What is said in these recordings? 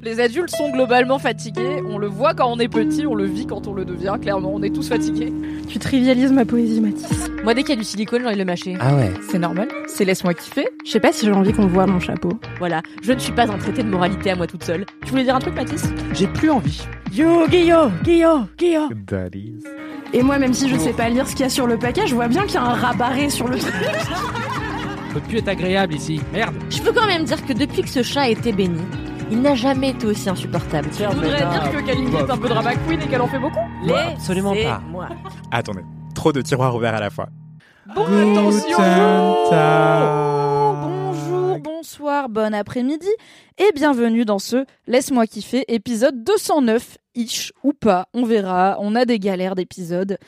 Les adultes sont globalement fatigués. On le voit quand on est petit, on le vit quand on le devient. Clairement, on est tous fatigués. Tu trivialises ma poésie, Mathis. Moi, dès qu'il y a du silicone, j'ai envie de le mâcher. Ah ouais. C'est normal. C'est laisse-moi kiffer. Je sais pas si j'ai envie qu'on voit mon chapeau. Voilà, je ne suis pas un traité de moralité à moi toute seule. Tu voulais dire un truc, Mathis? J'ai plus envie. Yo, Guillaume, Guillaume, Guillaume. That is. Et moi, même si je sais pas lire ce qu'il y a sur le paquet, je vois bien qu'il y a un rabarré sur le truc. peut plus être agréable ici. Merde. Je peux quand même dire que depuis que ce chat a été béni, il n'a jamais été aussi insupportable. Je voudrais dire que Kalindi est un peu drama queen et qu'elle en fait beaucoup. Les absolument pas. moi. Attendez. Trop de tiroirs ouverts à la fois. Bon, attention Tag. Bonjour, bonsoir, bon après-midi et bienvenue dans ce Laisse-moi kiffer épisode 209, ish ou pas, on verra, on a des galères d'épisodes.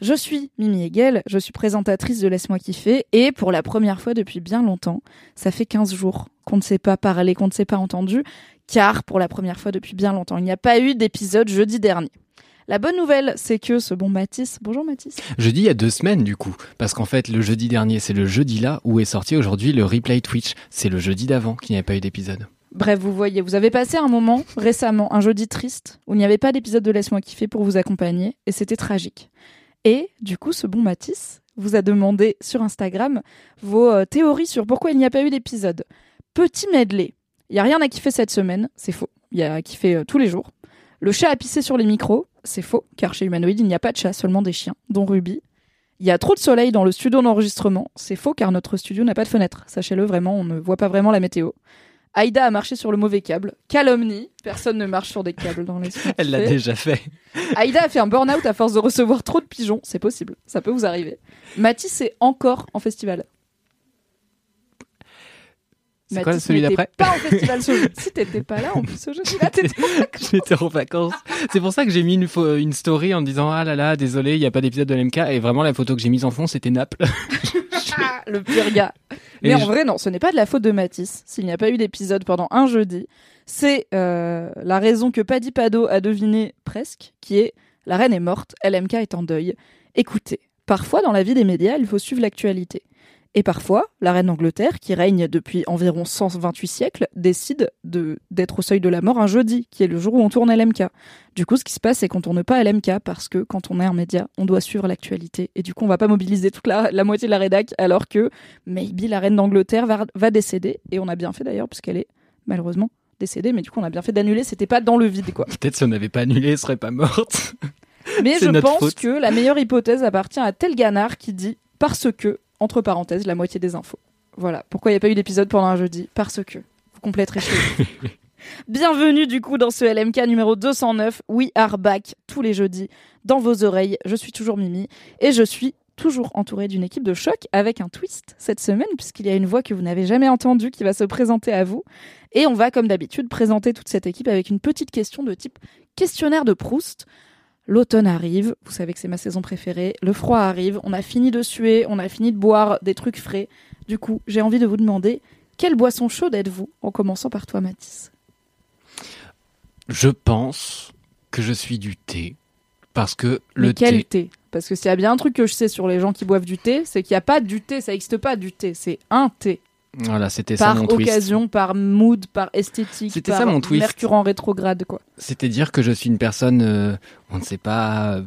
Je suis Mimi Hegel, je suis présentatrice de Laisse-moi kiffer et pour la première fois depuis bien longtemps, ça fait 15 jours qu'on ne s'est pas parlé, qu'on ne s'est pas entendu, car pour la première fois depuis bien longtemps, il n'y a pas eu d'épisode jeudi dernier. La bonne nouvelle, c'est que ce bon Mathis, bonjour Mathis, Jeudi il y a deux semaines du coup, parce qu'en fait le jeudi dernier c'est le jeudi là où est sorti aujourd'hui le replay Twitch. C'est le jeudi d'avant qu'il n'y avait pas eu d'épisode. Bref, vous voyez, vous avez passé un moment récemment, un jeudi triste, où il n'y avait pas d'épisode de Laisse-moi kiffer pour vous accompagner, et c'était tragique. Et du coup, ce bon Mathis vous a demandé sur Instagram vos euh, théories sur pourquoi il n'y a pas eu d'épisode. Petit medley. Il n'y a rien à kiffer cette semaine, c'est faux. Il y a à kiffer euh, tous les jours. Le chat a pissé sur les micros, c'est faux, car chez Humanoid, il n'y a pas de chat, seulement des chiens, dont Ruby. Il y a trop de soleil dans le studio d'enregistrement, c'est faux, car notre studio n'a pas de fenêtre. Sachez-le, vraiment, on ne voit pas vraiment la météo. Aïda a marché sur le mauvais câble. Calomnie. Personne ne marche sur des câbles dans les Elle l'a déjà fait. Aïda a fait un burn-out à force de recevoir trop de pigeons. C'est possible. Ça peut vous arriver. Mathis est encore en festival. C'est quoi celui d'après pas en festival. Si t'étais pas là, en plus, J'étais en vacances. C'est pour ça que j'ai mis une, story en disant ah là là désolé il n'y a pas d'épisode de l'MK et vraiment la photo que j'ai mise en fond c'était Naples. le pire gars. Mais Et en je- vrai, non, ce n'est pas de la faute de Mathis s'il n'y a pas eu d'épisode pendant un jeudi. C'est euh, la raison que Paddy Pado a deviné presque, qui est la reine est morte, LMK est en deuil. Écoutez, parfois dans la vie des médias, il faut suivre l'actualité. Et parfois, la reine d'Angleterre, qui règne depuis environ 128 siècles, décide de d'être au seuil de la mort un jeudi, qui est le jour où on tourne LMK. Du coup, ce qui se passe, c'est qu'on tourne pas LMK parce que quand on est un média, on doit suivre l'actualité. Et du coup, on va pas mobiliser toute la, la moitié de la rédac, alors que maybe la reine d'Angleterre va, va décéder. Et on a bien fait d'ailleurs, puisqu'elle est malheureusement décédée. Mais du coup, on a bien fait d'annuler. C'était pas dans le vide, quoi. Peut-être si on n'avait pas annulé elle serait pas morte. Mais je pense faute. que la meilleure hypothèse appartient à tel Ganard qui dit parce que, entre parenthèses, la moitié des infos. Voilà. Pourquoi il n'y a pas eu d'épisode pendant un jeudi Parce que. Vous compléterez chez vous. Bienvenue du coup dans ce LMK numéro 209. We are back tous les jeudis dans vos oreilles. Je suis toujours Mimi et je suis toujours entourée d'une équipe de choc avec un twist cette semaine puisqu'il y a une voix que vous n'avez jamais entendue qui va se présenter à vous. Et on va comme d'habitude présenter toute cette équipe avec une petite question de type questionnaire de Proust. L'automne arrive, vous savez que c'est ma saison préférée, le froid arrive, on a fini de suer, on a fini de boire des trucs frais. Du coup, j'ai envie de vous demander quelle boisson chaude êtes-vous En commençant par toi, Mathis? Je pense que je suis du thé parce que Mais le quel thé thé? Parce que s'il y a bien un truc que je sais sur les gens qui boivent du thé, c'est qu'il n'y a pas du thé, ça n'existe pas du thé, c'est un thé. Voilà c'était ça Par mon twist. occasion, par mood, par esthétique, C'était par ça, mon twist. mercure en rétrograde, quoi. C'était dire que je suis une personne, euh, on ne sait pas, euh,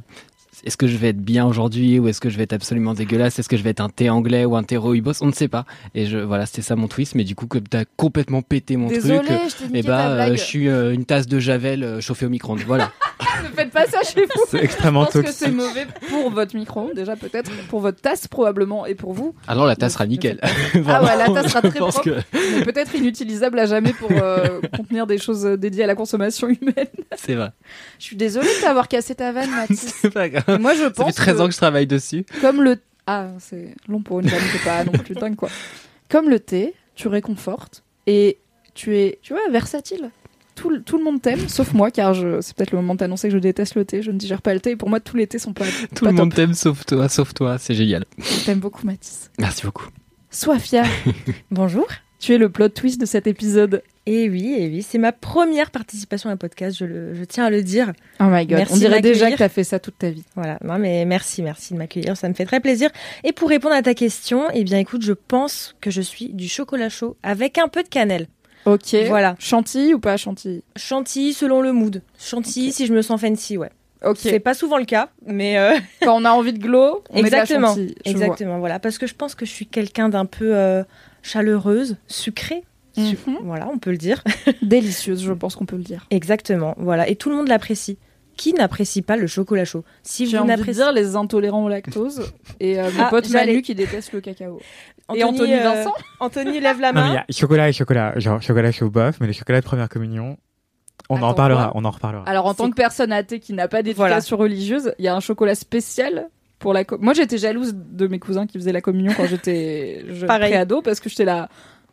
est-ce que je vais être bien aujourd'hui ou est-ce que je vais être absolument dégueulasse? Est-ce que je vais être un thé anglais ou un thé rooibos? On ne sait pas. Et je, voilà, c'était ça mon twist. Mais du coup, comme t'as complètement pété mon Désolée, truc, je et niqué ta bah, euh, blague. je suis euh, une tasse de javel euh, chauffée au micro-ondes. Voilà. faites pas ça chez vous C'est Je extrêmement que toxique. c'est mauvais pour votre micro, déjà peut-être, pour votre tasse probablement, et pour vous. Alors la tasse sera nickel. Ah ouais, la tasse sera très propre. que mais peut-être inutilisable à jamais pour euh, contenir des choses euh, dédiées à la consommation humaine. c'est vrai. Je suis désolée de t'avoir cassé ta vanne, Mathis. C'est pas grave. Et moi, je Ça pense fait 13 que, ans que je travaille dessus. comme le... Ah, c'est long pour une vanne, c'est pas non plus dingue, quoi. comme le thé, tu réconfortes et tu es, tu vois, versatile. Tout, le- tout le monde t'aime, sauf moi, car je, c'est peut-être le moment de t'annoncer que je déteste le thé. Je ne digère pas le thé. Et pour moi, tous les thés sont pas. Tout pas le monde t'aime sauf toi, sauf toi, c'est génial. Je t'aime beaucoup, Mathis. Merci beaucoup. Soifia, Bonjour. tu es le plot twist de cet épisode. Et oui, et oui, c'est ma première participation à un podcast, je, le, je tiens à le dire. Oh my god, Merci on dirait déjà que t'as fait ça toute ta vie. Voilà, non mais merci, merci de m'accueillir, ça me fait très plaisir. Et pour répondre à ta question, eh bien écoute, je pense que je suis du chocolat chaud avec un peu de cannelle. Ok. Voilà. Chantilly ou pas chantilly? Chantilly selon le mood. Chantilly si je me sens fancy, ouais. Ok. C'est pas souvent le cas, mais euh, Quand on a envie de glow, on met de la exactement, chantilly. Vois. exactement, voilà, parce que je pense que je suis quelqu'un d'un peu euh, chaleureuse, sucrée. Su- Mhm. Voilà, on peut le dire. Délicieuse, je pense qu'on peut le dire. Exactement, voilà, et tout le monde l'apprécie. Qui n'apprécie pas le chocolat chaud? Si J'ai vous n'appréciez dire les intolérants au lactose et euh, mon Ah, pote j'allais- Manu qui déteste le cacao. Et Anthony euh, Vincent Anthony lève la Non, mais main. il y a chocolat et chocolat. Genre chocolat chaud bof, mais le chocolat de première communion, on Attends, en parlera. quoi On en reparlera. Alors en tant que personne athée qui n'a pas d'éducation religieuse, il y a un chocolat spécial pour la Moi j'étais jalouse de mes cousins qui faisaient la communion quand j'étais jeune Pareil. ado parce que j'étais là.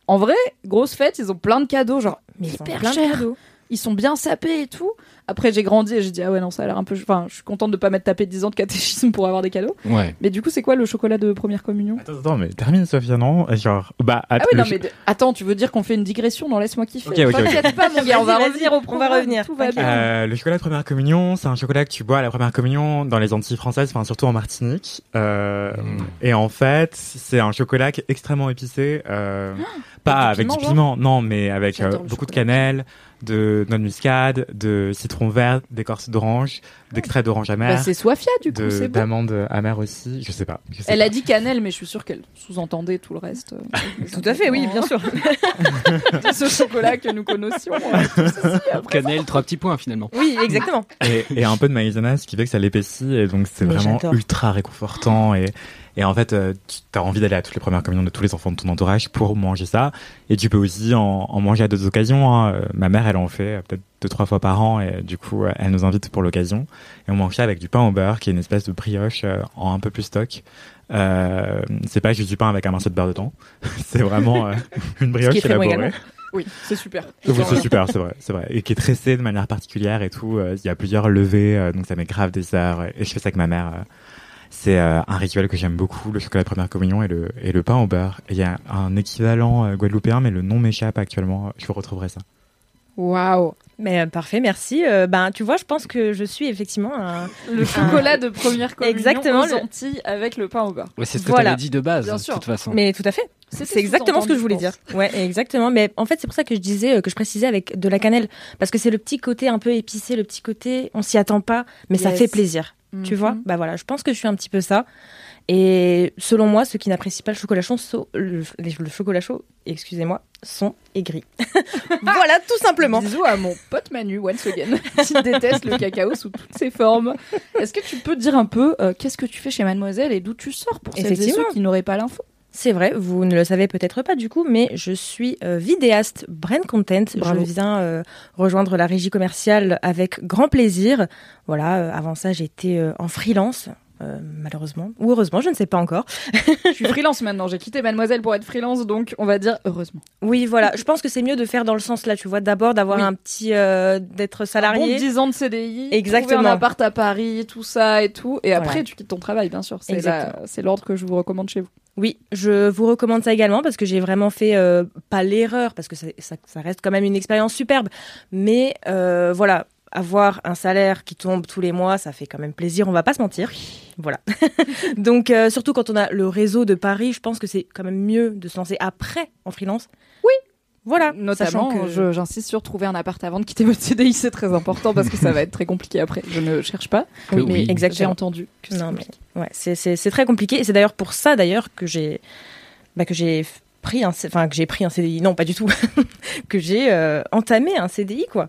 En vrai, grosse fête, ils ont plein de cadeaux, genre Mais hyper plein de cher. Ils sont bien sapés et tout. Après j'ai grandi et j'ai dit ah ouais non ça a l'air un peu. Enfin je suis contente de pas m'être tapé 10 ans de catéchisme pour avoir des cadeaux. Ouais. Mais du coup c'est quoi le chocolat de première communion? Attends, attends, mais termine Sophia, non? Genre, bah, Ah oui, non, mais de- attends, tu veux dire qu'on fait une digression? Non, laisse-moi kiffer. Ok, ok, ok. T'inquiète pas, mon gars, on va revenir au on va revenir, Tout va bien. Euh, le chocolat de première communion, c'est un chocolat que tu bois à la première communion dans les Antilles françaises, enfin surtout en Martinique. Euh, Mm. Et en fait, c'est un chocolat qui est extrêmement épicé, euh, pas du avec piment, du piment, non, mais avec euh, beaucoup de cannelle, de noix de muscade, de citron vert, d'écorce d'orange, d'extrait d'orange Bah, amer, c'est Soifia, du coup, c'est bon. d'amandes amères aussi. Je sais pas. je sais Elle pas. a dit cannelle, mais je suis sûre qu'elle sous-entendait tout le reste. Tout à fait, oui, bien sûr. ce chocolat que nous connaissions. euh. Cannelle, trois petits points finalement. Oui, exactement. et, et un peu de maïzena, ce qui fait que ça l'épaissit et donc c'est vraiment ultra réconfortant et et en fait euh, tu as envie d'aller à toutes les premières communions de tous les enfants de ton entourage pour manger ça et tu peux aussi en, en manger à d'autres occasions hein. Euh, ma mère elle en fait euh, peut-être deux trois fois par an et du coup euh, elle nous invite pour l'occasion et on mange ça avec du pain au beurre qui est une espèce de brioche euh, en un peu plus stock euh, c'est pas juste du pain avec un morceau de beurre dedans c'est vraiment euh, une brioche qui est élaborée. Oui, c'est super. oui, c'est super, c'est vrai, c'est vrai. Et qui est tressé de manière particulière et tout. Euh, Il y a plusieurs levées, euh, donc ça met grave des heures. Et je fais ça avec ma mère. C'est euh, un rituel que j'aime beaucoup, le chocolat de première communion et le, et le pain au beurre. Il y a un équivalent euh, guadeloupéen, mais le nom m'échappe actuellement. Je vous retrouverai ça. Waouh. Mais euh, parfait, merci. Euh, ben, tu vois, je pense que je suis effectivement un. Le chocolat de première communion Exactement, aux le- avec le pain au beurre. Ouais, c'est ce que Voilà. t'avais dit de base, Bien de toute façon. Mais tout à fait. C'est exactement ce que je voulais dire. Ouais, exactement. Mais en fait, c'est pour ça que je disais, que je précisais avec de la cannelle. Parce que c'est le petit côté un peu épicé, le petit côté, on s'y attend pas, mais ça fait plaisir. Tu Mhm. vois Bah voilà, je pense que je suis un petit peu ça. Et selon moi, ceux qui n'apprécient pas le chocolat chaud, so- le, chocolat chaud, excusez-moi, sont aigris. voilà, tout simplement. Bisous à mon pote Manu, once again, qui déteste le cacao sous toutes ses formes. Est-ce que tu peux dire un peu euh, qu'est-ce que tu fais chez Mademoiselle et d'où tu sors pour celles et ceux qui n'auraient pas l'info? C'est vrai, vous ne le savez peut-être pas du coup, mais je suis euh, vidéaste brand content. Bravo. Je viens euh, rejoindre la régie commerciale avec grand plaisir. Voilà, euh, avant ça, j'étais en freelance. malheureusement ou heureusement, je ne sais pas encore. Je suis freelance maintenant, j'ai quitté Mademoiselle pour être freelance, donc on va dire heureusement. Oui, voilà, je pense que c'est mieux de faire dans le sens là, tu vois, d'abord d'avoir Oui. un petit d'être Un salarié. bon 10 ans de CDI, Exactement. trouver un appart à Paris, tout ça et tout. Et après, tu quittes ton travail, bien sûr. C'est l'ordre que je vous recommande chez vous. Oui, je vous recommande ça également parce que j'ai vraiment fait euh, pas l'erreur parce que ça, ça, ça reste quand même une expérience superbe, mais euh, voilà, avoir un salaire qui tombe tous les mois, ça fait quand même plaisir, on va pas se mentir. Voilà. Donc euh, surtout quand on a le réseau de Paris, je pense que c'est quand même mieux de se lancer après en freelance. Oui. Voilà, Notamment, sachant que je- j'insiste sur trouver un appart avant de quitter votre CDI, c'est très important parce que ça va être très compliqué après. Je ne cherche pas, Que mais oui. j'ai Exactement. entendu que c'est Non, mais- compliqué. Ouais, c'est- très compliqué et c'est d'ailleurs pour ça d'ailleurs que j'ai bah, que j'ai pris un enfin que j'ai pris un CDI non pas du tout que j'ai euh, entamé un CDI quoi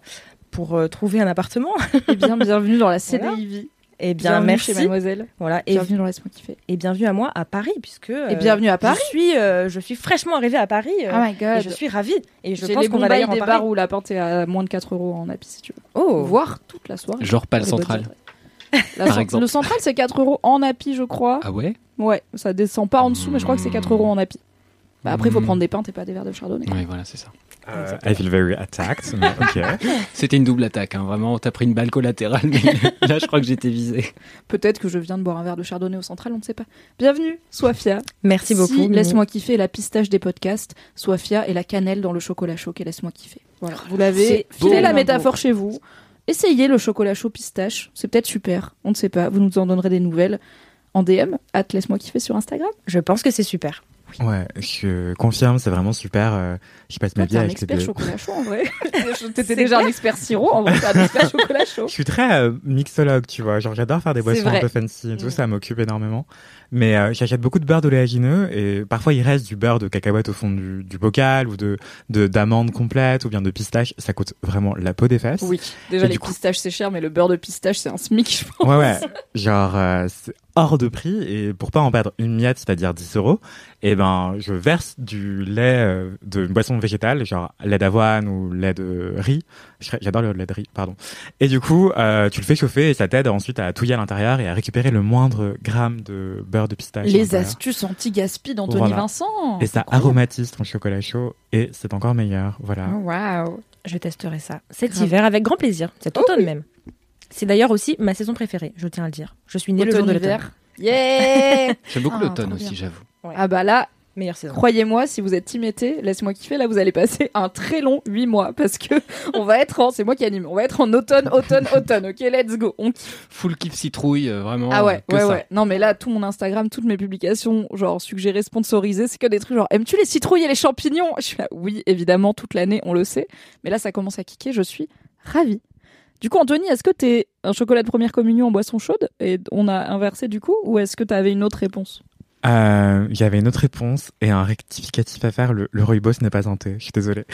pour euh, trouver un appartement Eh bien, bienvenue dans la CDI vie. Et bien bienvenue merci chez Mademoiselle. voilà et, bienvenue dans Laisse-moi kiffer. et bienvenue à moi à Paris puisque euh, Et bienvenue à Paris. je suis euh, je suis fraîchement arrivée à Paris euh, Oh my et god. je suis ravie et je pense qu'on va d'ailleurs en des bars où la pinte est à moins de 4 euros en appli si tu veux. oh Voire toute la soirée. Genre pas le central. La Par exemple. Le central, c'est 4 euros en appli, je crois. Ah ouais? Ouais, ça descend pas en dessous, mais je crois que c'est 4 euros en appli. Bah, après, il faut Mm. prendre des pintes et pas des verres de chardonnay. Oui, voilà, c'est ça. Euh, I feel very attacked. C'était une double attaque, hein. vraiment. T'as pris une balle collatérale, mais là, je crois que j'étais visé. Peut-être que je viens de boire un verre de chardonnay au central, on ne sait pas. Bienvenue, Soifia. Merci Si beaucoup. Laisse-moi kiffer la pistache des podcasts, Soifia et la cannelle dans le chocolat chaud et laisse-moi kiffer. Voilà, vous l'avez. Filez la beau. métaphore chez vous. Essayez le chocolat chaud pistache, c'est peut-être super. On ne sait pas. Vous nous en donnerez des nouvelles en DM. Hâte, laisse-moi kiffer sur Instagram. Je pense que c'est super. Ouais, je confirme, c'est vraiment super. euh, je passe ma vie t'es un avec ces expert deux- chocolat chaud en vrai. T'étais déjà un expert sirop, en vrai, un expert chocolat chaud. Je suis très euh, mixologue, tu vois. Genre, j'adore faire des boissons un peu fancy et tout, Mm. ça m'occupe énormément. Mais euh, j'achète beaucoup de beurre d'oléagineux et parfois il reste du beurre de cacahuète au fond du, du bocal ou de de d'amandes complètes ou bien de pistache. Ça coûte vraiment la peau des fesses. Oui, déjà Et les coup- pistaches c'est cher, mais le beurre de pistache c'est un smic, je pense. Ouais, ouais. Genre, euh, c'est hors de prix et pour pas en perdre une miette, c'est-à-dire 10 euros, eh ben, je verse du lait euh, de boisson végétale, genre lait d'avoine ou lait de riz. J'adore le lait de riz, pardon. Et du coup, euh, tu le fais chauffer et ça t'aide ensuite à touiller à l'intérieur et à récupérer le moindre gramme de beurre de pistache. Les astuces anti-gaspi d'Anthony Voilà. Vincent. Et ça aromatise ton chocolat chaud et c'est encore meilleur. Voilà. Oh, Waouh. Je testerai ça cet Grave. hiver avec grand plaisir. Cet Oh automne oui. même. C'est d'ailleurs aussi ma saison préférée, je tiens à le dire. Je suis née le jour de Automne l'automne. hiver. Yeah J'aime beaucoup Ah, l'automne aussi, j'avoue. Ah bah là, Meilleure saison. croyez-moi, si vous êtes team été, laisse-moi kiffer, là vous allez passer un très long 8 mois parce que on va être en, c'est moi qui anime, on va être en automne, automne, automne, ok, let's go. On kiffe. Full kiff citrouille, euh, vraiment. Ah ouais, que ouais, ça. ouais. Non mais là, tout mon Instagram, toutes mes publications, genre suggérées, sponsorisées, c'est que des trucs genre, aimes-tu les citrouilles et les champignons? Je suis là, oui, évidemment, toute l'année, on le sait. Mais là, ça commence à kicker, je suis ravie. Du coup, Anthony, est-ce que t'es un chocolat de première communion en boisson chaude et on a inversé du coup, ou est-ce que t'avais une autre réponse? Euh, J'avais une autre réponse et un rectificatif à faire. Le, le rooibos n'est pas un thé. Je suis désolé.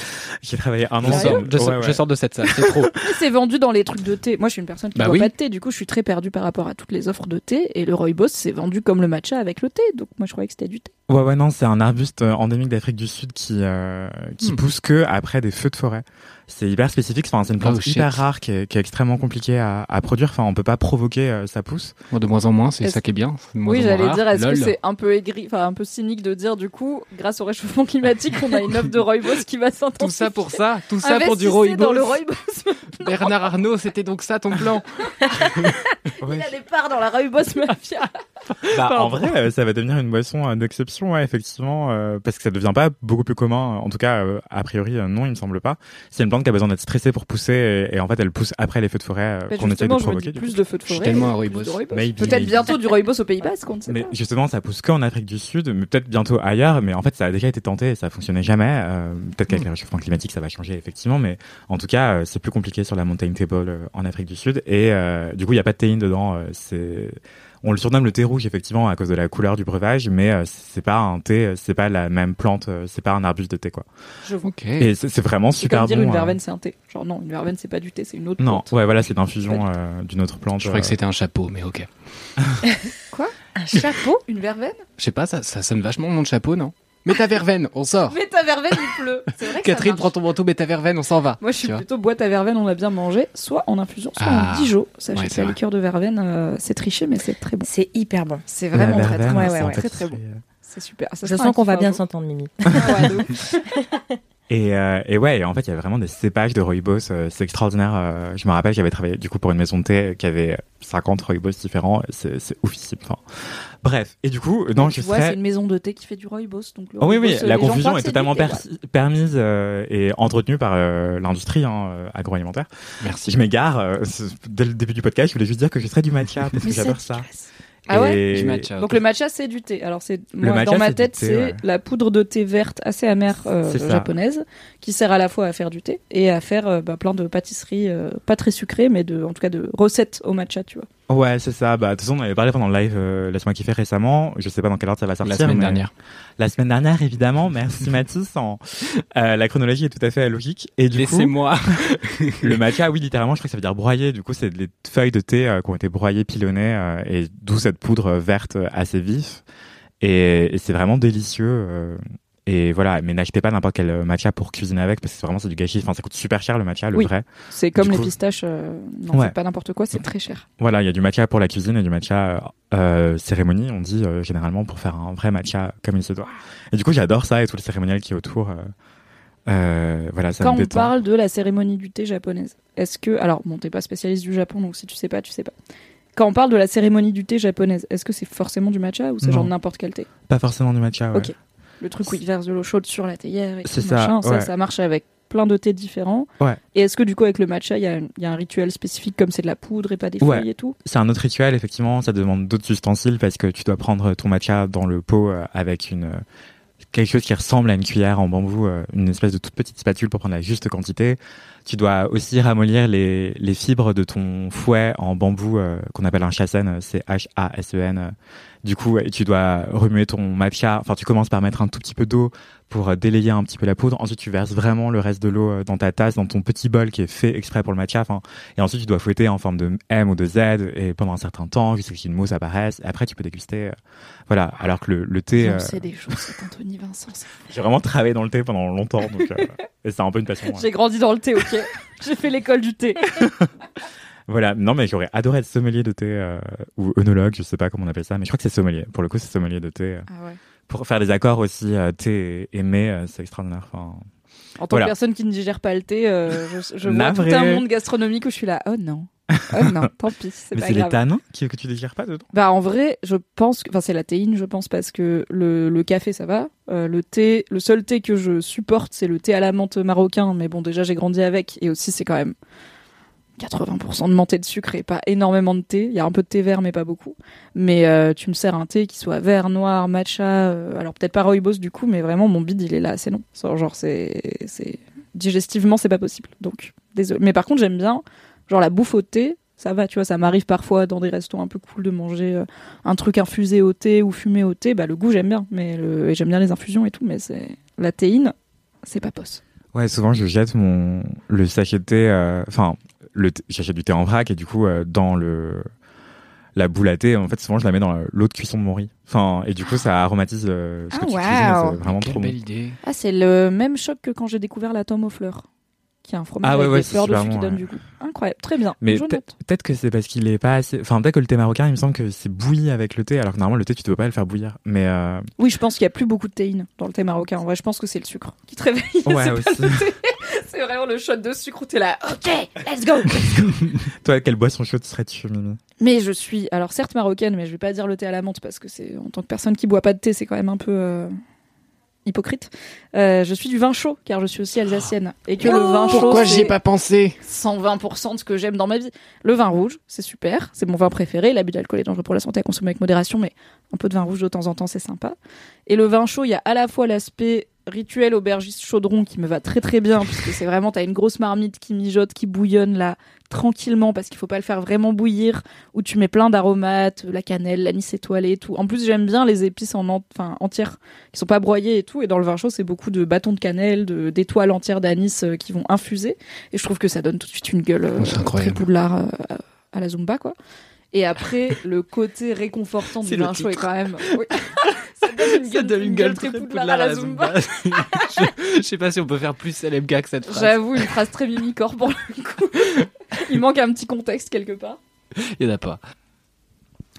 J'ai travaillé un an. Je, sors, je, sors- Ouais, ouais. je sors de cette salle, c'est trop. C'est vendu dans les trucs de thé. Moi, je suis une personne qui Bah boit oui. pas de thé, du coup, je suis très perdue par rapport à toutes les offres de thé. Et le rooibos, c'est vendu comme le matcha avec le thé. Donc, moi, je croyais que c'était du thé. Ouais, ouais, non, c'est un arbuste endémique d'Afrique du Sud qui, euh, qui Hmm. pousse que après des feux de forêt. C'est hyper spécifique. Enfin, c'est une plante Oh, hyper rare qui est, qui est extrêmement compliquée à, à produire. Enfin, on peut pas provoquer euh, sa pousse. Bon, de moins en moins, c'est ça qui est bien. Oui, j'allais dire, est-ce que c'est un peu aigri, enfin, un peu cynique de dire, du coup, grâce au réchauffement climatique, on a une offre de rooibos qui va s'intensifier. Tout ça pour ça, tout ça pour du rooibos. dans le rooibos. Bernard Arnault, c'était donc ça ton plan. Il a des parts dans la rooibos mafia. Bah, en vrai, euh, ça va devenir une boisson euh, d'exception, ouais, effectivement, euh, parce que ça devient pas beaucoup plus commun. En tout cas, euh, a priori, non, il me semble pas. C'est une plante qui a besoin d'être stressée pour pousser, et, et en fait, elle pousse après les feux de forêt euh, Bah, qu'on essaie de provoquer. plus de feux de Je suis forêt. tellement un rooibos. Peut-être bientôt du rooibos au Pays Basque, on ne sait Mais pas. justement, ça pousse qu'en Afrique du Sud, mais peut-être bientôt ailleurs. Mais en fait, ça a déjà été tenté et ça fonctionnait jamais. Euh, peut-être qu'avec Mm. le réchauffement climatique, ça va changer effectivement, mais en tout cas, euh, c'est plus compliqué sur la mountain table euh, en Afrique du Sud. Et euh, du coup, il y a pas de théine dedans. euh, c'est on le surnomme le thé rouge effectivement à cause de la couleur du breuvage, mais euh, c'est pas un thé, euh, c'est pas la même plante, euh, c'est pas un arbuste de thé quoi. Je vois. Ok. Et c'est vraiment C'est super comme dire bon. une euh. verveine, c'est un thé. Genre, non, une verveine, c'est pas du thé, c'est une autre Non, plante. ouais, voilà, c'est l'infusion euh, d'une autre plante. Je croyais que c'était un chapeau, mais ok. Un chapeau? Une verveine? Je sais pas, ça, ça sonne vachement mon chapeau, non? Mais ta verveine, on sort. Mais ta verveine, il pleut. C'est vrai que ça Catherine, prends ton manteau, mets ta verveine, on s'en va. Moi, je suis plutôt boîte à verveine, on a bien mangé, soit en infusion, soit Ah. en Dijon. Sachez Ouais, que c'est la liqueur de verveine, euh, c'est triché, mais c'est très bon. C'est hyper bon. C'est La vraiment très, verveine, très, ouais, ouais, très, très bon. C'est super. Ça Je sens qu'on va bien s'entendre, Mimi. Et, euh, et ouais, en fait, il y a vraiment des cépages de rooibos, euh, c'est extraordinaire. euh, je me rappelle, j'avais travaillé du coup pour une maison de thé qui avait 50 rooibos différents. C'est, c'est oufissime. Enfin, bref. Et du coup, non, tu je vois, c'est serais. une maison de thé qui fait du rooibos. Donc le Oh oui, oui, la confusion est totalement thé, permise euh, et entretenue par euh, l'industrie hein, agroalimentaire. Merci. Je m'égare. euh, dès le début du podcast, je voulais juste dire que je serais du matcha parce que j'adore ça. Ah ouais Et- Du matcha. Donc le matcha c'est du thé. Alors c'est Le moi, matcha, dans ma tête c'est ouais. la poudre de thé verte assez amère euh, japonaise qui sert à la fois à faire du thé et à faire euh, bah, plein de pâtisseries euh, pas très sucrées mais de en tout cas de recettes au matcha tu vois. Ouais, c'est ça. Bah, de toute façon, on avait parlé pendant le live euh, Laisse-moi kiffer récemment. Je sais pas dans quelle ordre ça va sortir. La semaine mais- dernière. La semaine dernière, évidemment. Merci Mathis. En- euh, la chronologie est tout à fait logique. Et du coup, Laissez-moi. le matcha, oui, littéralement, je crois que ça veut dire broyer. Du coup, c'est des feuilles de thé euh, qui ont été broyées, pilonnées, euh, et d'où cette poudre verte assez vif. Et, et c'est vraiment délicieux. Euh, et voilà, mais n'achetez pas n'importe quel matcha pour cuisiner avec parce que vraiment c'est du gâchis. Enfin, ça coûte super cher le matcha, le Oui. vrai. C'est comme les pistaches, euh, non, Ouais. c'est pas n'importe quoi, c'est très cher. Voilà, il y a du matcha pour la cuisine et du matcha euh, cérémonie, on dit euh, généralement pour faire un vrai matcha comme il se doit. Et du coup, j'adore ça et tout le cérémonial qui est autour. euh, euh, voilà, ça Quand me on parle de la cérémonie du thé japonaise, est-ce que. Alors, bon, t'es pas spécialiste du Japon, donc si tu sais pas, tu sais pas. Quand on parle de la cérémonie du thé japonaise, est-ce que c'est forcément du matcha ou c'est genre n'importe quel thé? Pas forcément du matcha. Ouais. Ok. Le truc où ils versent de l'eau chaude sur la théière et tout ça, machin, ça, ouais. ça marche avec plein de thés différents. Ouais. Et est-ce que du coup, avec le matcha, il y, a un- il y a un rituel spécifique comme c'est de la poudre et pas des Ouais. feuilles et tout? C'est un autre rituel, effectivement. Ça demande d'autres ustensiles parce que tu dois prendre ton matcha dans le pot euh, avec une euh, quelque chose qui ressemble à une cuillère en bambou, euh, une espèce de toute petite spatule pour prendre la juste quantité. Tu dois aussi ramollir les, les fibres de ton fouet en bambou euh, qu'on appelle un chasen, c'est H-A-S-E-N. Du coup, et tu dois remuer ton matcha. Enfin, tu commences par mettre un tout petit peu d'eau pour euh, délayer un petit peu la poudre. Ensuite, tu verses vraiment le reste de l'eau euh, dans ta tasse, dans ton petit bol qui est fait exprès pour le matcha. Enfin, et ensuite, tu dois fouetter en forme de M ou de Z et pendant un certain temps jusqu'à ce qu'une mousse apparaisse. Et après, tu peux déguster. euh, voilà. Alors que le, le thé, euh, des choses, c'est Anthony Vincent. j'ai vraiment travaillé dans le thé pendant longtemps, donc euh, et c'est un peu une passion. ouais. J'ai grandi dans le thé, ok J'ai fait l'école du thé. Voilà. Non, mais j'aurais adoré être sommelier de thé euh, ou œnologue, je sais pas comment on appelle ça, mais je crois que c'est sommelier. Pour le coup, c'est sommelier de thé. euh, Ah ouais. Pour faire des accords aussi, euh, thé et mets, euh, c'est extraordinaire. Enfin, En tant Voilà. que personne qui ne digère pas le thé, je, je vois tout un monde gastronomique où je suis là. Oh non. Oh non, tant pis, c'est mais c'est les tanins qui, que tu désires pas dedans? Bah en vrai, je pense que, enfin c'est la théine, je pense parce que le, le café ça va, Euh, le thé, le seul thé que je supporte c'est le thé à la menthe marocain, mais bon déjà j'ai grandi avec et aussi c'est quand même 80% de menthe et de sucre et pas énormément de thé. Il y a un peu de thé vert mais pas beaucoup. Mais euh, tu me sers un thé qui soit vert, noir, matcha, euh, alors peut-être pas rooibos du coup, mais vraiment mon bide il est là, c'est non. Genre c'est c'est digestivement c'est pas possible. Donc désolé. Mais par contre j'aime bien genre la bouffe au thé. Ça va, tu vois, ça m'arrive parfois dans des restos un peu cool de manger euh, un truc infusé au thé ou fumé au thé, bah le goût j'aime bien, mais et j'aime bien les infusions et tout, mais c'est la théine, c'est pas posse. Ouais, souvent je jette mon le sachet de thé. Enfin, j'achète du thé en vrac et du coup euh, dans le la boule à thé, en fait souvent je la mets dans l'eau de cuisson de mon riz. Enfin, et du coup ça aromatise euh, ce que Ah, tu cuisines. C'est vraiment Quelle trop bon. belle idée. Ah, c'est le même choc que quand j'ai découvert la tome aux fleurs, qui est un fromage Ah ouais, avec ouais, des fleurs dessus qui donne ouais. du goût. Incroyable, très bien. Mais peut-être que c'est parce qu'il est pas assez. Enfin, peut-être que le thé marocain, il me semble que c'est bouilli avec le thé, alors que normalement le thé tu dois pas le faire bouillir. Mais euh, Oui, je pense qu'il y a plus beaucoup de théine dans le thé marocain. En vrai, je pense que c'est le sucre qui te réveille. Ouais, pas aussi. le thé. C'est vraiment le shot de sucre où t'es là. Ok, let's go. toi, quelle boisson chaude serais-tu, Mimi? Mais je suis, alors certes marocaine, mais je vais pas dire le thé à la menthe parce que c'est en tant que personne qui boit pas de thé, c'est quand même un peu euh, hypocrite. Euh, je suis du vin chaud car je suis aussi alsacienne et que le vin chaud Pourquoi j'y ai pas pensé? 120% de ce que j'aime dans ma vie. Le vin rouge, c'est super, c'est mon vin préféré. L'abus d'alcool est dangereux pour la santé à consommer avec modération, mais un peu de vin rouge de temps en temps, c'est sympa. Et le vin chaud, il y a à la fois l'aspect rituel aubergiste chaudron qui me va très très bien, puisque c'est vraiment, t'as une grosse marmite qui mijote, qui bouillonne là, tranquillement, parce qu'il faut pas le faire vraiment bouillir, où tu mets plein d'aromates, la cannelle, l'anis étoilé et tout. En plus, j'aime bien les épices en en- enfin, entières, qui sont pas broyées et tout. Et dans le vin chaud, c'est beaucoup de bâtons de cannelle, de- d'étoiles entières d'anis euh, qui vont infuser. Et je trouve que ça donne tout de suite une gueule euh, très euh, à la Zumba, quoi. Et après, le côté réconfortant du vin chaud est quand même. Oui. ça donne une gueule, très poudlard à la Zumba. je, je sais pas si on peut faire plus LMK que cette phrase. J'avoue, une phrase très mimicore pour le coup. Il manque un petit contexte quelque part. Il y en a pas.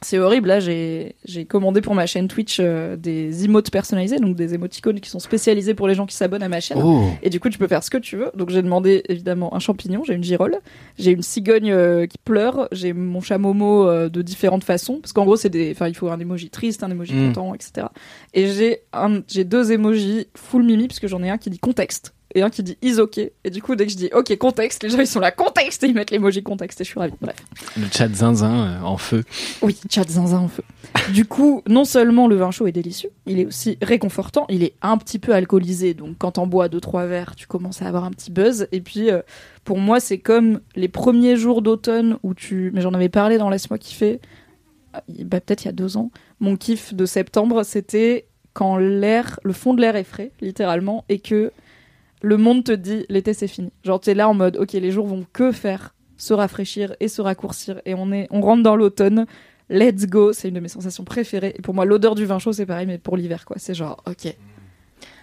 C'est horrible, là j'ai commandé pour ma chaîne Twitch euh, des emotes personnalisés, donc des émoticônes qui sont spécialisés pour les gens qui s'abonnent à ma chaîne. Oh Et du coup, tu peux faire ce que tu veux. Donc, j'ai demandé évidemment un champignon, j'ai une girole, j'ai une cigogne euh, qui pleure, j'ai mon chat Momo euh, de différentes façons. Parce qu'en gros, c'est des, enfin, il faut un emoji triste, un emoji Mm. content, etc. Et j'ai deux emojis full mimi, parce que j'en ai un qui dit contexte et un qui dit is ok. Et du coup, dès que je dis ok contexte, les gens ils sont là contexte et ils mettent l'emoji contexte et je suis ravie. Bref. Le chat zinzin euh, en feu. Oui, chat zinzin en feu. Du coup, non seulement le vin chaud est délicieux, il est aussi réconfortant, il est un petit peu alcoolisé, donc quand t'en bois deux trois verres, tu commences à avoir un petit buzz. Et puis, euh, pour moi, c'est comme les premiers jours d'automne où tu, mais j'en avais parlé dans laisse-moi kiffer, euh, bah, peut-être il y a deux ans. Mon kiff de septembre, c'était quand l'air, le fond de l'air est frais, littéralement, et que le monde te dit l'été c'est fini. Genre t'es là en mode ok les jours vont que faire se rafraîchir et se raccourcir et on est on rentre dans l'automne. Let's go, c'est une de mes sensations préférées. Et pour moi l'odeur du vin chaud c'est pareil mais pour l'hiver quoi. C'est genre ok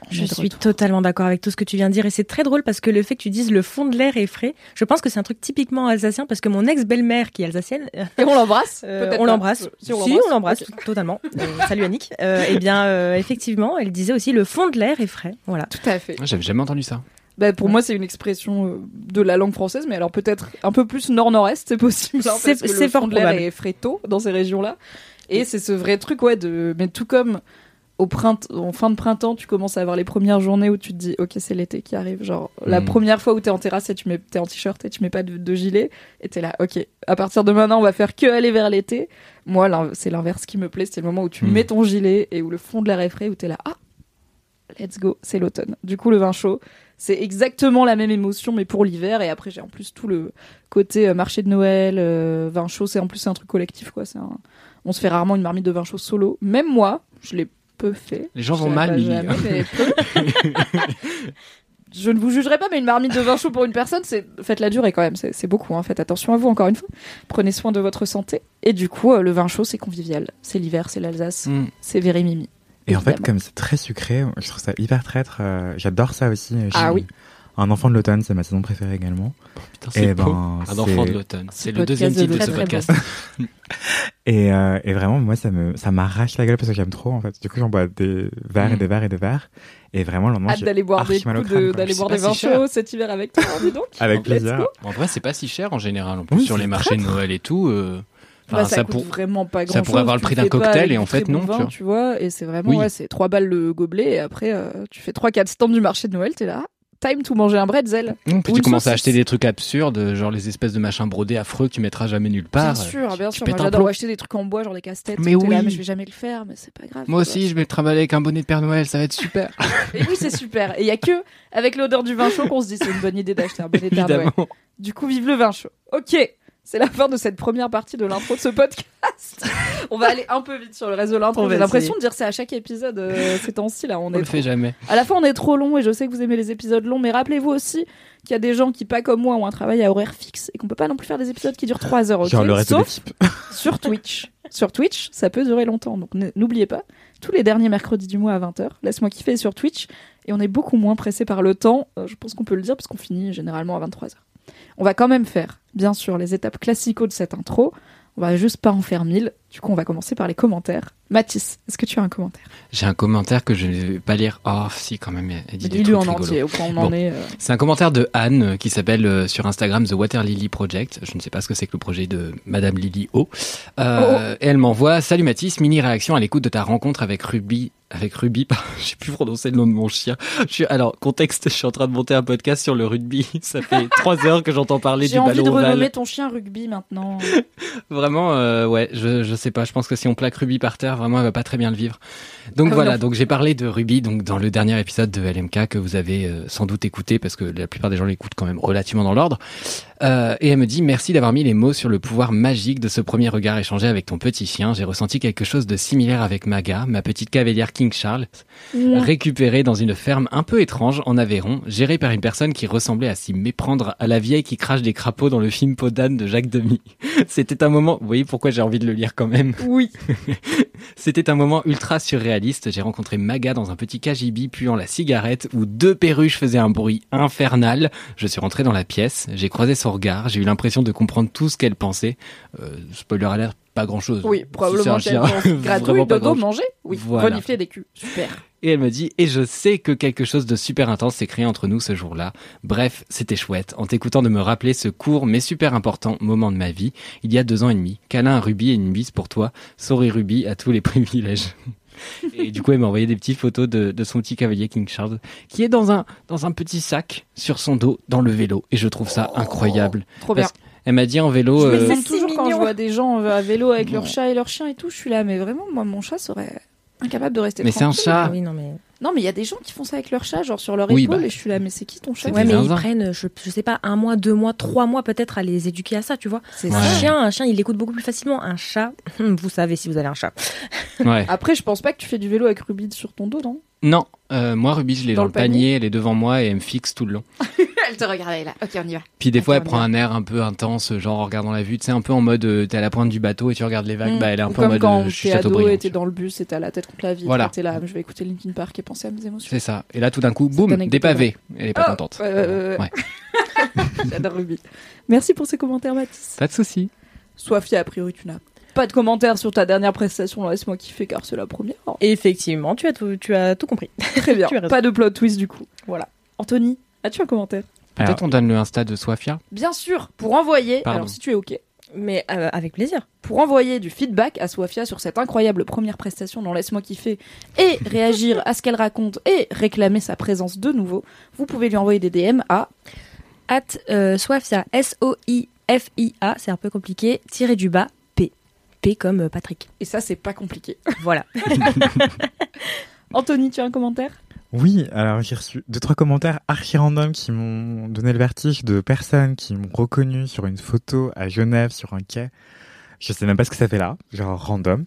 Je suis retour. totalement d'accord avec tout ce que tu viens de dire et c'est très drôle parce que le fait que tu dises le fond de l'air est frais, je pense que c'est un truc typiquement alsacien parce que mon ex-belle-mère qui est alsacienne, Et on l'embrasse euh, on l'embrasse. Euh, Si, on l'embrasse totalement. Euh, salut Annick. Euh, eh bien, euh, effectivement, elle disait aussi le fond de l'air est frais. Voilà. Tout à fait. Moi, J'avais jamais entendu ça. Bah, pour moi, c'est une expression de la langue française, mais alors peut-être un peu plus nord-nord-est, c'est possible. hein, C'est- fort de l'air est fréto dans ces régions-là. Et c'est ce vrai truc, ouais, de. Mais tout comme au printemps, en fin de printemps, tu commences à avoir les premières journées où tu te dis, ok, c'est l'été qui arrive. Genre, la Mm. première fois où t'es en terrasse et tu mets, t'es en t-shirt et tu mets pas de, de gilet, et t'es là, ok, à partir de maintenant, on va faire que aller vers l'été. Moi, c'est l'inverse qui me plaît, c'est le moment où tu Mm. mets ton gilet et où le fond de l'air est frais, où t'es là, ah, let's go, c'est l'automne. Du coup, le vin chaud, c'est exactement la même émotion, mais pour l'hiver. Et après, j'ai en plus tout le côté euh, marché de Noël, euh, vin chaud. C'est en plus c'est un truc collectif, quoi. C'est un- On se fait rarement une marmite de vin chaud solo. Même moi, je l'ai peu fait. Les gens Je vont mal, pas Lily. jamais, mais peu. Je ne vous jugerai pas, mais une marmite de vin chaud pour une personne, c'est faites-la durer quand même. C'est beaucoup. Hein. Faites attention à vous encore une fois. Prenez soin de votre santé. Et du coup, euh, le vin chaud, c'est convivial. C'est l'hiver, c'est l'Alsace, Mm. c'est Vérimimi. Et en fait, comme c'est très sucré, je trouve ça hyper traître. euh, J'adore ça aussi. J'ai Ah oui. Un enfant de l'automne, c'est ma saison préférée également. Putain, c'est Et beau. ben, Un enfant de l'automne. C'est le deuxième de titre de très, ce podcast. Et, euh, et vraiment, moi, ça me, ça m'arrache la gueule parce que j'aime trop, en fait. Du coup, j'en bois des verres et Mm. des verres et des verres. Et vraiment, le lendemain, Hâte j'ai d'aller boire des coups de- d'aller boire des si vins cher. chauds cet hiver avec toi, dis donc. Avec plaisir. En vrai, c'est pas si cher en général. En plus, Oui, sur les marchés de. Noël et tout. euh, enfin, Bah, ça, ça coûte pour- vraiment pas grand ça pourrait avoir le prix d'un cocktail, et en fait, non, tu vois. tu vois. Et c'est vraiment, Oui. ouais, c'est 3 balles le gobelet, et après, euh, tu fais 3-4 stands du marché de Noël, t'es là, time to manger un bretzel. Hum, puis Ou tu commences à acheter des trucs absurdes, genre les espèces de machins brodés affreux que tu mettras jamais nulle part. bien sûr, bien sûr. Moi, j'adore acheter des trucs en bois, genre des casse-têtes. Mais là, oui. mais je vais jamais le faire, mais c'est pas grave. Moi aussi, je vais travailler avec un bonnet de Père Noël, ça va être super. Et oui, c'est super. Et il y a que avec l'odeur du vin chaud qu'on se dit c'est une bonne idée d'acheter un bonnet de Père Noël. Du coup, vive le vin chaud. Ok, c'est la fin de cette première partie de l'intro de ce podcast. On va aller un peu vite sur le reste de On l'intro. J'ai l'impression de dire ça à chaque épisode euh, ces temps-ci là. On, On est le trop- fait jamais. À la fois, on est trop long et je sais que vous aimez les épisodes longs, mais rappelez-vous aussi qu'il y a des gens qui, pas comme moi, ont un travail à horaire fixe et qu'on peut pas non plus faire des épisodes qui durent 3 heures. ok? Genre le reste Sauf sur Twitch. sur Twitch, ça peut durer longtemps. Donc n'oubliez pas, tous les derniers mercredis du mois à 20h, laisse-moi kiffer sur Twitch. Et on est beaucoup moins pressé par le temps. euh, je pense qu'on peut le dire parce qu'on finit généralement à 23h. On va quand même faire, bien sûr, les étapes classiques de cette intro. On va juste pas en faire mille. Du coup, on va commencer par les commentaires. Mathis, est-ce que tu as un commentaire? J'ai un commentaire que je ne vais pas lire. Oh, si, quand même, elle dit des Lis-le trucs en rigolos. entier, au point on en est. euh. C'est un commentaire de Anne euh, qui s'appelle euh, sur Instagram The Water Lily Project. Je ne sais pas ce que c'est que le projet de Madame Lily O. Euh, Et elle m'envoie Salut Mathis, mini réaction à l'écoute de ta rencontre avec Ruby. Avec Ruby, je sais plus prononcer le nom de mon chien. Je suis, alors, contexte, je suis en train de monter un podcast sur le rugby. Ça fait trois heures que j'entends parler du J'ai envie de ballon ovale. renommer ton chien rugby maintenant. Vraiment, euh, ouais, je, je sais pas. Je pense que si on plaque Ruby par terre, vraiment, elle va pas très bien le vivre. Donc Ah, voilà. non. Donc j'ai parlé de Ruby, donc dans le dernier épisode de LMK que vous avez euh, sans doute écouté parce que la plupart des gens l'écoutent quand même relativement dans l'ordre. Euh, et elle me dit merci d'avoir mis les mots sur le pouvoir magique de ce premier regard échangé avec ton petit chien. J'ai ressenti quelque chose de similaire avec Maga, ma petite cavalière King Charles, récupérée dans une ferme un peu étrange en Aveyron, gérée par une personne qui ressemblait à s'y méprendre à la vieille qui crache des crapauds dans le film Podane de Jacques Demy. C'était un moment, vous voyez pourquoi j'ai envie de le lire quand même. Oui. C'était un moment ultra surréaliste. J'ai rencontré Maga dans un petit KGB puant la cigarette où deux perruches faisaient un bruit infernal. Je suis rentré dans la pièce, j'ai croisé son regard, j'ai eu l'impression de comprendre tout ce qu'elle pensait. Euh, spoiler alert, pas grand chose. Oui, probablement Vraiment pas dodo, manger. Oui, Voilà. renifler des culs. Super. Et elle me dit, et je sais que quelque chose de super intense s'est créé entre nous ce jour-là. Bref, c'était chouette, en t'écoutant de me rappeler ce court mais super important moment de ma vie, il y a deux ans et demi. Câlin à Ruby et une bise pour toi. Sorry Ruby, à tous les privilèges. Et du coup, elle m'a envoyé des petites photos de, de son petit cavalier King Charles, qui est dans un, dans un petit sac sur son dos, dans le vélo. Et je trouve ça incroyable. Trop bien. Elle m'a dit en vélo, Je me euh, toujours quand je vois des gens à vélo avec leur chat et leur chien et tout, je suis là, mais vraiment, moi, mon chat serait incapable de rester mais c'est un chat. Ah oui, non, mais. Non, mais il y a des gens qui font ça avec leur chat, genre sur leur Oui, épaule, bah, et je suis là, mais c'est qui ton chat Ouais, mais ils prennent, je, je sais pas, un mois, deux mois, trois mois peut-être à les éduquer à ça, tu vois. C'est Ouais. Un chien, un chien, il écoute beaucoup plus facilement. Un chat, vous savez si vous avez un chat. Ouais. Après, je pense pas que tu fais du vélo avec Ruby sur ton dos, non? Non, euh, moi Ruby, je l'ai Dans dans, le panier, panier elle est devant moi et elle me fixe tout le long. Elle te regardait là. Ok, on y va. Puis des fois, elle prend un air un peu intense, genre en regardant la vue, tu sais, un peu en mode euh, t'es à la pointe du bateau et tu regardes les vagues, Mm. bah elle est un Ou peu en mode quand euh, je suis ado et t'es dans le bus et t'as la tête contre la vitre. Voilà. T'es là, je vais écouter Linkin Park et penser à mes émotions. C'est ça. Et là, tout d'un coup, boum, des est pavés. Elle est pas Oh, contente. ouais, ouais. J'adore Ruby. Merci pour ces commentaires, Mathis. Pas de souci. Sofia, a priori, tu n'as pas de commentaires sur ta dernière prestation. Laisse-moi kiffer car c'est la première. Effectivement, tu as tout, tu as tout compris. Très bien. Tu as raison. Pas de plot twist du coup. Voilà. Anthony, as-tu un commentaire? Peut-être on donne le Insta de Sofia. Bien sûr, pour envoyer, Pardon. alors si tu es OK, Mais euh, avec plaisir. pour envoyer du feedback à Sofia sur cette incroyable première prestation dans Laisse-moi kiffer et réagir à ce qu'elle raconte et réclamer sa présence de nouveau, vous pouvez lui envoyer des DM à At euh, Swafia, S-O-I-F-I-A, c'est un peu compliqué, tiré du bas, P. Comme euh, Patrick. et ça c'est pas compliqué. Voilà. Anthony, tu as un commentaire? Oui, alors j'ai reçu deux trois commentaires archi random qui m'ont donné le vertige de personnes qui m'ont reconnu sur une photo à Genève sur un quai. Je sais même pas ce que ça fait là, genre random.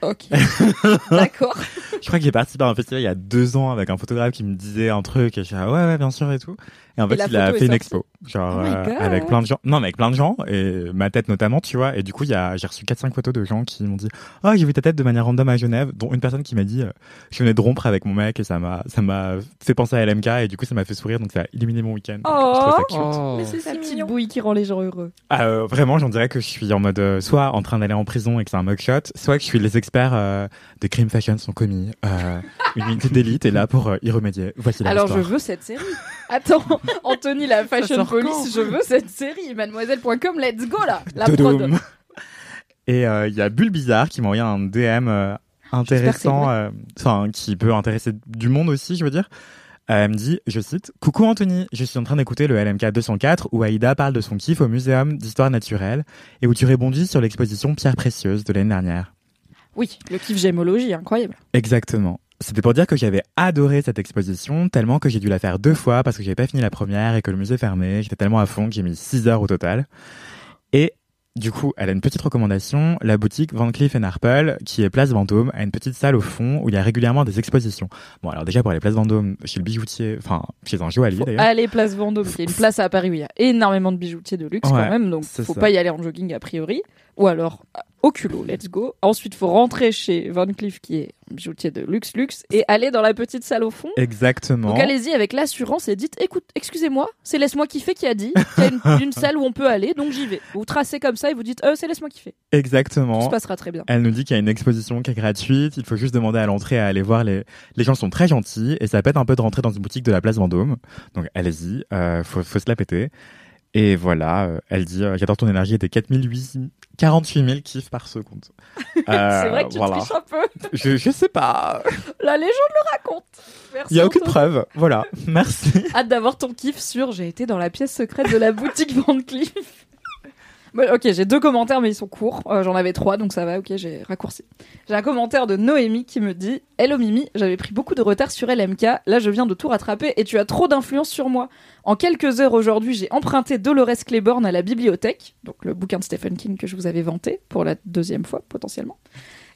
Ok. D'accord. Je crois que j'ai participé à un festival il y a deux ans avec un photographe qui me disait un truc et je suis là, ouais ouais bien sûr et tout. Et en fait il a fait une expo, genre Oh euh, avec plein de gens. Non mais avec plein de gens et ma tête notamment tu vois. Et du coup il y a j'ai reçu 4-5 photos de gens qui m'ont dit, oh j'ai vu ta tête de manière random à Genève, dont une personne qui m'a dit, euh, je venais de rompre avec mon mec et ça m'a ça m'a fait penser à LMK et du coup ça m'a fait sourire donc ça a illuminé mon week-end. Donc, Oh. je trouve ça cute. Oh. Mais c'est si la petite mignon. bouille qui rend les gens heureux. Ah, euh, vraiment, j'en dirais que je suis en mode euh, soit en train d'aller en prison et que c'est un mugshot, soit que je suis les experts euh, des crimes fashion sont commis. Euh, une unité d'élite est là pour euh, y remédier. Voici la Alors je veux cette série. Attends, Anthony la fashion police, je veux cette série. Mademoiselle.com, let's go là. La prod. Et euh, il y a Bulle Bizarre qui m'a envoyé un DM euh, intéressant, euh, enfin qui peut intéresser du monde aussi, je veux dire. Euh, elle me dit, je cite, Coucou Anthony, je suis en train d'écouter le LMK 204 où Aïda parle de son kiff au Muséum d'Histoire Naturelle et où tu rebondis sur l'exposition Pierre Précieuse de l'année dernière. Oui, le kiff gémologie, incroyable. Exactement. C'était pour dire que j'avais adoré cette exposition, tellement que j'ai dû la faire deux fois parce que j'avais pas fini la première et que le musée fermait. J'étais tellement à fond que j'ai mis 6 heures au total. Et du coup, elle a une petite recommandation. La boutique Van Cleef Arpels, qui est place Vendôme, a une petite salle au fond où il y a régulièrement des expositions. Bon, alors déjà pour aller place Vendôme, chez le bijoutier, enfin, chez un joaillier d'ailleurs. aller place Vendôme, qui est une place à Paris où il y a énormément de bijoutiers de luxe quand même, donc faut ça. pas y aller en jogging a priori. Ou alors au culot, let's go. Ensuite, faut rentrer chez Van Cleef, qui est un bijoutier de luxe, luxe, et aller dans la petite salle au fond. Exactement. Donc allez-y avec l'assurance et dites écoute, excusez-moi, c'est laisse-moi kiffer qui a dit qu'il y a une, une salle où on peut aller, donc j'y vais. Vous tracez comme ça et vous dites euh, c'est laisse-moi kiffer. Tout Exactement. se passera très bien. Elle nous dit qu'il y a une exposition qui est gratuite. Il faut juste demander à l'entrée à aller voir les. Les gens sont très gentils et ça pète un peu de rentrer dans une boutique de la place Vendôme. Donc allez-y, euh, faut, faut se la péter. Et voilà, euh, elle dit euh, j'adore ton énergie et tes 4800 48 000 kiffs par seconde. Euh, c'est vrai que tu voilà. triches un peu. Je, je sais pas. La légende le raconte. Merci. Il y a aucune preuve. Voilà. Merci. Hâte d'avoir ton kiff sur j'ai été dans la pièce secrète de la boutique Van Cleef. Bon, ok, j'ai deux commentaires, mais ils sont courts. Euh, J'en avais trois, donc ça va, ok, j'ai raccourci. J'ai un commentaire de Noémie qui me dit Hello Mimi, j'avais pris beaucoup de retard sur LMK, là je viens de tout rattraper et tu as trop d'influence sur moi. En quelques heures aujourd'hui, j'ai emprunté Dolores Claiborne à la bibliothèque, donc le bouquin de Stephen King que je vous avais vanté pour la deuxième fois potentiellement.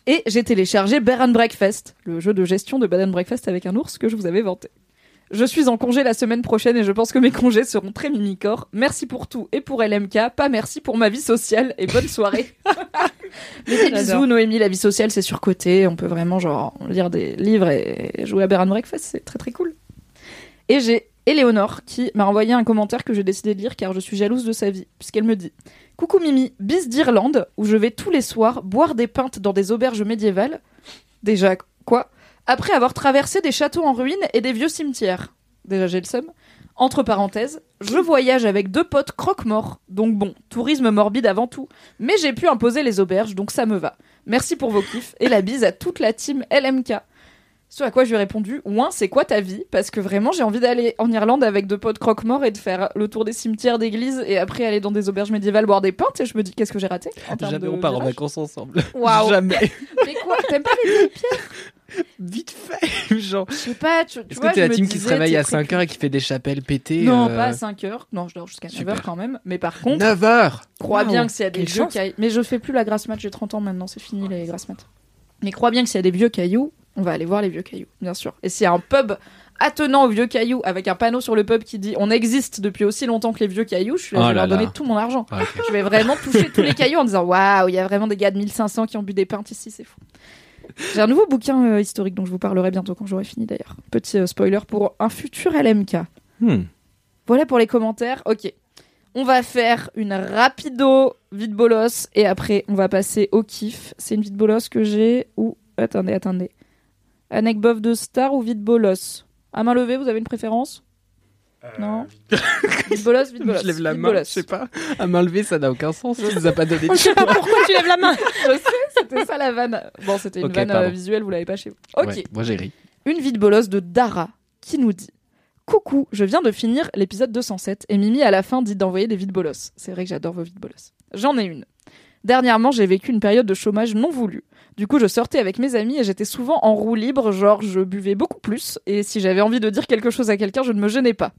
Et j'ai téléchargé Bear and Breakfast, le jeu de gestion de Bed and Breakfast avec un ours que je vous avais vanté. Je suis en congé la semaine prochaine et je pense que mes congés seront très mimicores. Merci pour tout et pour LMK, pas merci pour ma vie sociale et bonne soirée. Des bisous Noémie, la vie sociale c'est surcoté, on peut vraiment genre lire des livres et jouer à Bear and Breakfast, c'est très très cool. Et j'ai Éléonore qui m'a envoyé un commentaire que j'ai décidé de lire car je suis jalouse de sa vie, puisqu'elle me dit Coucou Mimi, bis d'Irlande, où je vais tous les soirs boire des pintes dans des auberges médiévales. Déjà, quoi? Après avoir traversé des châteaux en ruine et des vieux cimetières. Déjà, j'ai le seum. Entre parenthèses, je voyage avec deux potes croque-morts. Donc bon, tourisme morbide avant tout. Mais j'ai pu imposer les auberges, donc ça me va. Merci pour vos kiffs et la bise à toute la team LMK. Ce à quoi je lui ai répondu, ouin, c'est quoi ta vie? Parce que vraiment, j'ai envie d'aller en Irlande avec deux potes croque-morts et de faire le tour des cimetières d'églises et après aller dans des auberges médiévales boire des pintes. Et je me dis, qu'est-ce que j'ai raté? En Jamais de on part en vacances ensemble. Waouh. Jamais. Mais quoi? T'aimes pas les vieilles pierres? Vite fait. Genre. Je sais pas, tu, tu Est-ce vois, que t'es la team qui se réveille à très 5h et qui fait des chapelles pétées Non, euh, pas à 5 heures. Non, je dors jusqu'à 9 Super. heures quand même. Mais par contre, 9h crois bien que s'il y a des vieux cailloux. Mais je fais plus la grasse mat, j'ai 30 ans maintenant, c'est fini les grasses mat. Mais crois bien que s'il y a des vieux cailloux, On va aller voir les vieux cailloux, bien sûr. Et s'il y a un pub attenant aux vieux cailloux avec un panneau sur le pub qui dit on existe depuis aussi longtemps que les vieux cailloux, je, suis là, Oh je vais leur donner là. tout mon argent. Je vais vraiment toucher tous les cailloux en disant waouh, il y a vraiment des gars de 1500 qui ont bu des pintes ici, c'est fou. J'ai un nouveau bouquin euh, historique dont je vous parlerai bientôt quand j'aurai fini d'ailleurs. Petit euh, spoiler pour un futur LMK. Hmm. Voilà pour les commentaires. Ok. On va faire une rapido vide bolos et après on va passer au kiff. C'est une vide bolos que j'ai ou attendez attendez. Anec bof de star ou vide bolos? À main levée, vous avez une préférence? Non. Vide bolos, vide bolos. Je lève la vide main, bolos. je sais pas. À main levée, ça n'a aucun sens. Tu nous as pas donné de Je sais pas pourquoi tu lèves la main. Je sais, c'était ça la vanne. Bon, c'était une vanne euh, pardon. visuelle, vous l'avez pas chez vous. Ok. Ouais, moi j'ai ri. Une vie de bolos de Dara qui nous dit Coucou, je viens de finir l'épisode 207 et Mimi à la fin dit d'envoyer des vides bolos. C'est vrai que j'adore vos vides bolos. J'en ai une. Dernièrement, j'ai vécu une période de chômage non voulu. Du coup, je sortais avec mes amis et j'étais souvent en roue libre, genre je buvais beaucoup plus et si j'avais envie de dire quelque chose à quelqu'un, je ne me gênais pas.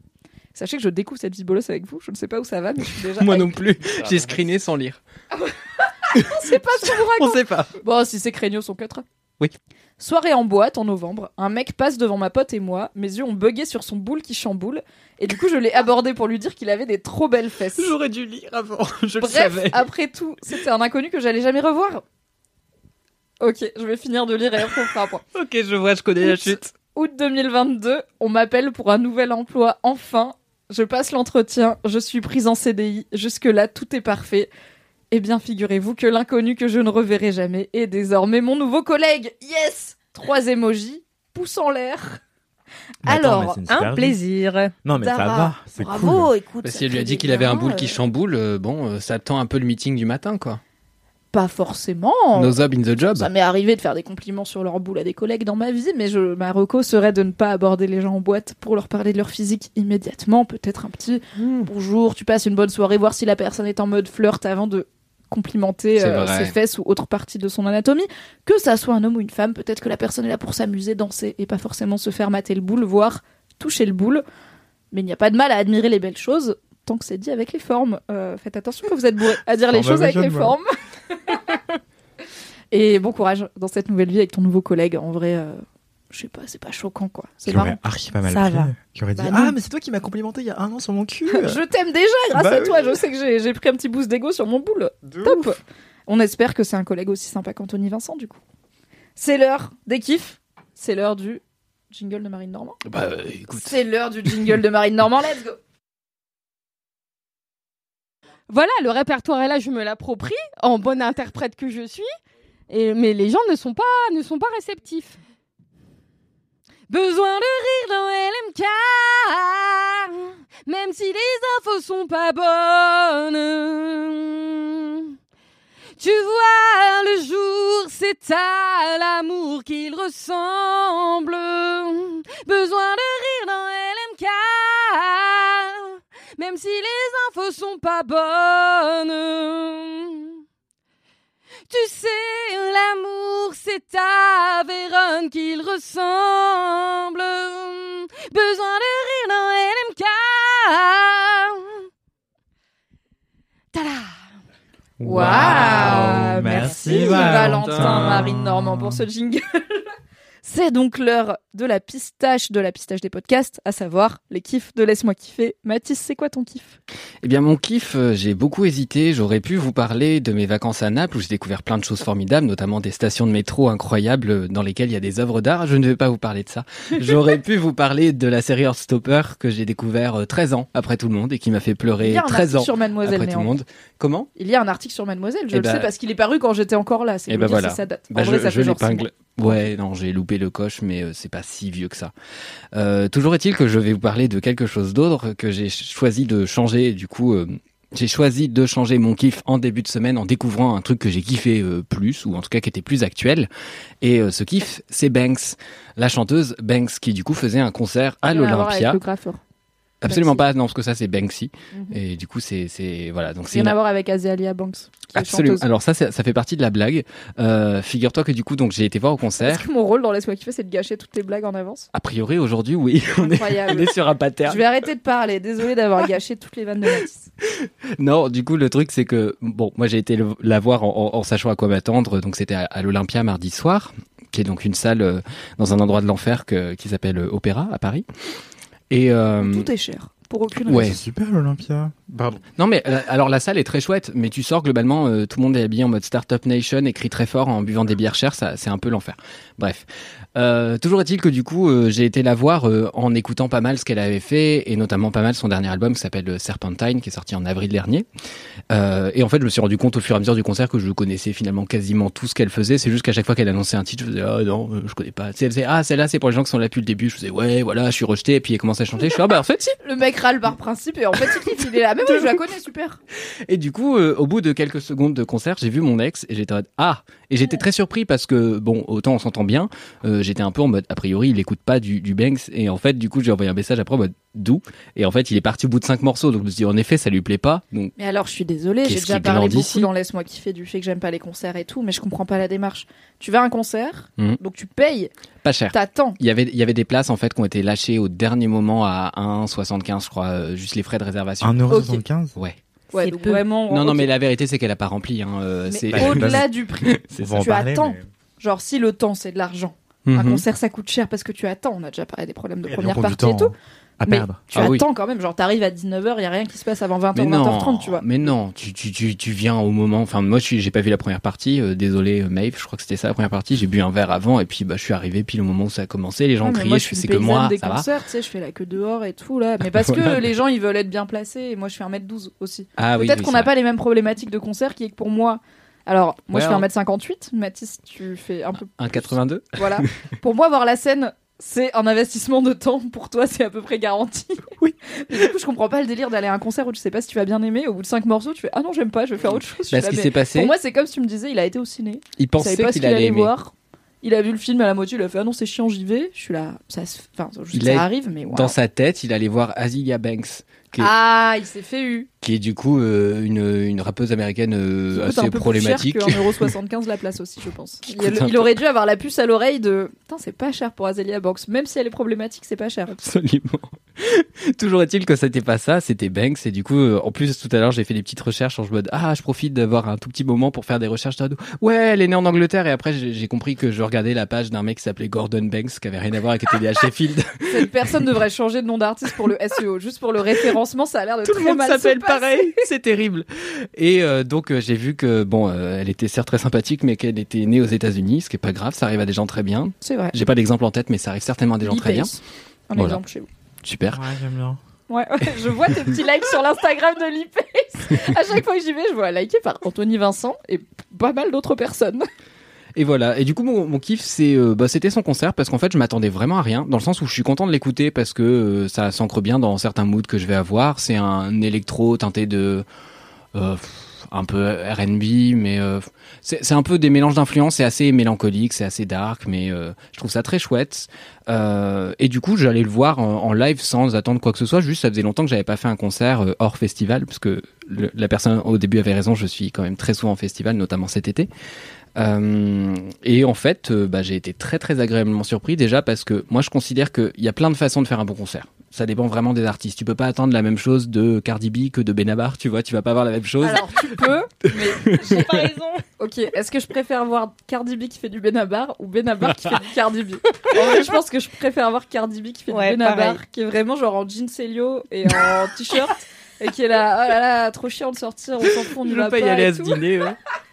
Sachez que je découvre cette vie de bolos avec vous, je ne sais pas où ça va, mais je suis déjà. Moi non plus. J'ai screené sans lire. C'est pas ce qu'on vous raconte. On sait pas. Bon, si c'est craignos, son 4. Oui. Soirée en boîte en novembre, un mec passe devant ma pote et moi, mes yeux ont bugué sur son boule qui chamboule, et du coup je l'ai abordé pour lui dire qu'il avait des trop belles fesses. J'aurais dû lire avant. Je le Bref, savais. après tout, c'était un inconnu que j'allais jamais revoir. Ok, je vais finir de lire et après on fera un point. Ok, je vois, je connais la chute. Août 2022, on m'appelle pour un nouvel emploi, enfin. Je passe l'entretien, je suis prise en CDI, jusque-là tout est parfait. Eh bien, figurez-vous que l'inconnu que je ne reverrai jamais est désormais mon nouveau collègue. Yes Trois émojis, pouce en l'air. Mais Alors, Un vie. plaisir. Non, mais ça va, c'est Bravo, cool. écoute. Parce ça qu'elle lui a dit qu'il avait un boule qui chamboule. euh, bon, euh, ça attend un peu le meeting du matin, quoi. Pas forcément. No job in the job. Ça m'est arrivé de faire des compliments sur leur boule à des collègues dans ma vie, mais je, ma reco serait de ne pas aborder les gens en boîte pour leur parler de leur physique immédiatement. Peut-être un petit Hmm. bonjour, tu passes une bonne soirée, voir si la personne est en mode flirt avant de complimenter euh, ses fesses ou autre partie de son anatomie. Que ça soit un homme ou une femme, peut-être que la personne est là pour s'amuser, danser et pas forcément se faire mater le boule, voire toucher le boule. Mais il n'y a pas de mal à admirer les belles choses tant que c'est dit avec les formes. Euh, faites attention quand vous êtes bourré à dire les choses avec les formes. et bon courage dans cette nouvelle vie avec ton nouveau collègue. En vrai, euh, je sais pas, c'est pas choquant quoi. C'est Qui aurait archi pas mal Ça pris. va. Qui aurait dit Bah. Ah, mais c'est toi qui m'as complimenté il y a un an sur mon cul. Je t'aime déjà grâce Bah à toi. oui. Je sais que j'ai- j'ai pris un petit boost d'ego sur mon boule. Top. On espère que c'est un collègue aussi sympa qu'Anthony Vincent du coup. C'est l'heure des kiffs. C'est l'heure du jingle de Marine Normand. Bah, écoute. C'est l'heure du jingle de Marine Normand. Let's go. Voilà, le répertoire est là, je me l'approprie en bonne interprète que je suis. Mais les gens ne sont pas, ne sont pas réceptifs. Besoin de rire dans LMK, même si les infos sont pas bonnes. Tu vois, le jour, c'est à l'amour qu'il ressemble. Besoin de rire dans LMK, même si les infos sont pas bonnes. Tu sais, l'amour, c'est à Vérone qu'il ressemble. Besoin de rire dans LMK. Tada Waouh Merci, Valentin, Valentin. Marine Normand pour ce jingle. C'est donc l'heure de la pistache de la pistache des podcasts, à savoir les kiffs de Laisse-moi kiffer. Mathis, c'est quoi ton kiff? Eh bien, mon kiff, euh, j'ai beaucoup hésité. J'aurais pu vous parler de mes vacances à Naples où j'ai découvert plein de choses formidables, notamment des stations de métro incroyables euh, dans lesquelles il y a des œuvres d'art. Je ne vais pas vous parler de ça. J'aurais pu vous parler de la série Heartstopper que j'ai découvert euh, 13 ans après tout le monde et qui m'a fait pleurer y a un 13 article ans sur Mademoiselle après tout Néant. le monde. Comment? Il y a un article sur Mademoiselle, je Eh le ben- sais parce qu'il est paru quand j'étais encore là. C'est Eh dire voilà. ça date. Bah, vrai, je ça l'épingle. Ouais, non, j'ai loupé le coche, mais euh, c'est pas si vieux que ça. Euh, toujours est-il que je vais vous parler de quelque chose d'autre que j'ai ch- choisi de changer. Du coup, euh, j'ai choisi de changer mon kiff en début de semaine en découvrant un truc que j'ai kiffé euh, plus, ou en tout cas qui était plus actuel. Et euh, ce kiff, c'est Banks, la chanteuse Banks, qui du coup faisait un concert à avec l'Olympia. Absolument Banksy. pas, non, parce que ça c'est Banksy. Mhm. Et du coup, c'est voilà, donc c'est Rien une à voir avec Azalia Banks, Absolument. Alors ça, ça fait partie de la blague. Euh, Figure-toi que du coup, donc j'ai été voir au concert. Est-ce que mon rôle dans Laisse-moi kiffer, c'est de gâcher toutes les blagues en avance A priori, aujourd'hui, oui, on est, on est sur un pattern. Je vais arrêter de parler. Désolée d'avoir gâché toutes les vannes de Mathis. Non, du coup, le truc, c'est que, bon, moi, j'ai été le- la voir en, en- en sachant à quoi m'attendre. Donc, c'était à, à l'Olympia mardi soir, qui est donc une salle euh, dans un endroit de l'enfer qui s'appelle euh, Opéra à Paris. Et euh, Tout est cher. Pour aucune Ouais. raison. C'est super l'Olympia. Pardon. non mais euh, alors la salle est très chouette, mais tu sors globalement, euh, tout le monde est habillé en mode Startup Nation, écrit très fort en buvant des bières chères, ça c'est un peu l'enfer. Bref, Euh, toujours est-il que du coup euh, j'ai été la voir euh, en écoutant pas mal ce qu'elle avait fait et notamment pas mal son dernier album qui s'appelle Serpentine qui est sorti en avril dernier. Euh, et en fait je me suis rendu compte au fur et à mesure du concert que je connaissais finalement quasiment tout ce qu'elle faisait. C'est juste qu'à chaque fois qu'elle annonçait un titre, je faisais ah non je connais pas. Tu sais, elle faisait ah celle-là c'est pour les gens qui sont là depuis le début. Je faisais ouais voilà je suis rejeté et puis elle commence à chanter. Je suis ah bah en fait si. Le mec râle par principe et en fait il est là. Mais oui, je la connais, super. Et du coup, euh, au bout de quelques secondes de concert, j'ai vu mon ex et j'étais en mode ah! Et j'étais très surpris parce que bon autant on s'entend bien, euh, j'étais un peu en mode a priori il écoute pas du, du Banks. Et en fait du coup j'ai envoyé un message après en mode d'où et en fait il est parti au bout de cinq morceaux donc je me suis dit en effet ça lui plaît pas donc Mais alors, je suis désolée, j'ai déjà parlé beaucoup dans Laisse-moi kiffer du fait que j'aime pas les concerts et tout, mais je comprends pas la démarche. Tu vas à un concert, Mhm. donc tu payes, pas cher. t'attends. Il y avait il y avait des places en fait qui ont été lâchées au dernier moment à 1,75 je crois euh, juste les frais de réservation. 1,75€ Ouais. Ouais, C'est donc peu. vraiment. Non non mais la vérité c'est qu'elle a pas rempli hein, euh, c'est au-delà du prix, tu parler, attends. mais- genre si le temps c'est de l'argent, un Mhm. concert ça coûte cher parce que tu attends. On a déjà parlé des problèmes de première partie et tout. temps À Mais perdre. tu Ah oui. attends quand même, genre t'arrives à 19h, y a rien qui se passe avant 20h, Mais non, 20h30, tu vois. mais non, tu, tu, tu, tu viens au moment. Enfin, moi, je suis, j'ai pas vu la première partie. euh, désolé, euh, Maeve, je crois que c'était ça la première partie. J'ai bu un verre avant et puis bah, je suis arrivé pile au moment où ça a commencé. Les gens Ouais, criaient, moi, je c'est que moi, des ça va. concerts, tu sais, je fais la queue dehors et tout là, mais parce que les gens ils veulent être bien placés et moi je fais 1m12 aussi. Ah oui, Peut-être oui, qu'on n'a pas les mêmes problématiques de concert qui est que pour moi. Alors, moi Ouais, je fais hein. 1m58, Mathis, tu fais un peu. Un plus. 82 Voilà. pour moi, voir la scène, c'est un investissement de temps. Pour toi, c'est à peu près garanti. Oui. du coup, je comprends pas le délire d'aller à un concert où tu sais pas si tu vas bien aimer. Au bout de 5 morceaux, tu fais Ah non, j'aime pas, je vais faire autre chose. Bah, ce qui s'est passé, Pour moi, c'est comme si tu me disais Il a été au ciné. il pensait savait pas ce qu'il allait allait aimer. voir. Il a vu le film à la moitié, il a fait Ah non, c'est chiant, j'y vais. Je suis là. Ça, se... enfin, je sais ça arrive, mais. waouh. Dans sa tête, il allait voir Azealia Banks, qui Ah, il s'est fait eu. Qui est du coup euh, une, une rappeuse américaine euh, assez un peu problématique. plus cher que 1,75€ la place aussi, je pense. Il, aurait dû avoir la puce à l'oreille de Putain, c'est pas cher pour Azealia Banks. Même si elle est problématique, c'est pas cher. Absolument. Toujours est-il que c'était pas ça, c'était Banks. Et du coup, euh, en plus, tout à l'heure, j'ai fait des petites recherches en mode Ah, je profite d'avoir un tout petit moment pour faire des recherches. Ouais, elle est née en Angleterre. Et après, j'ai compris que je regardais la page d'un mec qui s'appelait Gordon Banks, qui avait rien à voir qui était à Sheffield. Cette personne devrait changer de nom d'artiste pour le SEO. Juste pour le référencement, ça a l'air de tout le très monde mal. Pareil. C'est terrible. Et euh, donc, euh, j'ai vu que, bon, euh, elle était certes très sympathique, mais qu'elle était née aux États-Unis, ce qui est pas grave. Ça arrive à des gens très bien. C'est vrai. J'ai pas d'exemple en tête, mais ça arrive certainement à des gens très bien. Un Voilà. exemple chez vous. Super. Ouais, j'aime bien. Ouais, ouais, je vois tes petits likes sur l'Instagram de Pace. À chaque fois que j'y vais, je vois liké par Anthony Vincent et pas mal d'autres personnes. Et voilà. Et du coup, mon, kiff, c'est, euh, bah, c'était son concert parce qu'en fait, je m'attendais vraiment à rien, dans le sens où je suis content de l'écouter parce que euh, ça s'ancre bien dans certains moods que je vais avoir. C'est un électro teinté de euh, un peu R&B, mais c'est un peu des mélanges d'influences. C'est assez mélancolique, c'est assez dark, mais je trouve ça très chouette. Et du coup, j'allais le voir en, live sans attendre quoi que ce soit. Juste, ça faisait longtemps que j'avais pas fait un concert hors festival, parce que la personne au début avait raison. Je suis quand même très souvent en festival, notamment cet été. Euh, et en fait, euh, bah, j'ai été très très agréablement surpris déjà parce que moi je considère qu'il y a plein de façons de faire un bon concert. Ça dépend vraiment des artistes. Tu peux pas attendre la même chose de Cardi B que de Benabar, tu vois, tu vas pas avoir la même chose. Alors tu peux, mais j'ai pas raison. Ok, est-ce que je préfère voir Cardi B qui fait du Benabar ou Benabar qui fait du Cardi B? En vrai, je pense que je préfère voir Cardi B qui fait Ouais, du Benabar, pareil. qui est vraiment genre en jean Célio et en t-shirt. Et qui est là, oh là là, trop chiant de sortir, on s'en fout, on y je va veux pas y pas aller et à ce dîner. ouais.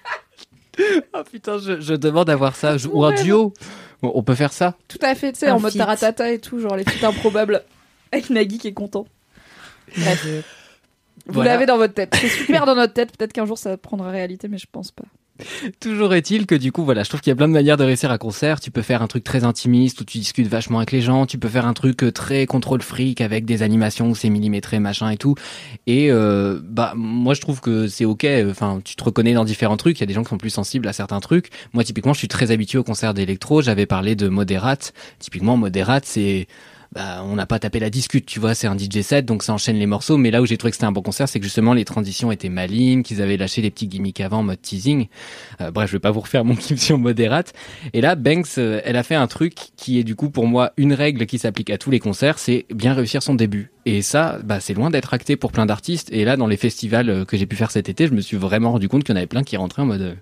oh putain, je, je demande d'avoir ça, je- Mon ou un duo. Bon, on peut faire ça. Tout à fait, tu sais, en mode taratata et tout, genre les feats improbables. Avec Nagui qui est content. Bref. Vous Voilà. l'avez dans votre tête. C'est super dans notre tête. Peut-être qu'un jour ça prendra réalité, mais je pense pas. Toujours est-il que du coup, voilà, je trouve qu'il y a plein de manières de réussir un concert. Tu peux faire un truc très intimiste où tu discutes vachement avec les gens. Tu peux faire un truc euh, très contrôle fric avec des animations où c'est millimétré, machin et tout. Et euh, bah moi, je trouve que c'est ok. Enfin, tu te reconnais dans différents trucs. Il y a des gens qui sont plus sensibles à certains trucs. Moi, typiquement, je suis très habitué au concert d'électro. J'avais parlé de Moderate. Typiquement, Moderate, c'est bah, on n'a pas tapé la discute, tu vois, c'est un DJ set, donc ça enchaîne les morceaux. Mais là où j'ai trouvé que c'était un bon concert, c'est que justement les transitions étaient malines, qu'ils avaient lâché des petits gimmicks avant en mode teasing. Euh, bref, je vais pas vous refaire mon kiff sur modérate. Et là, Banks, euh, elle a fait un truc qui est du coup pour moi une règle qui s'applique à tous les concerts, c'est bien réussir son début. Et ça, bah, c'est loin d'être acté pour plein d'artistes. Et là, dans les festivals euh, que j'ai pu faire cet été, je me suis vraiment rendu compte qu'il y en avait plein qui rentraient en mode euh,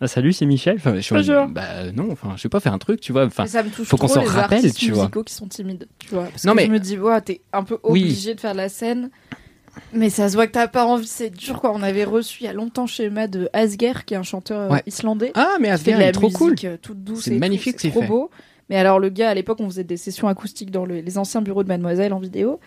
Ah, salut, c'est Michel. Enfin, je Bonjour. bah non, enfin, je sais pas faire un truc, tu vois. Enfin, Mais ça me touche faut qu'on s'en rappelle, tu vois. musicaux qui sont timides, tu vois. Parce Non, que mais- je me dis, ouais, t'es un peu Oui. obligé de faire de la scène. Mais ça se voit que t'as pas envie, c'est dur quoi. On avait reçu il y a longtemps chez Emma de Asger, qui est un chanteur euh, Ouais. islandais. Ah, mais Asger, est trop cool. euh, toute douce C'est magnifique, c'est c'est trop fait. beau. Mais alors le gars à l'époque on faisait des sessions acoustiques dans le- les anciens bureaux de Mademoiselle en vidéo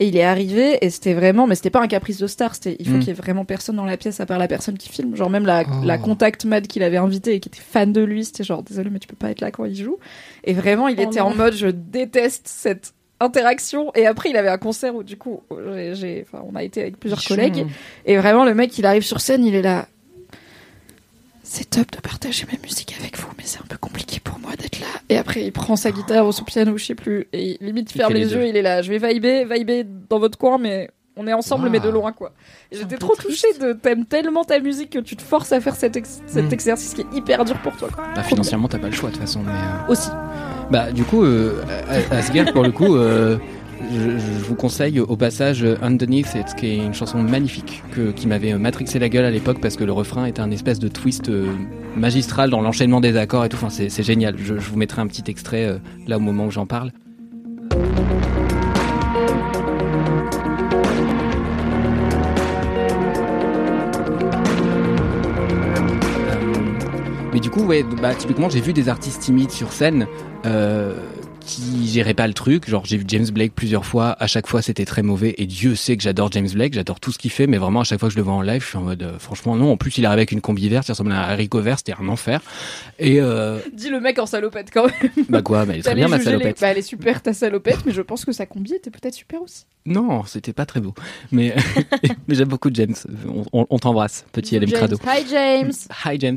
et il est arrivé et c'était vraiment mais c'était pas un caprice de star c'était il faut Mm. qu'il y ait vraiment personne dans la pièce à part la personne qui filme genre même la, Oh. la contact mad qu'il avait invité et qui était fan de lui c'était genre désolé mais tu peux pas être là quand il joue et vraiment il Oh était en mode je déteste cette interaction et après il avait un concert où du coup j'ai- j'ai enfin on a été avec plusieurs collègues et vraiment, le mec, il arrive sur scène, il est là. C'est top de partager ma musique avec vous, mais c'est un peu compliqué pour. Et après, il prend sa guitare ou son piano, je sais plus, et il- limite il ferme les, les yeux, il est là. Je vais vibrer, vibrer dans votre coin, mais on est ensemble, mais de loin, quoi. J'étais trop touchée de t'aimes tellement ta musique que tu te forces à faire cet, ex- cet exercice qui est hyper dur pour toi. quoi. Bah, financièrement, t'as pas le choix de toute façon. Mais, euh, Aussi. Bah, du coup, euh, Asgard, pour le coup, euh, je, vous conseille au passage euh, Underneath It, qui est une chanson magnifique que, qui m'avait euh, matrixé la gueule à l'époque parce que le refrain était un espèce de twist euh, magistral dans l'enchaînement des accords et tout. Enfin, c'est génial. Je, vous mettrai un petit extrait là au moment où j'en parle. Mais du coup, ouais, bah, typiquement, j'ai vu des artistes timides sur scène qui géraient pas le truc. Genre, j'ai vu James Blake plusieurs fois. À chaque fois, c'était très mauvais. Et Dieu sait que j'adore James Blake. J'adore tout ce qu'il fait. Mais vraiment, à chaque fois que je le vois en live, je suis en mode, euh, franchement, non. En plus, il arrive avec une combi verte. Il ressemble à un haricot vert. C'était un enfer. Et, euh, Dis le mec en salopette quand même. bah quoi, bah, elle est très bien, ma les- salopette. Bah, elle est super ta salopette, mais je pense que sa combi était peut-être super aussi. Non, c'était pas très beau. Mais, mais j'aime beaucoup James. On, on- on t'embrasse, petit LM. Crado. Hi James. Hi James.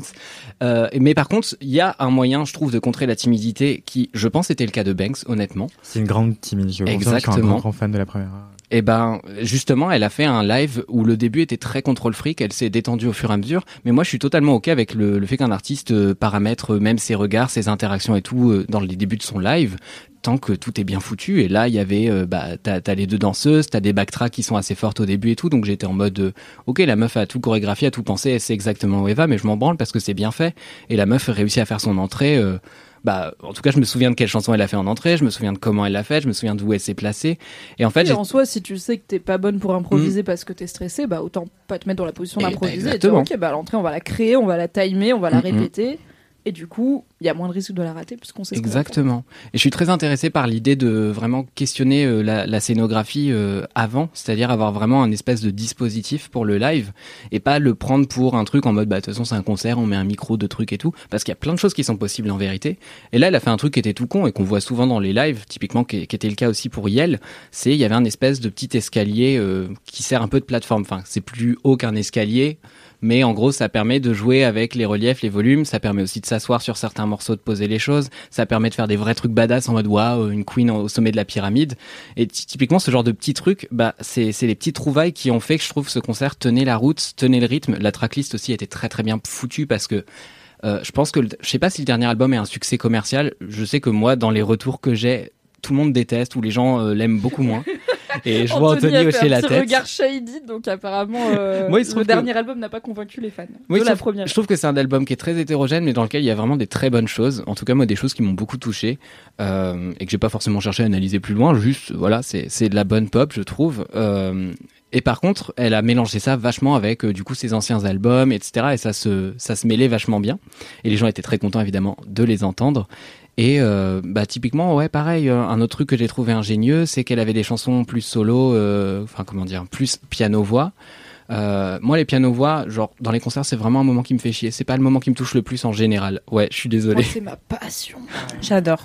Euh, mais par contre, il y a un moyen, je trouve, de contrer la timidité qui, je pense, était le cas de Banks, honnêtement. C'est une grande timide. Je confirme, Je suis un Exactement. grand, grand fan de la première. Et ben, justement, elle a fait un live où le début était très contrôle fric, elle s'est détendue au fur et à mesure. Mais moi, je suis totalement ok avec le, le fait qu'un artiste euh, paramètre euh, même ses regards, ses interactions et tout euh, dans les débuts de son live, tant que tout est bien foutu. Et là, il y avait, bah, t'as t'as les deux danseuses, t'as des backtracks qui sont assez fortes au début et tout. Donc j'étais en mode, ok, la meuf a tout chorégraphié, a tout pensé, elle sait exactement où elle va, mais je m'en branle parce que c'est bien fait. Et la meuf réussit à faire son entrée. euh, bah, en tout cas, je me souviens de quelle chanson elle a fait en entrée, je me souviens de comment elle l'a fait, je me souviens d'où elle s'est placée. Et en fait, Oui, en soi, si tu sais que t'es pas bonne pour improviser parce que t'es stressé, bah autant pas te mettre dans la position d'improviser et dire exactement. ok, bah à l'entrée on va la créer, on va la timer, on va la Mhm. répéter, et du coup il y a moins de risques de la rater puisqu'on sait. Exactement. Et je suis très intéressé par l'idée de vraiment questionner euh, la, scénographie euh, avant, c'est-à-dire avoir vraiment un espèce de dispositif pour le live et pas le prendre pour un truc en mode bah de toute façon c'est un concert, on met un micro, de trucs et tout, parce qu'il y a plein de choses qui sont possibles en vérité. Et là, elle a fait un truc qui était tout con et qu'on voit souvent dans les lives, typiquement qui, qui était le cas aussi pour Yel, c'est il y avait un espèce de petit escalier euh, qui sert un peu de plateforme. Enfin, c'est plus haut qu'un escalier. Mais en gros, ça permet de jouer avec les reliefs, les volumes. Ça permet aussi de s'asseoir sur certains morceaux, de poser les choses. Ça permet de faire des vrais trucs badass en mode waouh, une queen au sommet de la pyramide. Et ty- typiquement, ce genre de petits trucs, bah, c'est c'est les petites trouvailles qui ont fait que je trouve ce concert tenait la route, tenait le rythme. La tracklist aussi était très très bien foutue parce que euh, je pense que le- je sais pas si le dernier album est un succès commercial. Je sais que moi, dans les retours que j'ai, tout le monde déteste ou les gens euh, l'aiment beaucoup moins. Et je vois Anthony a fait hocher un la tête. regard shady, donc apparemment euh, Moi, il se trouve le que- dernier album n'a pas convaincu les fans de la première. Je trouve que c'est un album qui est très hétérogène, mais dans lequel il y a vraiment des très bonnes choses. En tout cas, moi, des choses qui m'ont beaucoup touché euh, et que j'ai pas forcément cherché à analyser plus loin. Juste, voilà, c'est c'est de la bonne pop, je trouve. Euh, et par contre, elle a mélangé ça vachement avec euh, du coup ses anciens albums, etc. Et ça se ça se mêlait vachement bien. Et les gens étaient très contents évidemment de les entendre. Et euh, bah typiquement ouais pareil euh, un autre truc que j'ai trouvé ingénieux c'est qu'elle avait des chansons plus solo euh, enfin comment dire plus piano voix euh, moi, les pianos voix, genre dans les concerts, c'est vraiment un moment qui me fait chier. C'est pas le moment qui me touche le plus en général. Ouais, je suis désolé. C'est ma passion. J'adore.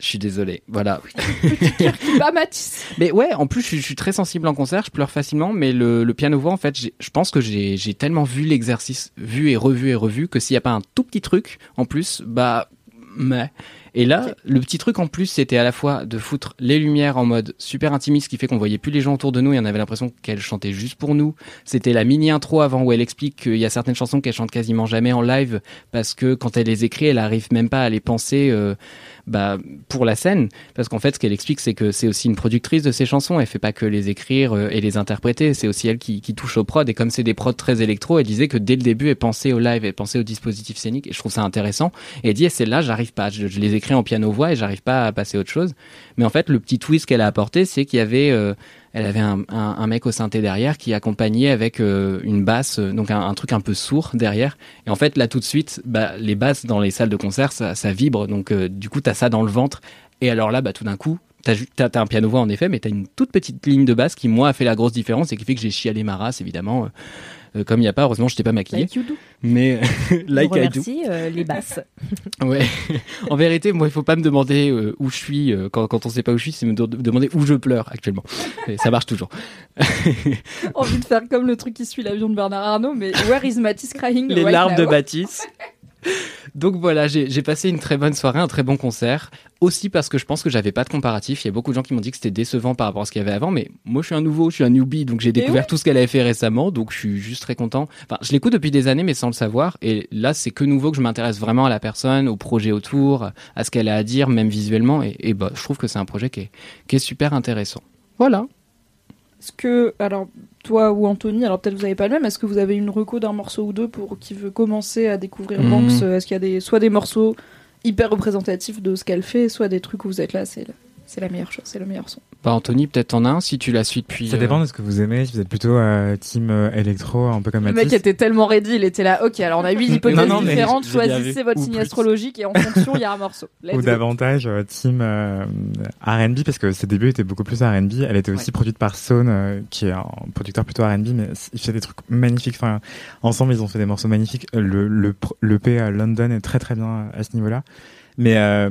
Je suis désolé. Voilà. Pas Matisse. Mais ouais, en plus, je, suis- je suis très sensible en concert. Je pleure facilement. Mais le, le piano voix, en fait, je pense que j'ai j'ai tellement vu l'exercice, vu et revu et revu, que s'il y a pas un tout petit truc en plus, bah, mais. Et là, le petit truc en plus, c'était à la fois de foutre les lumières en mode super intimiste, ce qui fait qu'on voyait plus les gens autour de nous et on avait l'impression qu'elle chantait juste pour nous. C'était la mini intro avant où elle explique qu'il y a certaines chansons qu'elle chante quasiment jamais en live parce que quand elle les écrit, elle arrive même pas à les penser. euh, bah, pour la scène, parce qu'en fait, ce qu'elle explique, c'est que c'est aussi une productrice de ses chansons. Elle fait pas que les écrire euh, et les interpréter. C'est aussi elle qui, touche au prod. Et comme c'est des prods très électro, elle disait que dès le début, elle pensait au live, elle pensait au dispositif scénique. Et je trouve ça intéressant. Et elle dit, c'est là, j'arrive pas. Je, je les écris en piano-voix et j'arrive pas à passer à autre chose. Mais en fait, le petit twist qu'elle a apporté, c'est qu'il y avait, euh, elle avait un, mec au synthé derrière qui accompagnait avec euh, une basse, euh, donc un, truc un peu sourd derrière. Et en fait, là, tout de suite, bah, les basses dans les salles de concert, ça, vibre. Donc, du coup, t'as ça dans le ventre. Et alors là, bah, tout d'un coup, t'as t'as- t'as un piano-voix en effet, mais t'as une toute petite ligne de basse qui, moi, a fait la grosse différence et qui fait que j'ai chialé ma race, évidemment. Euh, comme il n'y a pas, heureusement, je t'ai pas maquillé. Like you do. Mais like On I do. remercie euh, les basses. Ouais. en vérité, moi, il faut pas me demander euh, où je suis quand, quand on sait pas où je suis, c'est me de- demander où je pleure actuellement. Et ça marche toujours. Envie de faire comme le truc qui suit l'avion de Bernard Arnault, mais Where is Matisse crying? Les larmes de Baptiste. Donc voilà, j'ai passé une très bonne soirée, un très bon concert. Aussi parce que je pense que j'avais pas de comparatif. Il y a beaucoup de gens qui m'ont dit que c'était décevant par rapport à ce qu'il y avait avant, mais moi je suis un nouveau, je suis un newbie, donc j'ai découvert ouais. tout ce qu'elle avait fait récemment, donc je suis juste très content. Enfin, je l'écoute depuis des années, mais sans le savoir. Et là, c'est que nouveau que je m'intéresse vraiment à la personne, au projet autour, à ce qu'elle a à dire, même visuellement. Et, et bah, je trouve que c'est un projet qui est, qui est super intéressant. Voilà. Est-ce que, alors, toi ou Anthony, alors peut-être vous avez pas le même, est-ce que vous avez une reco d'un morceau ou deux pour qui veut commencer à découvrir Mhm. Banks euh, Est-ce qu'il y a des, soit des morceaux hyper représentatifs de ce qu'elle fait, soit des trucs où vous êtes là, c'est la, c'est la meilleure chose, c'est le meilleur son. Bah, Anthony, peut-être en as un si tu la suis depuis. Ça euh, dépend de ce que vous aimez. Si vous êtes plutôt euh, team euh, électro, un peu comme Le mec Mathis. était tellement ready, il était là, ok, alors on a huit hypothèses Non, non, différentes, choisissez votre signe astrologique et en fonction, il y a un morceau. Let's ou go. davantage euh, team euh, R&B parce que ses débuts étaient beaucoup plus R&B. Elle était aussi Ouais. produite par Sone, euh, qui est un producteur plutôt R&B, mais il fait des trucs magnifiques. Enfin, ensemble, ils ont fait des morceaux magnifiques. Euh, Le le le P à London est très très bien à ce niveau-là. Mais euh,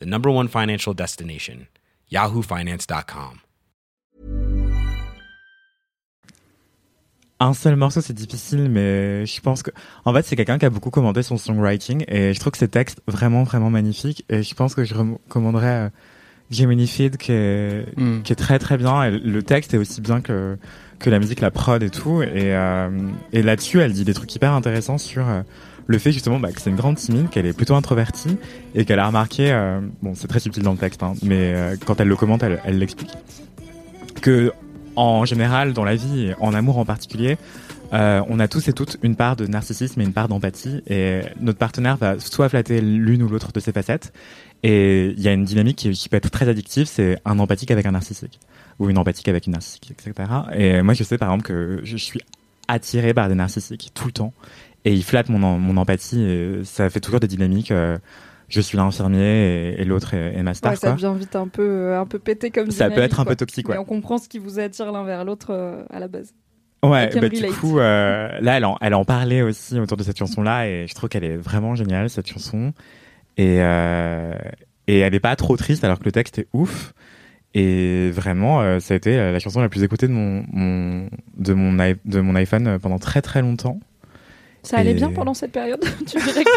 the number one financial destination, yahoofinance.com. un seul morceau, c'est difficile, mais je pense que, en fait, c'est quelqu'un qui a beaucoup commenté son songwriting et je trouve que ses textes vraiment, vraiment magnifiques et je pense que je recommanderais euh, Gemini Feed qui est, hmm. qui est très très bien. Et le texte est aussi bien que que la musique, la prod et tout. Et, euh, et là-dessus, elle dit des trucs hyper intéressants sur euh, le fait justement bah, que c'est une grande timide, qu'elle est plutôt introvertie et qu'elle a remarqué, euh, bon, c'est très subtil dans le texte, hein, mais euh, quand elle le commente, elle l'explique que en général, dans la vie, en amour en particulier, euh, on a tous et toutes une part de narcissisme et une part d'empathie, et notre partenaire va soit flatter l'une ou l'autre de ces facettes, et il y a une dynamique qui, qui peut être très addictive, c'est un empathique avec un narcissique, ou une empathique avec une narcissique, etc. Et moi, je sais par exemple que je suis attiré par des narcissiques tout le temps, et ils flattent mon, mon empathie, et ça fait toujours des dynamiques. euh, je suis l'infirmier et, et l'autre est, est ma star. Ouais, ça quoi. devient vite un peu, euh, un peu pété comme Ça peut dynamique, être un quoi. peu toxique, ouais. Mais on comprend ce qui vous attire l'un vers l'autre euh, à la base. Ouais, bah, du coup, euh, là, elle en, elle en parlait aussi autour de cette chanson-là, et je trouve qu'elle est vraiment géniale, cette chanson. Et, et elle est pas trop triste, alors que le texte est ouf. Et vraiment, euh, ça a été la chanson la plus écoutée de mon, mon, de mon, de mon iPhone pendant très très longtemps. Ça allait Et- bien pendant cette période Tu dirais que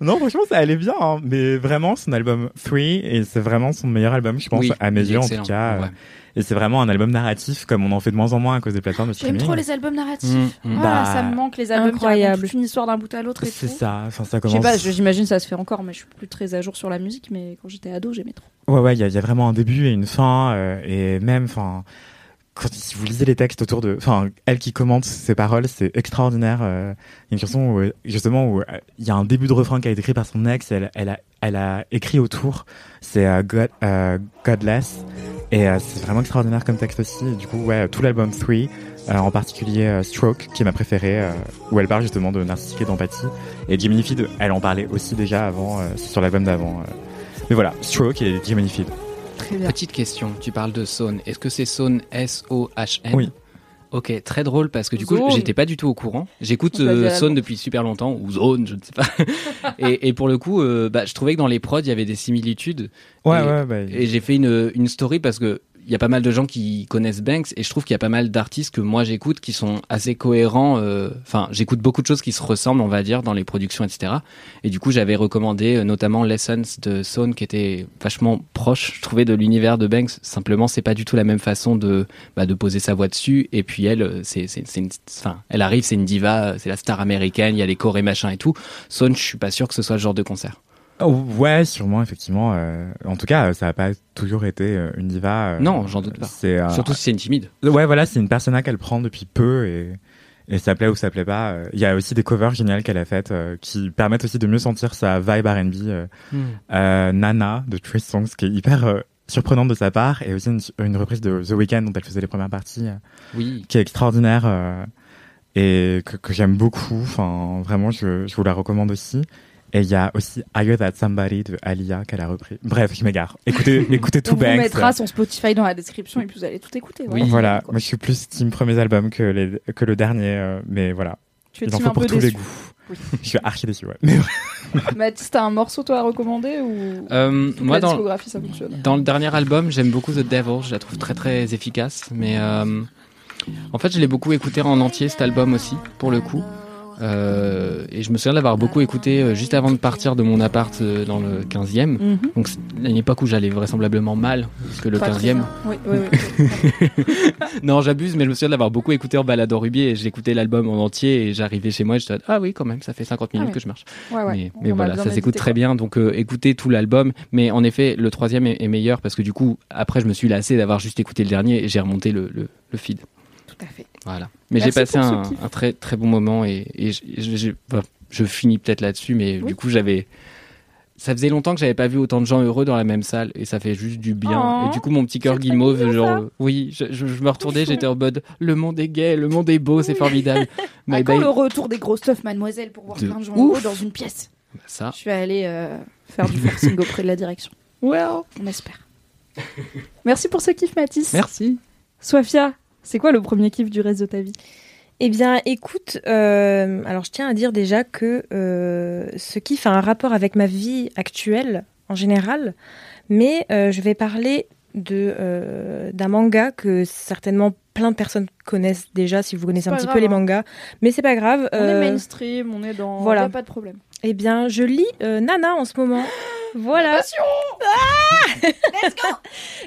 Non, franchement, ça allait bien, hein, mais vraiment, son album 3, et c'est vraiment son meilleur album, je pense, Oui, à mes yeux en tout cas. ouais. euh, Et c'est vraiment un album narratif, comme on en fait de moins en moins à cause des plateformes de J'aime streaming. trop les albums narratifs. Mm, mm. Ah, Bah, ça me manque les albums incroyable. qui une histoire d'un bout à l'autre et C'est tout. ça, enfin, ça Je commence. sais pas, je- j'imagine ça se fait encore, mais je suis plus très à jour sur la musique. Mais quand j'étais ado, j'aimais trop. Ouais, ouais, il y, a- il y a vraiment un début et une fin, euh, et même, enfin, si vous lisez les textes autour de, enfin, elle qui commente ses paroles, c'est extraordinaire. euh, Il y a une chanson où, euh, justement où euh, il y a un début de refrain qui a été écrit par son ex. Elle, elle a, elle a écrit autour. C'est euh, God, euh, Godless, et euh, c'est vraiment extraordinaire comme texte aussi. Du coup, ouais, tout l'album 3 euh, en particulier Stroke, qui est ma préférée, où elle parle justement de narcissique et d'empathie. Et Jiminy Feed, elle en parlait aussi déjà avant, sur l'album d'avant. Mais voilà, Stroke et Jiminy Feed. Très bien. Petite question, tu parles de Saune. Est-ce que c'est Saune S-O-H-N Oui. Ok, très drôle parce que du coup, j'étais pas du tout au courant. J'écoute euh, Saune depuis super longtemps, ou Zone, je ne sais pas. et, et pour le coup, euh, bah, je trouvais que dans les prods, il y avait des similitudes. Ouais, Et- ouais, bah, Et j'ai fait une, une story parce que il y a pas mal de gens qui connaissent Banks et je trouve qu'il y a pas mal d'artistes que moi j'écoute qui sont assez cohérents. euh, Enfin, j'écoute beaucoup de choses qui se ressemblent, on va dire, dans les productions, etc. Et du coup, j'avais recommandé euh, notamment Lessons de Sone qui était vachement proche, je trouvais, de l'univers de Banks. Simplement, c'est pas du tout la même façon de bah, de poser sa voix dessus. Et puis elle, euh, c'est c'est enfin, elle arrive, c'est une diva, c'est la star américaine, il y a les chorés machin et tout. Sone, je suis pas sûr que ce soit le genre de concert. Oh, ouais, sûrement, effectivement. euh, en tout cas, euh, ça n'a pas toujours été euh, une diva. euh, Non, j'en doute pas. Euh, Surtout si c'est une timide. Ouais, voilà, c'est une persona qu'elle prend depuis peu et, et ça plaît ou ça plaît pas. Euh, Il y a aussi des covers géniales qu'elle a faites euh, qui permettent aussi de mieux sentir sa vibe R&B. euh, euh, Nana de Trace Songs, qui est hyper euh, surprenante de sa part, et aussi une, une reprise de The Weeknd dont elle faisait les premières parties, euh, Oui. qui est extraordinaire euh, et que, que j'aime beaucoup. Enfin, vraiment, je, je vous la recommande aussi. Et il y a aussi Higher That Somebody de Alia qu'elle a repris. Bref, je m'égare. Écoutez, écoutez tout On vous Banks. mettra son Spotify dans la description et puis vous allez tout écouter. Oui, voilà. Moi, je suis plus team premiers albums que, les, que le dernier, euh, mais voilà. Tu es Il en team faut un pour peu tous les goûts. Oui. Je suis archi déçu, ouais. Mais Mathis, t'as un morceau toi à recommander ou Euh, moi, la dans, discographie ça fonctionne? dans le dernier album, j'aime beaucoup The Devil. Je la trouve très très efficace. Mais euh, en fait, je l'ai beaucoup écouté en entier cet album aussi, pour le coup. Euh, et je me souviens d'avoir beaucoup écouté euh, juste avant de partir de mon appart euh, dans le 15e. Mhm. Donc à une époque où j'allais vraisemblablement mal, parce que le Pas très 15e. bien. Oui, oui, oui. non, j'abuse, mais je me souviens d'avoir beaucoup écouté en balade en Ruby et j'écoutais l'album en entier et j'arrivais chez moi et je disais, ah oui, quand même, ça fait 50 minutes ouais. que je marche. Ouais, ouais. Mais, mais voilà, ça s'écoute très bien. Donc euh, écoutez tout l'album. Mais en effet, le troisième est, est meilleur parce que du coup, après, je me suis lassé d'avoir juste écouté le dernier et j'ai remonté le, le, le feed. À fait. Voilà. Mais j'ai passé un, très très bon moment et, et je, je- je- enfin, je finis peut-être là-dessus, mais Oui. du coup, j'avais. Ça faisait longtemps que j'avais pas vu autant de gens heureux dans la même salle et ça fait juste du bien. Oh, et du coup, mon petit cœur guimauve, genre, oui, je, je- je me retournais, j'étais en mode, le monde est gay, le monde est beau, c'est formidable. Quand babe- le retour des gros stuff, mademoiselle, pour voir De plein de gens heureux dans une pièce Ça. Je suis allée euh, faire du forcing auprès de la direction. Well. On espère. Merci pour ce kiff, Mathis. Merci. Sophia, c'est quoi le premier kiff du reste de ta vie? Eh bien, écoute, euh, alors je tiens à dire déjà que euh, ce kiff a un rapport avec ma vie actuelle en général, mais euh, je vais parler de d'un manga que certainement plein de personnes connaissent déjà si vous connaissez un petit grave, peu les hein. mangas, mais c'est pas grave. On est mainstream, on est dans. voilà. A pas de problème. Eh bien, je lis euh, Nana en ce moment. Voilà. Ah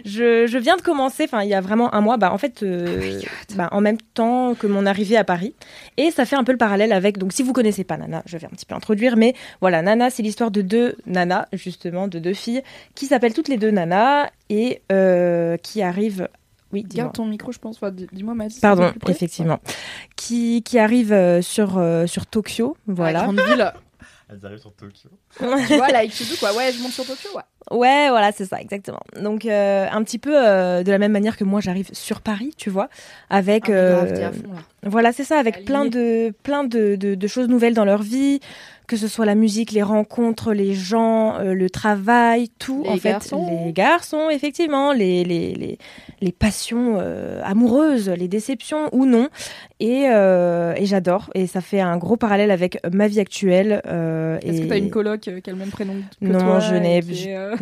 je, je viens de commencer, enfin il y a vraiment un mois, bah en fait, euh, bah, en même temps que mon arrivée à Paris, et ça fait un peu le parallèle avec. Donc si vous connaissez pas Nana, je vais un petit peu introduire, mais voilà, Nana, c'est l'histoire de deux Nana, justement, de deux filles qui s'appellent toutes les deux Nana et euh, qui arrivent. Oui, dis-moi. Garde ton micro, je pense. Enfin, Dis-moi, Mathis. Pardon, effectivement. Qui, qui arrivent euh, sur, euh, sur Tokyo, La voilà. grande ville. Elles arrivent sur Tokyo. tu vois, do, quoi. Ouais, je monte sur Tokyo, ouais. Ouais, voilà, c'est ça, exactement. Donc, euh, un petit peu euh, de la même manière que moi, j'arrive sur Paris, tu vois, avec. Ah, grave, euh, à fond, là. voilà, c'est ça, avec plein de, plein de, de, de choses nouvelles dans leur vie, que ce soit la musique, les rencontres, les gens, euh, le travail, tout. Les en fait, garçons. les garçons, effectivement, les, les, les, les passions euh, amoureuses, les déceptions ou non. Et, euh, et j'adore. Et ça fait un gros parallèle avec ma vie actuelle. Est-ce et que t'as une coloc qui a le même prénom que Non, toi je n'ai-.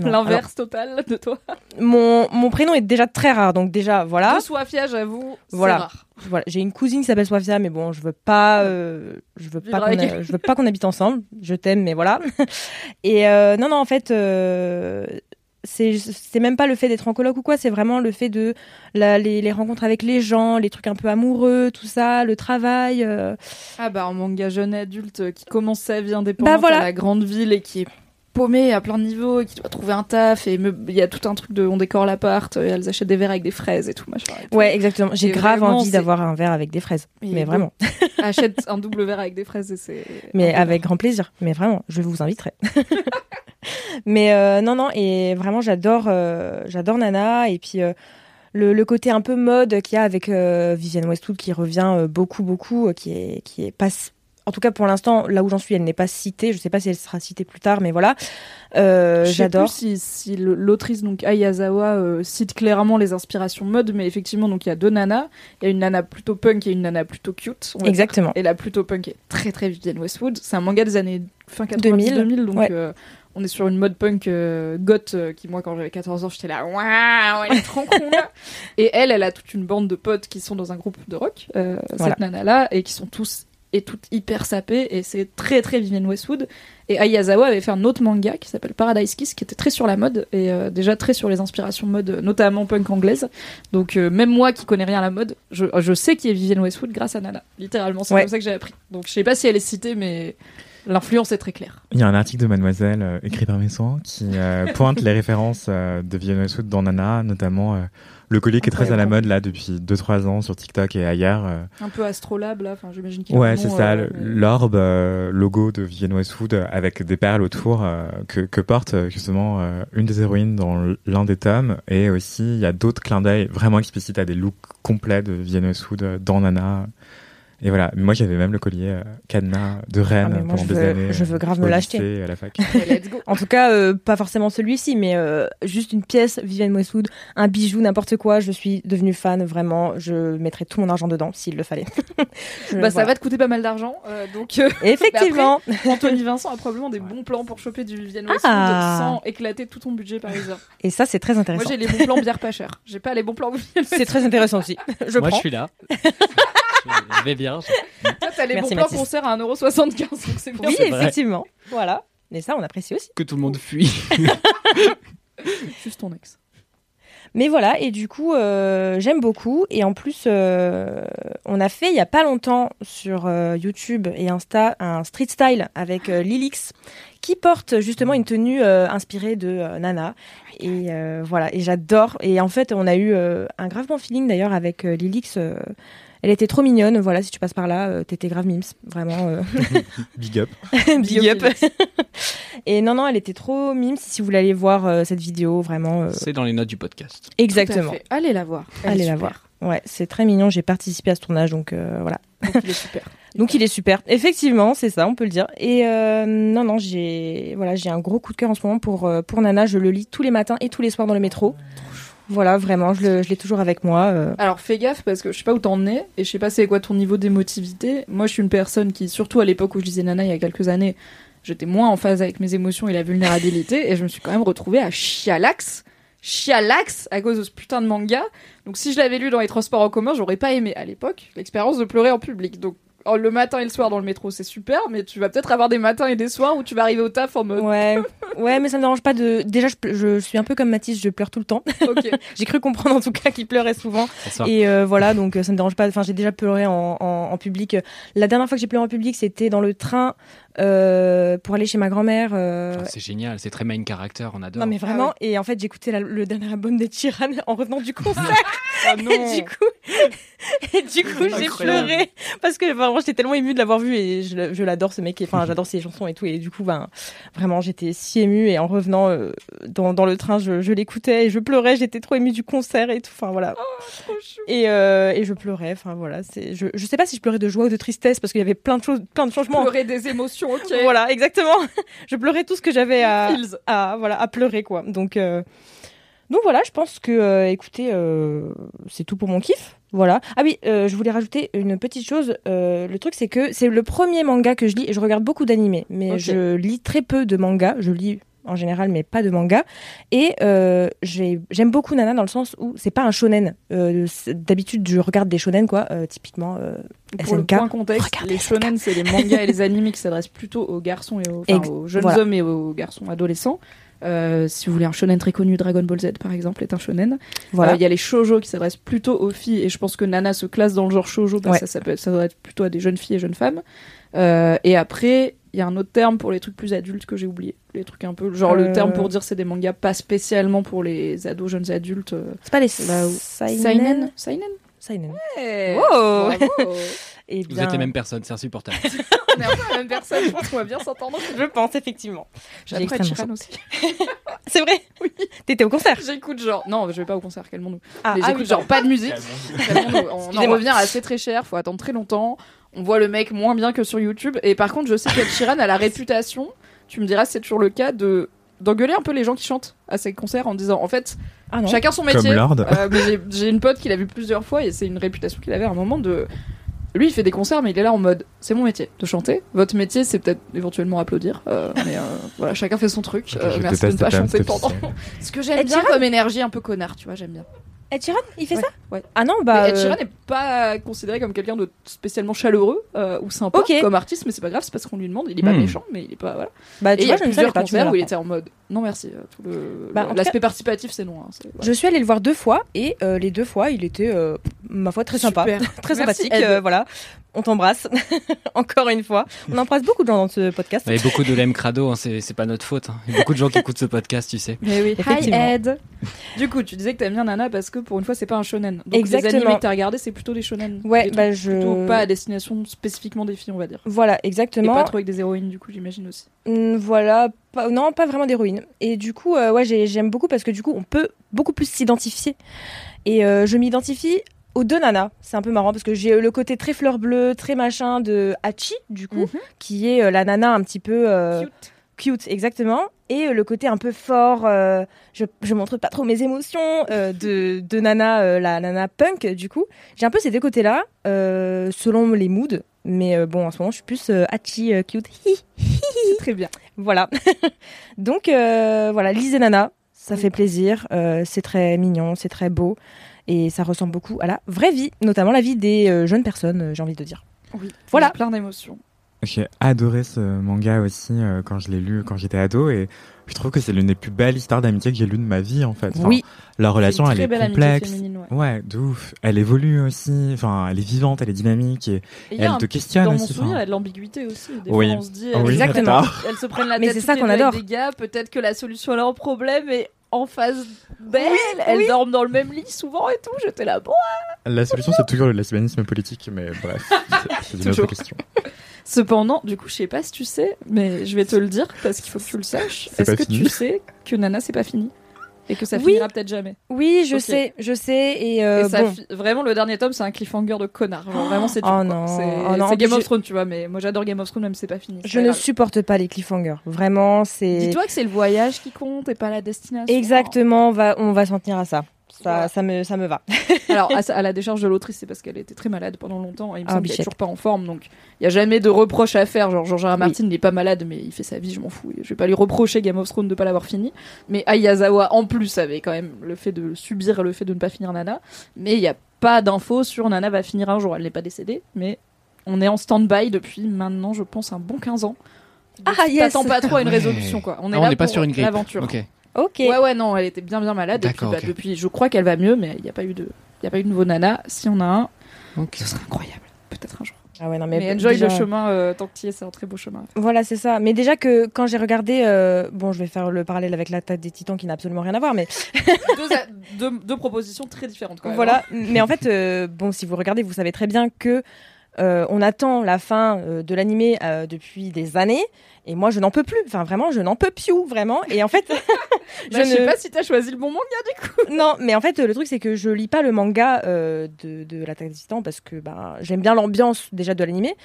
L'inverse total de toi? mon, mon prénom est déjà très rare, donc déjà, voilà. De Soifia, j'avoue, c'est Voilà. rare. Voilà, j'ai une cousine qui s'appelle Sofia, mais bon, je veux pas, euh, je veux pas qu'on, a- je veux pas qu'on habite ensemble. Je t'aime, mais voilà. Et euh, non, non, en fait, euh, c'est, c'est même pas le fait d'être en coloc ou quoi, c'est vraiment le fait de la- les, les rencontres avec les gens, les trucs un peu amoureux, tout ça, le travail. euh, Ah bah, un manga jeune adulte qui commence sa vie indépendante Bah, voilà. à la grande ville et qui est paumée à plein de niveaux et qui doit trouver un taf et il y a tout un truc de on décore l'appart et elles achètent des verres avec des fraises et tout machin. et tout. Ouais, exactement. J'ai grave vraiment, envie d'avoir un verre avec des fraises. Et mais vraiment. Achète un double verre avec des fraises et c'est. Mais avec grand plaisir. Mais vraiment, je vous inviterai. mais euh, non, non, et vraiment, j'adore, euh, j'adore Nana. Et puis euh, le, le côté un peu mode qu'il y a avec Vivienne Westwood qui revient beaucoup, beaucoup, qui est, qui est pas. En tout cas, pour l'instant, là où j'en suis, elle n'est pas citée. Je sais pas si elle sera citée plus tard, mais voilà. Euh, Je sais j'adore. plus si, si l'autrice donc Ayazawa euh, cite clairement les inspirations mode, mais effectivement donc il y a deux nanas. Il y a une nana plutôt punk et une nana plutôt cute. Exactement. dire. Et la plutôt punk est très très Vivienne Westwood. C'est un manga des années fin 90 2000, 2000, donc ouais. euh, on est sur une mode punk euh, goth euh, qui moi quand j'avais 14 ans j'étais là waouh elle est trop cool. et elle elle a toute une bande de potes qui sont dans un groupe de rock euh, Voilà. cette nana là et qui sont tous et toutes hyper sapées et c'est très très Vivienne Westwood. Et Ayazawa avait fait un autre manga qui s'appelle Paradise Kiss qui était très sur la mode et euh, déjà très sur les inspirations mode notamment punk anglaise. Donc euh, même moi qui connais rien à la mode je, je sais qui est Vivienne Westwood grâce à Nana. Littéralement c'est Ouais. comme ça que j'ai appris. Donc je sais pas si elle est citée mais l'influence est très claire. Il y a un article de Mademoiselle euh, écrit par mes soins qui euh, pointe les références euh, de Vivienne Westwood dans Nana, notamment euh, le collier qui est très à la mode là depuis 2-3 ans sur TikTok et ailleurs. euh. un peu astrolabe là enfin j'imagine qu'il y a Ouais, c'est ça, euh, l'orbe, euh, logo de Vivienne Westwood euh, avec des perles autour que, que porte justement une des héroïnes dans l'un des tomes. Et aussi, il y a d'autres clins d'œil vraiment explicites à des looks complets de Vivienne Westwood dans Nana. Et voilà, moi j'avais même le collier euh, cadenas de Rennes Ah, moi, pendant je des veux- années. je veux euh, grave me l'acheter. à la fac. En tout cas, euh, pas forcément celui-ci, mais euh, juste une pièce Vivienne Westwood, un bijou, n'importe quoi. Je suis devenue fan, vraiment. Je mettrais tout mon argent dedans s'il le fallait. Je- bah ça va te coûter pas mal d'argent euh, donc euh, Effectivement. Anthony Vincent a probablement des bons plans pour choper du Vivienne Westwood Ah. sans éclater tout ton budget parisien Et ça, c'est très moi intéressant. j'ai les bons plans bière pas cher j'ai pas les bons plans Vivienne C'est très intéressant aussi. Je Moi, prends. je suis là. Je vais bien. je- Toi, t'as les Merci, bons plans Mathis. concert à 1,75€, donc c'est bien. Oui, c'est vrai. effectivement. Voilà. Mais ça, on apprécie aussi. Que tout le monde fuit. Juste ton ex. Mais voilà, et du coup, euh, j'aime beaucoup. Et en plus, euh, on a fait il y a pas longtemps sur euh, YouTube et Insta un street style avec euh, Lilix qui porte justement une tenue euh, inspirée de euh, Nana. Et euh, voilà, et j'adore. Et en fait, on a eu euh, un grave bon feeling d'ailleurs avec euh, Lilix. euh, elle était trop mignonne. Voilà, si tu passes par là, euh, t'étais grave mimes. Vraiment. euh, Big up. Big up. Et non, non, elle était trop mimes. Si vous voulez aller voir euh, cette vidéo, vraiment. euh, C'est dans les notes du podcast. exactement. Tout à fait. Allez la voir. Elle Allez la voir. Ouais, c'est très mignon. J'ai participé à ce tournage, donc euh, voilà. Donc, il est super. Donc il est super. Effectivement, c'est ça, on peut le dire. Et euh, non, non, j'ai voilà, j'ai un gros coup de cœur en ce moment pour euh, pour Nana. Je le lis tous les matins et tous les soirs dans le métro. Voilà, vraiment, je l'ai toujours avec moi. euh. Alors fais gaffe parce que je sais pas où t'en es et je sais pas c'est quoi ton niveau d'émotivité. Moi je suis une personne qui, surtout à l'époque où je disais Nana il y a quelques années, j'étais moins en phase avec mes émotions et la vulnérabilité et je me suis quand même retrouvée à chialax. Chialax à cause de ce putain de manga. Donc si je l'avais lu dans les transports en commun, j'aurais pas aimé à l'époque l'expérience de pleurer en public. Donc le matin et le soir dans le métro c'est super, mais tu vas peut-être avoir des matins et des soirs où tu vas arriver au taf en mode Ouais, ouais, mais ça me dérange pas de. Déjà, je, suis un peu comme Mathis, je pleure tout le temps. ok. j'ai cru comprendre en tout cas qu'il pleurait souvent. Et euh, voilà, donc euh, ça me dérange pas. Enfin, j'ai déjà pleuré en, en, en public. La dernière fois que j'ai pleuré en public, c'était dans le train euh, pour aller chez ma grand-mère. euh, c'est génial, c'est très main character, on adore. Non mais vraiment, Ah et en fait j'écoutais le dernier album de Tiran en revenant du concert. Ah non. et du coup, et du coup j'ai pleuré parce que vraiment j'étais tellement émue de l'avoir vu et je, je l'adore ce mec. et- Enfin j'adore ses chansons et tout et du coup ben vraiment j'étais si émue et en revenant euh, dans, dans le train je, je l'écoutais et je pleurais. J'étais trop émue du concert et tout. Enfin voilà. Et, euh, et je pleurais. Enfin voilà. C'est je, je sais pas si je pleurais de joie ou de tristesse parce qu'il y avait plein de choses, plein de changements. Pleurer des émotions, ok. Voilà exactement. je pleurais tout ce que j'avais à voilà à pleurer quoi. Donc euh, donc voilà, je pense que euh, écoutez, euh, c'est tout pour mon kiff. Voilà. Ah oui, euh, je voulais rajouter une petite chose. Le truc c'est que c'est le premier manga que je lis et je regarde beaucoup d'animés, mais je lis très peu de mangas. Je lis en général, mais pas de manga. Et euh, j'ai- j'aime beaucoup Nana dans le sens où c'est pas un shonen. Euh, D'habitude, je regarde des shonen quoi, euh, typiquement. Pour le SNK. point contexte, Regardez les shonen, c'est les mangas et les animés qui s'adressent plutôt aux garçons et aux, jeunes voilà. hommes et aux garçons adolescents. Euh, si vous voulez un shonen très connu, Dragon Ball Z par exemple est un shonen. Voilà. Euh, Il y a les shoujo qui s'adressent plutôt aux filles et je pense que Nana se classe dans le genre shoujo parce Ouais. que ça, ça, peut, ça doit être plutôt à des jeunes filles et jeunes femmes. Euh, et après, il y a un autre terme pour les trucs plus adultes que j'ai oublié. Les trucs un peu. Genre Euh. le terme pour dire c'est des mangas pas spécialement pour les ados, jeunes adultes. euh, C'est pas les là où- seinen. Seinen Seinen. Ouais. Wow. Bravo. Eh Vous bien, êtes les mêmes personnes, c'est insupportable. On est un peu la même personne, je pense qu'on va bien s'entendre. Je pense effectivement. J'ai Sheeran aussi. C'est vrai. Oui. T'étais au concert. J'écoute genre. Non, je vais pas au concert, calmons-nous. Ah, mais ah j'écoute oui, genre pas de musique. On en revient assez très cher, faut attendre très longtemps. On voit le mec moins bien que sur YouTube. Et par contre, je sais qu'Ed Sheeran a la réputation, tu me diras si c'est toujours le cas, de d'engueuler un peu les gens qui chantent à ses concerts en disant en fait Ah non. chacun son métier. Euh, mais j'ai- une pote qui l'a vu plusieurs fois et c'est une réputation qu'il avait à un moment de lui il fait des concerts mais il est là en mode c'est mon métier de chanter votre métier c'est peut-être éventuellement applaudir euh, mais euh, voilà chacun fait son truc Euh, merci de ne pas chanter pendant ce que j'aime bien comme énergie un peu connard tu vois j'aime bien Ed Sheeran, il fait Ouais, ça ouais. Ah non, bah. Mais Ed euh, Sheeran n'est pas considéré comme quelqu'un de spécialement chaleureux euh, ou sympa comme artiste, mais c'est pas grave, c'est parce qu'on lui demande. Il est pas Hmm. méchant, mais il est pas voilà. Bah, Et tu il y vois, a plusieurs tu concerts où il était en mode non merci. euh, Tout le Bah, l'aspect participatif c'est non. hein. Je suis allée le voir deux fois et euh, les deux fois, il était, euh, ma foi, très sympa, très Merci, sympathique. Euh, voilà, on t'embrasse encore une fois. On embrasse beaucoup de gens dans ce podcast. Il y a beaucoup de lem crado, hein, c'est c'est pas notre faute. hein. Il y a beaucoup de gens qui écoutent ce podcast, tu sais. Mais oui, hi Effectivement. Ed. Du coup, tu disais que t'aimes bien Nana parce que pour une fois c'est pas un shonen. Donc Exactement. les animés que t'as regardé c'est plutôt des shonen. Ouais, Des bah je. plutôt pas à destination spécifiquement des filles on va dire. Voilà, Et exactement. pas trop avec des héroïnes du coup j'imagine aussi. Mm, Voilà, pas- non, pas vraiment d'héroïne. Et du coup, euh, ouais, j'ai- j'aime beaucoup parce que du coup, on peut beaucoup plus s'identifier. Et euh, je m'identifie aux deux nanas. C'est un peu marrant parce que j'ai le côté très fleur bleue, très machin de Hachi, du coup, qui est euh, la nana un petit peu euh, Cute. cute, exactement. Et euh, le côté un peu fort, je, je montre pas trop mes émotions de, de nana, la nana punk, du coup. J'ai un peu ces deux côtés-là, selon les moods. Mais bon, en ce moment, je suis plus Hachi cute. Très bien. Voilà. Donc voilà, lisez Nana, ça fait plaisir, c'est très mignon, c'est très beau et ça ressemble beaucoup à la vraie vie, notamment la vie des euh, jeunes personnes, euh, j'ai envie de dire. Oui. Voilà. Plein d'émotions. J'ai adoré ce manga aussi euh, quand je l'ai lu quand j'étais ado et je trouve que c'est l'une des plus belles histoires d'amitié que j'ai lues de ma vie en fait. Enfin, Oui. Leur relation C'est elle est complexe. féminine, ouais. Ouais, de ouf. Elle évolue aussi. Enfin, elle est vivante, elle est dynamique et Et il y a elle te questionne Dans mon aussi. souvenir, il y a de l'ambiguïté aussi. Des Oui. fois, on se dit, Oh elles, oui, Exactement. elles se prennent la Mais tête c'est toutes ça qu'on adore. des gars. Peut-être que la solution à leur problème est en face elles oui. dorment dans le même lit souvent et tout. J'étais là, bon. La solution c'est toujours le lesbianisme politique, mais bref, c'est- une Toujours. autre question. Cependant, du coup, je sais pas si tu sais, mais je vais te le dire parce qu'il faut que tu le saches. C'est Est-ce pas que fini tu sais que Nana, c'est pas fini? Et que ça Oui. finira peut-être jamais Oui, je sais, je sais et, euh, Et ça bon. fi- vraiment le dernier tome c'est un cliffhanger de connard Genre, vraiment c'est Oh non, c'est oh Game of Thrones tu vois mais moi j'adore Game of Thrones même si c'est pas fini Je ne grave. supporte pas les cliffhangers. Vraiment, c'est dis-toi que c'est le voyage qui compte et pas la destination exactement. On va, on va s'en tenir à ça. Ça, Voilà. ça me, ça me va. alors à, la décharge de l'autrice c'est parce qu'elle était très malade pendant longtemps et il me Ah, semble qu'elle est toujours pas en forme donc il y a jamais de reproche à faire genre George R. R. Martin il est pas malade mais il fait sa vie je m'en fous je vais pas lui reprocher Game of Thrones de pas l'avoir fini mais Ayazawa en plus avait quand même le fait de subir le fait de ne pas finir Nana mais il y a pas d'infos sur Nana va finir un jour elle n'est pas décédée mais on est en stand-by depuis maintenant je pense un bon 15 ans Donc, Ah, yes. t'attends pas trop à une résolution quoi on est Ah, là on n'est pas pour sur une grippe. l'aventure Ok. Ok. Ouais, ouais, non, elle était bien, bien malade. Et puis, D'accord, bah, depuis, je crois qu'elle va mieux, mais il n'y a pas eu de, il y a pas eu de nouveau nana. Si on a un, Ok. ce serait incroyable. Peut-être un jour. Ah ouais, non Mais, mais, enjoy déjà- le chemin euh, tant que tu y es, c'est un très beau chemin. Voilà, c'est ça. Mais déjà que quand j'ai regardé, euh, bon, je vais faire le parallèle avec l'attaque des Titans qui n'a absolument rien à voir, mais deux, a- deux, deux propositions très différentes, quand même. hein. Voilà, mais en fait, euh, bon, si vous regardez, vous savez très bien que euh, on attend la fin euh, de l'animé euh, depuis des années, et moi, je n'en peux plus. Enfin, vraiment, je n'en peux plus, vraiment. Et en fait, Bah, je, sais pas si t'as choisi le bon manga, du coup. non, mais en fait, le truc c'est que je lis pas le manga euh, de, de l'attaque des Titans parce que bah, j'aime bien l'ambiance déjà de l'animé,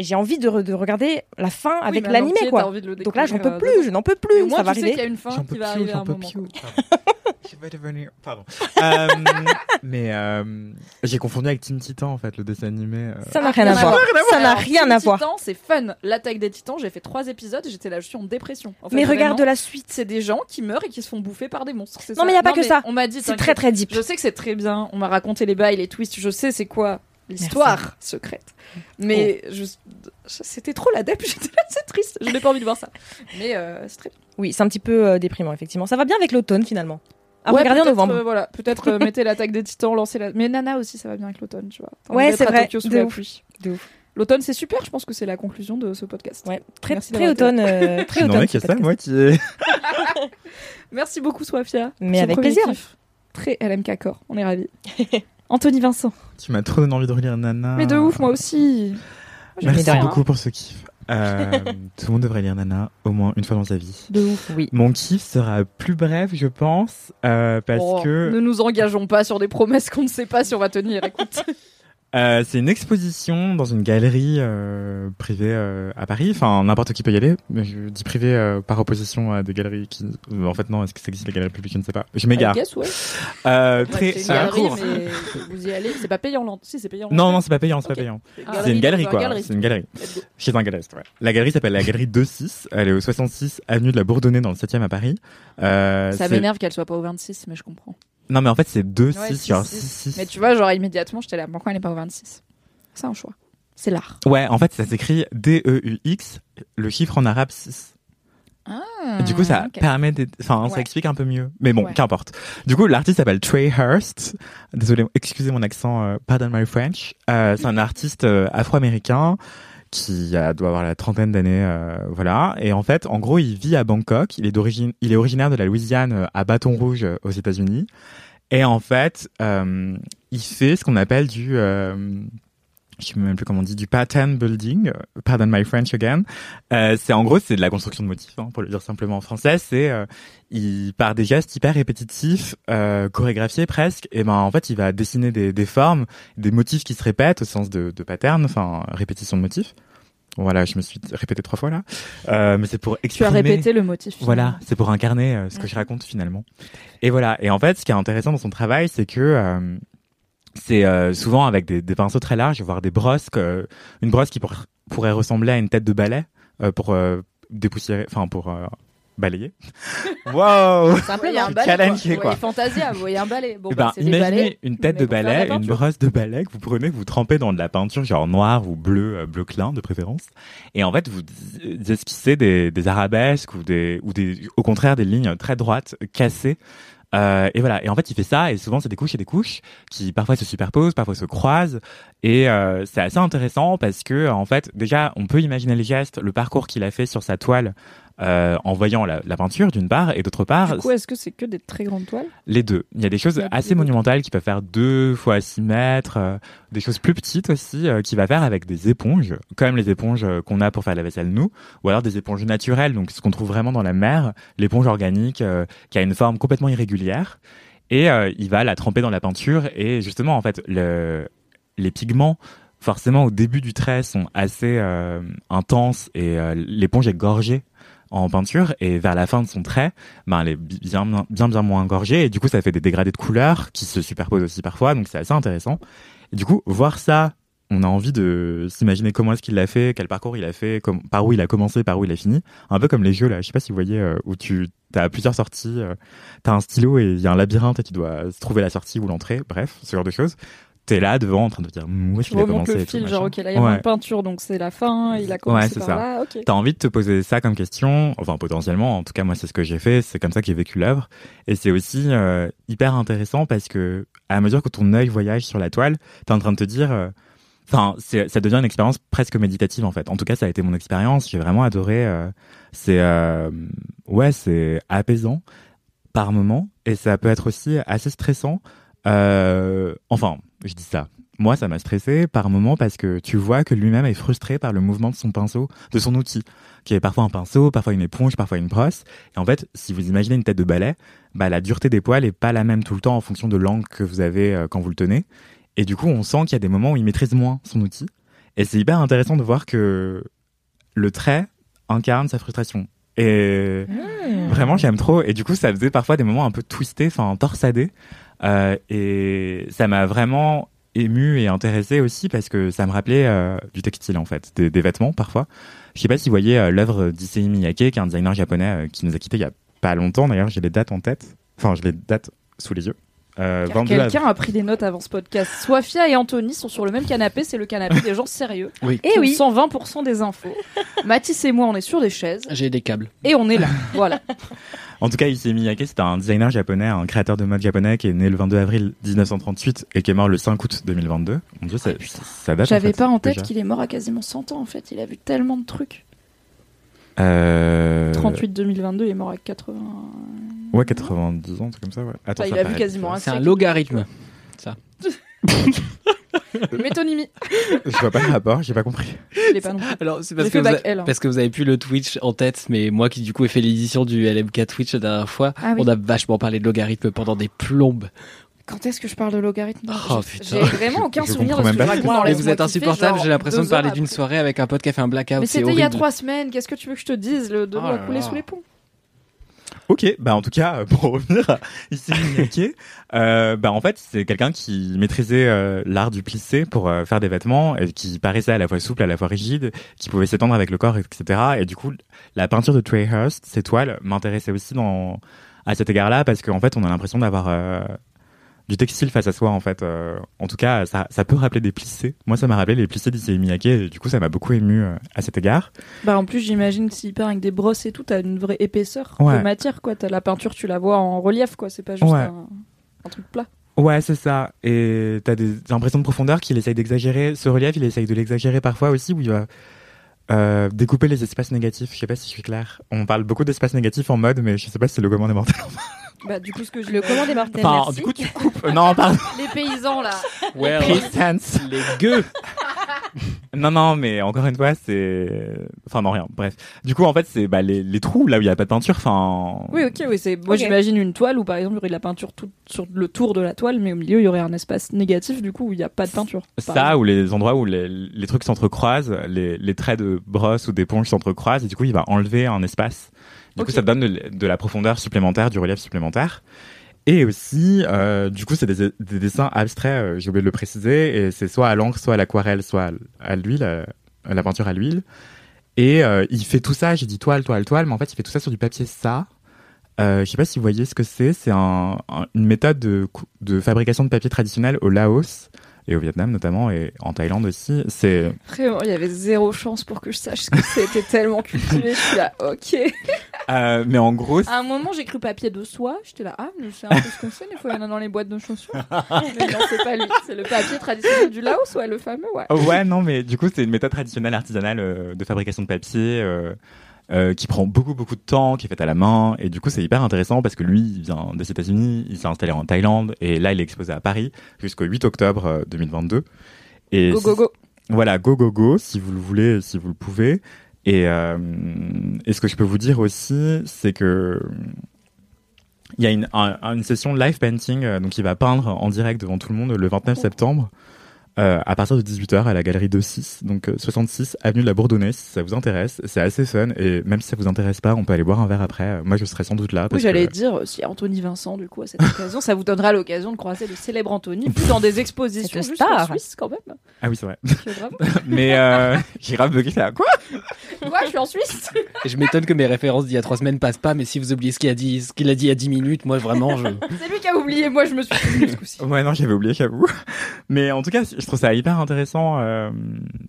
et j'ai envie de, re- de regarder la fin avec l'animé, quoi. Donc là, j'en peux découvrir, plus, euh, je n'en peux plus. moins, Ça va arriver. qu'il y a une fin J'en qui peux va plus, arriver un moment. Je vais devenir. Pardon. Euh, mais euh, j'ai confondu avec Teen Titan en fait, le dessin animé. euh. Ça n'a Ah, rien à rien à voir. Ça n'a rien à voir. Titan, c'est fun. L'attaque des titans, j'ai fait trois épisodes, j'étais là, je suis en dépression. En fait, Mais regarde la suite. C'est des gens qui meurent et qui se font bouffer par des monstres. Non, ça. mais y a pas que ça. On m'a dit, C'est très très deep. Je sais que c'est très bien. On m'a raconté les bails, les twists. Je sais c'est quoi l'histoire secrète. Mais Oh. c'était trop la dep. J'étais là, c'est triste. Je n'ai pas envie de voir ça. Mais euh, c'est très bien. Oui, c'est un petit peu euh, déprimant effectivement. Ça va bien avec l'automne finalement. À Ouais, regarder en novembre. euh, voilà, peut-être euh, mettez l'attaque des titans, lancez la. Mais Nana aussi, ça va bien avec l'automne, tu vois. Ouais, c'est vrai, Tokyo sous de la ouf. pluie. De ouf. L'automne, c'est super. Je pense que c'est la conclusion de ce podcast. Ouais, très, Merci très automne. euh, très n'en automne. que ça, podcast. moitié. Merci beaucoup, Sofia. Mais avec plaisir. kiff. Très LMK Core. On est ravis. Anthony Vincent. Tu m'as trop donné envie de relire Nana. Mais de ouf, moi aussi. Merci de rien. beaucoup pour ce kiff. Euh, tout le monde devrait lire Nana au moins une fois dans sa vie. De ouf, oui. Mon kiff sera plus bref, je pense, euh, parce Oh, que Ne nous engageons pas sur des promesses qu'on ne sait pas si on va tenir. Écoute. euh, c'est une exposition dans une galerie euh, privée euh, à Paris. Enfin, n'importe qui peut y aller. Mais je dis privée euh, par opposition à des galeries qui. euh, en fait, non. Est-ce que ça existe les galeries publiques Je ne sais pas. Je m'égare. Guess, ouais. Euh, Ouais, très. euh, galerie, mais vous y allez. C'est pas payant, l'entrée. Si, c'est payant. Non, l'entrée. non, c'est pas payant, c'est Ok. pas payant. Ah, C'est une galerie, un quoi. galerie. C'est une galerie. Chez un galeriste, ouais. La galerie s'appelle la galerie 2-6. Elle est au 66 avenue de la Bourdonnais dans le 7e à Paris. Euh, Ça m'énerve qu'elle soit pas au 26, mais je comprends. Non, mais en fait, c'est 2-6, Ouais, six, genre six. 6-6. Mais tu vois, genre immédiatement, j'étais là. Pourquoi elle n'est pas au 26 C'est un choix. C'est l'art. Ouais, en fait, ça s'écrit D-E-U-X, le chiffre en arabe 6. Ah, du coup, ça ok. permet d'être- Enfin, ça Ouais. explique un peu mieux. Mais bon, Ouais. qu'importe. Du coup, l'artiste s'appelle Trey Hurst. Désolé, excusez mon accent, euh, pardon my French. Euh, c'est un artiste euh, afro-américain qui a- doit avoir la trentaine d'années, euh, voilà. Et en fait, en gros, il vit à Bangkok. Il est d'origine, il est originaire de la Louisiane, euh, à Bâton Rouge, euh, aux États-Unis. Et en fait, euh, il fait ce qu'on appelle du, euh, je sais même plus comment on dit, du pattern building. euh, Pardon my French again. Euh, c'est en gros, c'est de la construction de motifs, hein, pour le dire simplement en français. C'est, euh, il part des gestes hyper répétitifs, euh, chorégraphiés presque. Et ben, en fait, il va dessiner des, des formes, des motifs qui se répètent au sens de, de pattern, enfin répétition de motifs. Voilà, je me suis répété trois fois là, euh, mais c'est pour Tu as exprimer. répété le motif. Voilà, c'est pour incarner euh, ce que je raconte finalement. Et voilà. Et en fait, ce qui est intéressant dans son travail, c'est que euh, c'est euh, souvent avec des, des pinceaux très larges, voire des brosses, que, une brosse qui pour- pourrait ressembler à une tête de balai euh, pour euh, dépoussiérer, enfin pour euh, balayer. wow. Vous voyez un balai, Challenge, quoi. Vous quoi. voyez Fantasia, vous voyez un balai. Bon, Eh bah, ben, c'est des imaginez balais. une tête de balai, une brosse de balai que vous prenez, que vous trempez dans de la peinture genre noire ou bleu, euh, bleu clin de préférence. Et en fait, vous euh, esquissez des, des arabesques ou des, ou des, au contraire des lignes très droites, cassées. Euh, et voilà. Et en fait, il fait ça, et souvent c'est des couches et des couches qui parfois se superposent, parfois se croisent. Et euh, c'est assez intéressant parce que en fait, déjà, on peut imaginer les gestes, le parcours qu'il a fait sur sa toile. Euh, en voyant la, la peinture d'une part et d'autre part Du coup, est-ce que c'est que des très grandes toiles? Les deux. Il y a des choses a assez monumentales qui peuvent faire deux fois six mètres, euh, des choses plus petites aussi euh, qui va faire avec des éponges, comme les éponges euh, qu'on a pour faire la vaisselle nous, ou alors des éponges naturelles, donc ce qu'on trouve vraiment dans la mer, l'éponge organique qui a une forme complètement irrégulière, et il va la tremper dans la peinture et justement en fait le, les pigments forcément au début du trait sont assez euh, intenses et euh, l'éponge est gorgée en peinture et vers la fin de son trait, ben elle est bi- bien bien bien moins gorgée et du coup ça fait des dégradés de couleurs qui se superposent aussi parfois donc c'est assez intéressant. Et du coup voir ça, on a envie de s'imaginer comment est-ce qu'il l'a fait, quel parcours il a fait, comme, par où il a commencé, par où il a fini, un peu comme les jeux là. Je sais pas si vous voyez euh, où tu as plusieurs sorties, euh, t'as un stylo et il y a un labyrinthe et tu dois trouver la sortie ou l'entrée, bref ce genre de choses. T'es là devant en train de te dire Mmm, où est-ce qu'il a commencé le tout, fil, genre, ok, là, il y a Ouais. de peinture, donc c'est la fin, il a commencé Ouais, c'est par ça. là. T'as envie de te poser ça comme question, enfin potentiellement, en tout cas moi c'est ce que j'ai fait, c'est comme ça que j'ai vécu l'œuvre, et c'est aussi euh, hyper intéressant parce que à mesure que ton œil voyage sur la toile, t'es en train de te dire, euh, enfin ça devient une expérience presque méditative en fait. En tout cas ça a été mon expérience, j'ai vraiment adoré. euh, c'est euh, ouais c'est apaisant par moment et ça peut être aussi assez stressant. Euh, enfin je dis ça. Moi, ça m'a stressé par moment parce que tu vois que lui-même est frustré par le mouvement de son pinceau, de son outil, qui est parfois un pinceau, parfois une éponge, parfois une brosse. Et en fait, si vous imaginez une tête de balai, bah, la dureté des poils est pas la même tout le temps en fonction de l'angle que vous avez euh, quand vous le tenez. Et du coup, on sent qu'il y a des moments où il maîtrise moins son outil. Et c'est hyper intéressant de voir que le trait incarne sa frustration. Et vraiment, j'aime trop. Et du coup, ça faisait parfois des moments un peu twistés, enfin torsadés. Euh, et ça m'a vraiment ému et intéressé aussi parce que ça me rappelait euh, du textile en fait, des, des vêtements parfois. Je sais pas si vous voyez euh, l'œuvre d'Issei Miyake, qui est un designer japonais euh, qui nous a quittés il y a pas longtemps. D'ailleurs, j'ai les dates en tête. Enfin, j'ai les dates sous les yeux. Euh, Car 22 Quelqu'un a pris des notes avant ce podcast. Sofia et Anthony sont sur le même canapé, c'est le canapé des gens sérieux. Oui. Et oui. 120% des infos. Mathis et moi, on est sur des chaises J'ai des câbles. et on est là. Voilà. En tout cas, Issey Miyake, c'est un designer japonais, un créateur de mode japonais qui est né le 22 avril 1938 et qui est mort le 5 août 2022. Mon dieu, ça, ça date. J'avais en fait, pas en tête qu'il est mort à quasiment 100 ans en fait. Il a vu tellement de trucs. Euh... 38 2022, il est mort à 80. Ouais, 90 ans, un truc comme ça, ouais. Attends, Enfin, il a vu quasiment un C'est un logarithme. Ça. Métonymie. Je vois pas le rapport, j'ai pas compris. Je l'ai pas non plus. Alors, c'est parce que, vous L, hein. parce que vous avez plus le Twitch en tête, mais moi qui du coup ai fait l'édition du LMK Twitch la dernière fois, Ah oui. on a vachement parlé de logarithme pendant des plombes. Quand est-ce que je parle de logarithme? Oh, J'ai- putain. J'ai vraiment aucun Je souvenir de comprends ce que même je pas. raconte dans Mais Laisse-moi vous êtes kiffer, insupportable, genre j'ai l'impression de deux heures parler d'une après. soirée avec un pote qui a fait un blackout. Mais c'est c'était il y a horrible. trois semaines. Qu'est-ce que tu veux que je te dise? Le de l'eau Oh a coulé là. sous les ponts. Ok, bah en tout cas, pour revenir à Issey euh, bah en fait c'est quelqu'un qui maîtrisait euh, l'art du plissé pour euh, faire des vêtements et qui paraissait à la fois souple, à la fois rigide, qui pouvait s'étendre avec le corps, etc. Et du coup, la peinture de Trey Hurst, ces toiles, m'intéressait aussi à cet égard-là parce qu'en fait on a l'impression d'avoir euh, du textile face à soi en fait. Euh, en tout cas, ça, ça peut rappeler des plissés. Moi, ça m'a rappelé les plissés d'Issey Miyake et du coup ça m'a beaucoup ému euh, à cet égard. Bah en plus j'imagine que s'il peint avec des brosses et tout, t'as une vraie épaisseur Ouais. de matière quoi. T'as la peinture, tu la vois en relief quoi. C'est pas juste Ouais. un, un truc plat. Ouais, c'est ça. Et t'as des impressions de profondeur qu'il essaye d'exagérer. Ce relief, il essaye de l'exagérer parfois aussi, où il va euh, découper les espaces négatifs. Je sais pas si je suis clair. On parle beaucoup d'espaces négatifs en mode, mais je sais pas si c'est le commun des mortels. Bah du coup ce que je Le commandé mortel, Enfin, merci. du coup, tu coupes. Euh, non, pardon. les paysans là. Well, les gueux. Non, non, mais encore une fois, c'est. Enfin, non, rien. Bref. Du coup, en fait, c'est bah, les, les trous là où il y a pas de peinture. Enfin. Oui ok oui c'est moi Ok. j'imagine une toile où par exemple il y aurait de la peinture tout sur le tour de la toile mais au milieu il y aurait un espace négatif du coup où il n'y a pas de peinture. par Ça, exemple. ou les endroits où les, les trucs s'entrecroisent, les, les traits de brosse ou d'éponge s'entrecroisent, et du coup, il va enlever un espace. Du coup, ça donne de, de la profondeur supplémentaire, du relief supplémentaire. Et aussi, euh, du coup, c'est des, des dessins abstraits, euh, j'ai oublié de le préciser, et c'est soit à l'encre, soit à l'aquarelle, soit à, l'huile, euh, la peinture à l'huile. Et euh, il fait tout ça, j'ai dit toile, toile, toile, mais en fait, il fait tout ça sur du papier ça. Je sais pas si vous voyez ce que c'est. C'est un, un- une méthode de, de fabrication de papier traditionnel au Laos et au Vietnam notamment et en Thaïlande aussi. C'est Vraiment, il y avait zéro chance pour que je sache ce que c'était tellement cultivé. Je suis là, ok. euh, mais en gros, À un moment, j'ai cru papier de soie. J'étais là, ah, mais c'est un peu ce qu'on sait. Des fois, il y en a dans les boîtes de chaussures. mais non, c'est pas lui. C'est le papier traditionnel du Laos, ouais, le fameux, ouais. Ouais, non, mais du coup, c'est une méthode traditionnelle artisanale euh, de fabrication de papier euh, euh, qui prend beaucoup, beaucoup de temps, qui est faite à la main. Et du coup, c'est hyper intéressant parce que lui, il vient des États-Unis, il s'est installé en Thaïlande et là, il est exposé à Paris jusqu'au 8 octobre euh, 2022. Et Go, go, go. Voilà, go, go, go, si vous le voulez, si vous le pouvez. Et, euh, et ce que je peux vous dire aussi, c'est que il y a une, un- une session live painting, euh, donc il va peindre en direct devant tout le monde le 29 septembre. Euh, à partir de 18h à la galerie 26, donc euh, 66 avenue de la Bourdonnais, si ça vous intéresse. C'est assez fun et même si ça vous intéresse pas, on peut aller boire un verre après. Euh, Moi, je serai sans doute là. Oui, parce j'allais que- dire, euh, si Anthony Vincent, du coup, à cette occasion, ça vous donnera l'occasion de croiser le célèbre Anthony, plus dans des expositions juste en star. Suisse, quand même. Ah oui, c'est vrai. Mais euh, j'ai grave bugué là. Quoi? Quoi, je suis en Suisse je m'étonne que mes références d'il y a trois semaines passent pas, mais si vous oubliez ce qu'il a dit, ce qu'il a dit il y a 10 minutes, moi vraiment, je. C'est lui qui a oublié, moi, je me suis souvenu ce coup-ci. Ouais, non, j'avais oublié, j'avoue. Mais en tout cas, je trouve ça hyper intéressant. euh,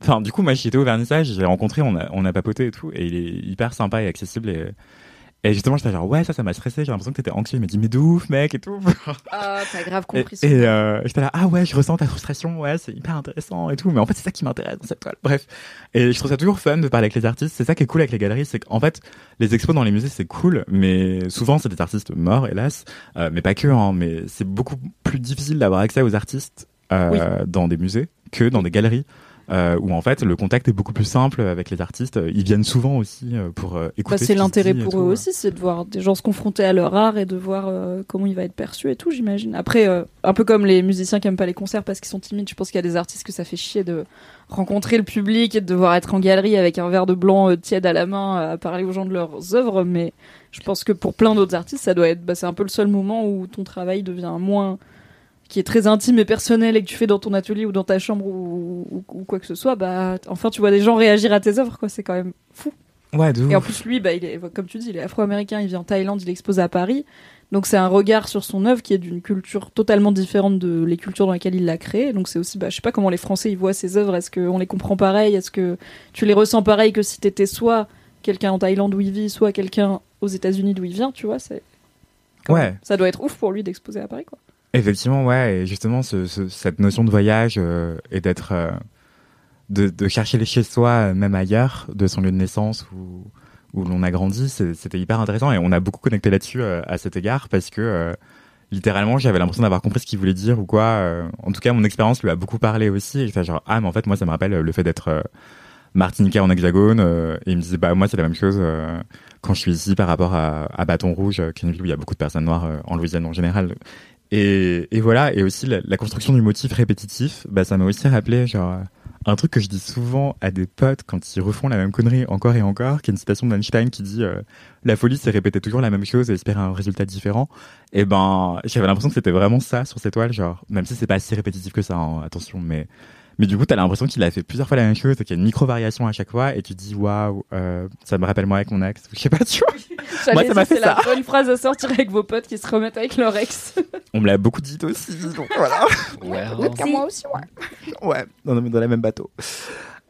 Enfin, du coup, moi, j'étais au vernissage, j'ai rencontré, on a, on a papoté et tout, et il est hyper sympa et accessible. Et, et justement, j'étais genre, ouais, ça, ça m'a stressé, j'ai l'impression que t'étais anxieux. Il m'a dit, mais de ouf, mec, et tout. Ah, t'as grave Et, compris. ce et, euh, j'étais là, ah ouais, je ressens ta frustration, ouais, c'est hyper intéressant et tout. Mais en fait, c'est ça qui m'intéresse dans cette toile. Bref. Et je trouve ça toujours fun de parler avec les artistes. C'est ça qui est cool avec les galeries, c'est qu'en fait, les expos dans les musées, c'est cool, mais souvent, c'est des artistes morts, hélas. Euh, mais pas que, hein, mais c'est beaucoup plus difficile d'avoir accès aux artistes euh, dans des musées que dans des galeries. Euh, où en fait le contact est beaucoup plus simple avec les artistes. Ils viennent souvent aussi euh, pour euh, écouter. Bah, ce c'est l'intérêt pour eux aussi, c'est de voir des gens se confronter à leur art et de voir euh, comment il va être perçu et tout, j'imagine. Après, un peu comme les musiciens qui aiment pas les concerts parce qu'ils sont timides, je pense qu'il y a des artistes que ça fait chier de rencontrer le public et de devoir être en galerie avec un verre de blanc tiède à la main à parler aux gens de leurs œuvres. Mais je pense que pour plein d'autres artistes, ça doit être, bah, c'est un peu le seul moment où ton travail devient moins qui est très intime et personnel et que tu fais dans ton atelier ou dans ta chambre ou, ou- ou quoi que ce soit, bah enfin tu vois des gens réagir à tes œuvres quoi, c'est quand même fou. Ouais, de Et en plus, lui, bah, il est, comme tu dis, il est afro-américain, il vit en Thaïlande, il expose à Paris. Donc c'est un regard sur son œuvre qui est d'une culture totalement différente de les cultures dans lesquelles il l'a créée. Donc c'est aussi, bah, je sais pas comment les Français ils voient ses œuvres. Est-ce qu'on les comprend pareil? Est-ce que tu les ressens pareil que si t'étais soit quelqu'un en Thaïlande où il vit, soit quelqu'un aux États-Unis d'où il vient, tu vois, c'est. Ouais. Ça doit être ouf pour lui d'exposer à Paris, quoi. Effectivement, ouais, et justement, ce, ce- cette notion de voyage euh, et d'être. euh, de, de chercher les chez soi, euh, même ailleurs, de son lieu de naissance où, où l'on a grandi, c'était hyper intéressant et on a beaucoup connecté là-dessus euh, à cet égard parce que euh, littéralement, j'avais l'impression d'avoir compris ce qu'il voulait dire ou quoi. euh, en tout cas, mon expérience lui a beaucoup parlé aussi et j'étais genre, ah, mais en fait, moi, ça me rappelle le fait d'être martiniquais en hexagone et il me disait, bah, moi, c'est la même chose quand je suis ici par rapport à, à Bâton Rouge, qui est une ville où il y a beaucoup de personnes noires en Louisiane en général. Et, et voilà, et aussi la, la construction du motif répétitif, bah, ça m'a aussi rappelé genre un truc que je dis souvent à des potes quand ils refont la même connerie encore et encore, qui est une citation d'Einstein qui dit euh, la folie c'est répéter toujours la même chose et espérer un résultat différent. Et ben j'avais l'impression que c'était vraiment ça sur cette toile, genre même si c'est pas si répétitif que ça, hein, attention, mais mais du coup t'as l'impression qu'il a fait plusieurs fois la même chose, qu'il y a une micro variation à chaque fois, et tu te dis waouh, euh, ça me rappelle moi avec mon ex, je sais pas, tu vois. J'allais Moi, ça dire, m'a fait c'est la ça. bonne phrase à sortir avec vos potes qui se remettent avec leur ex. On me l'a beaucoup dit aussi, donc voilà. Ouais, Qu'à moi aussi, ouais. Ouais, dans, le- dans le même bateau.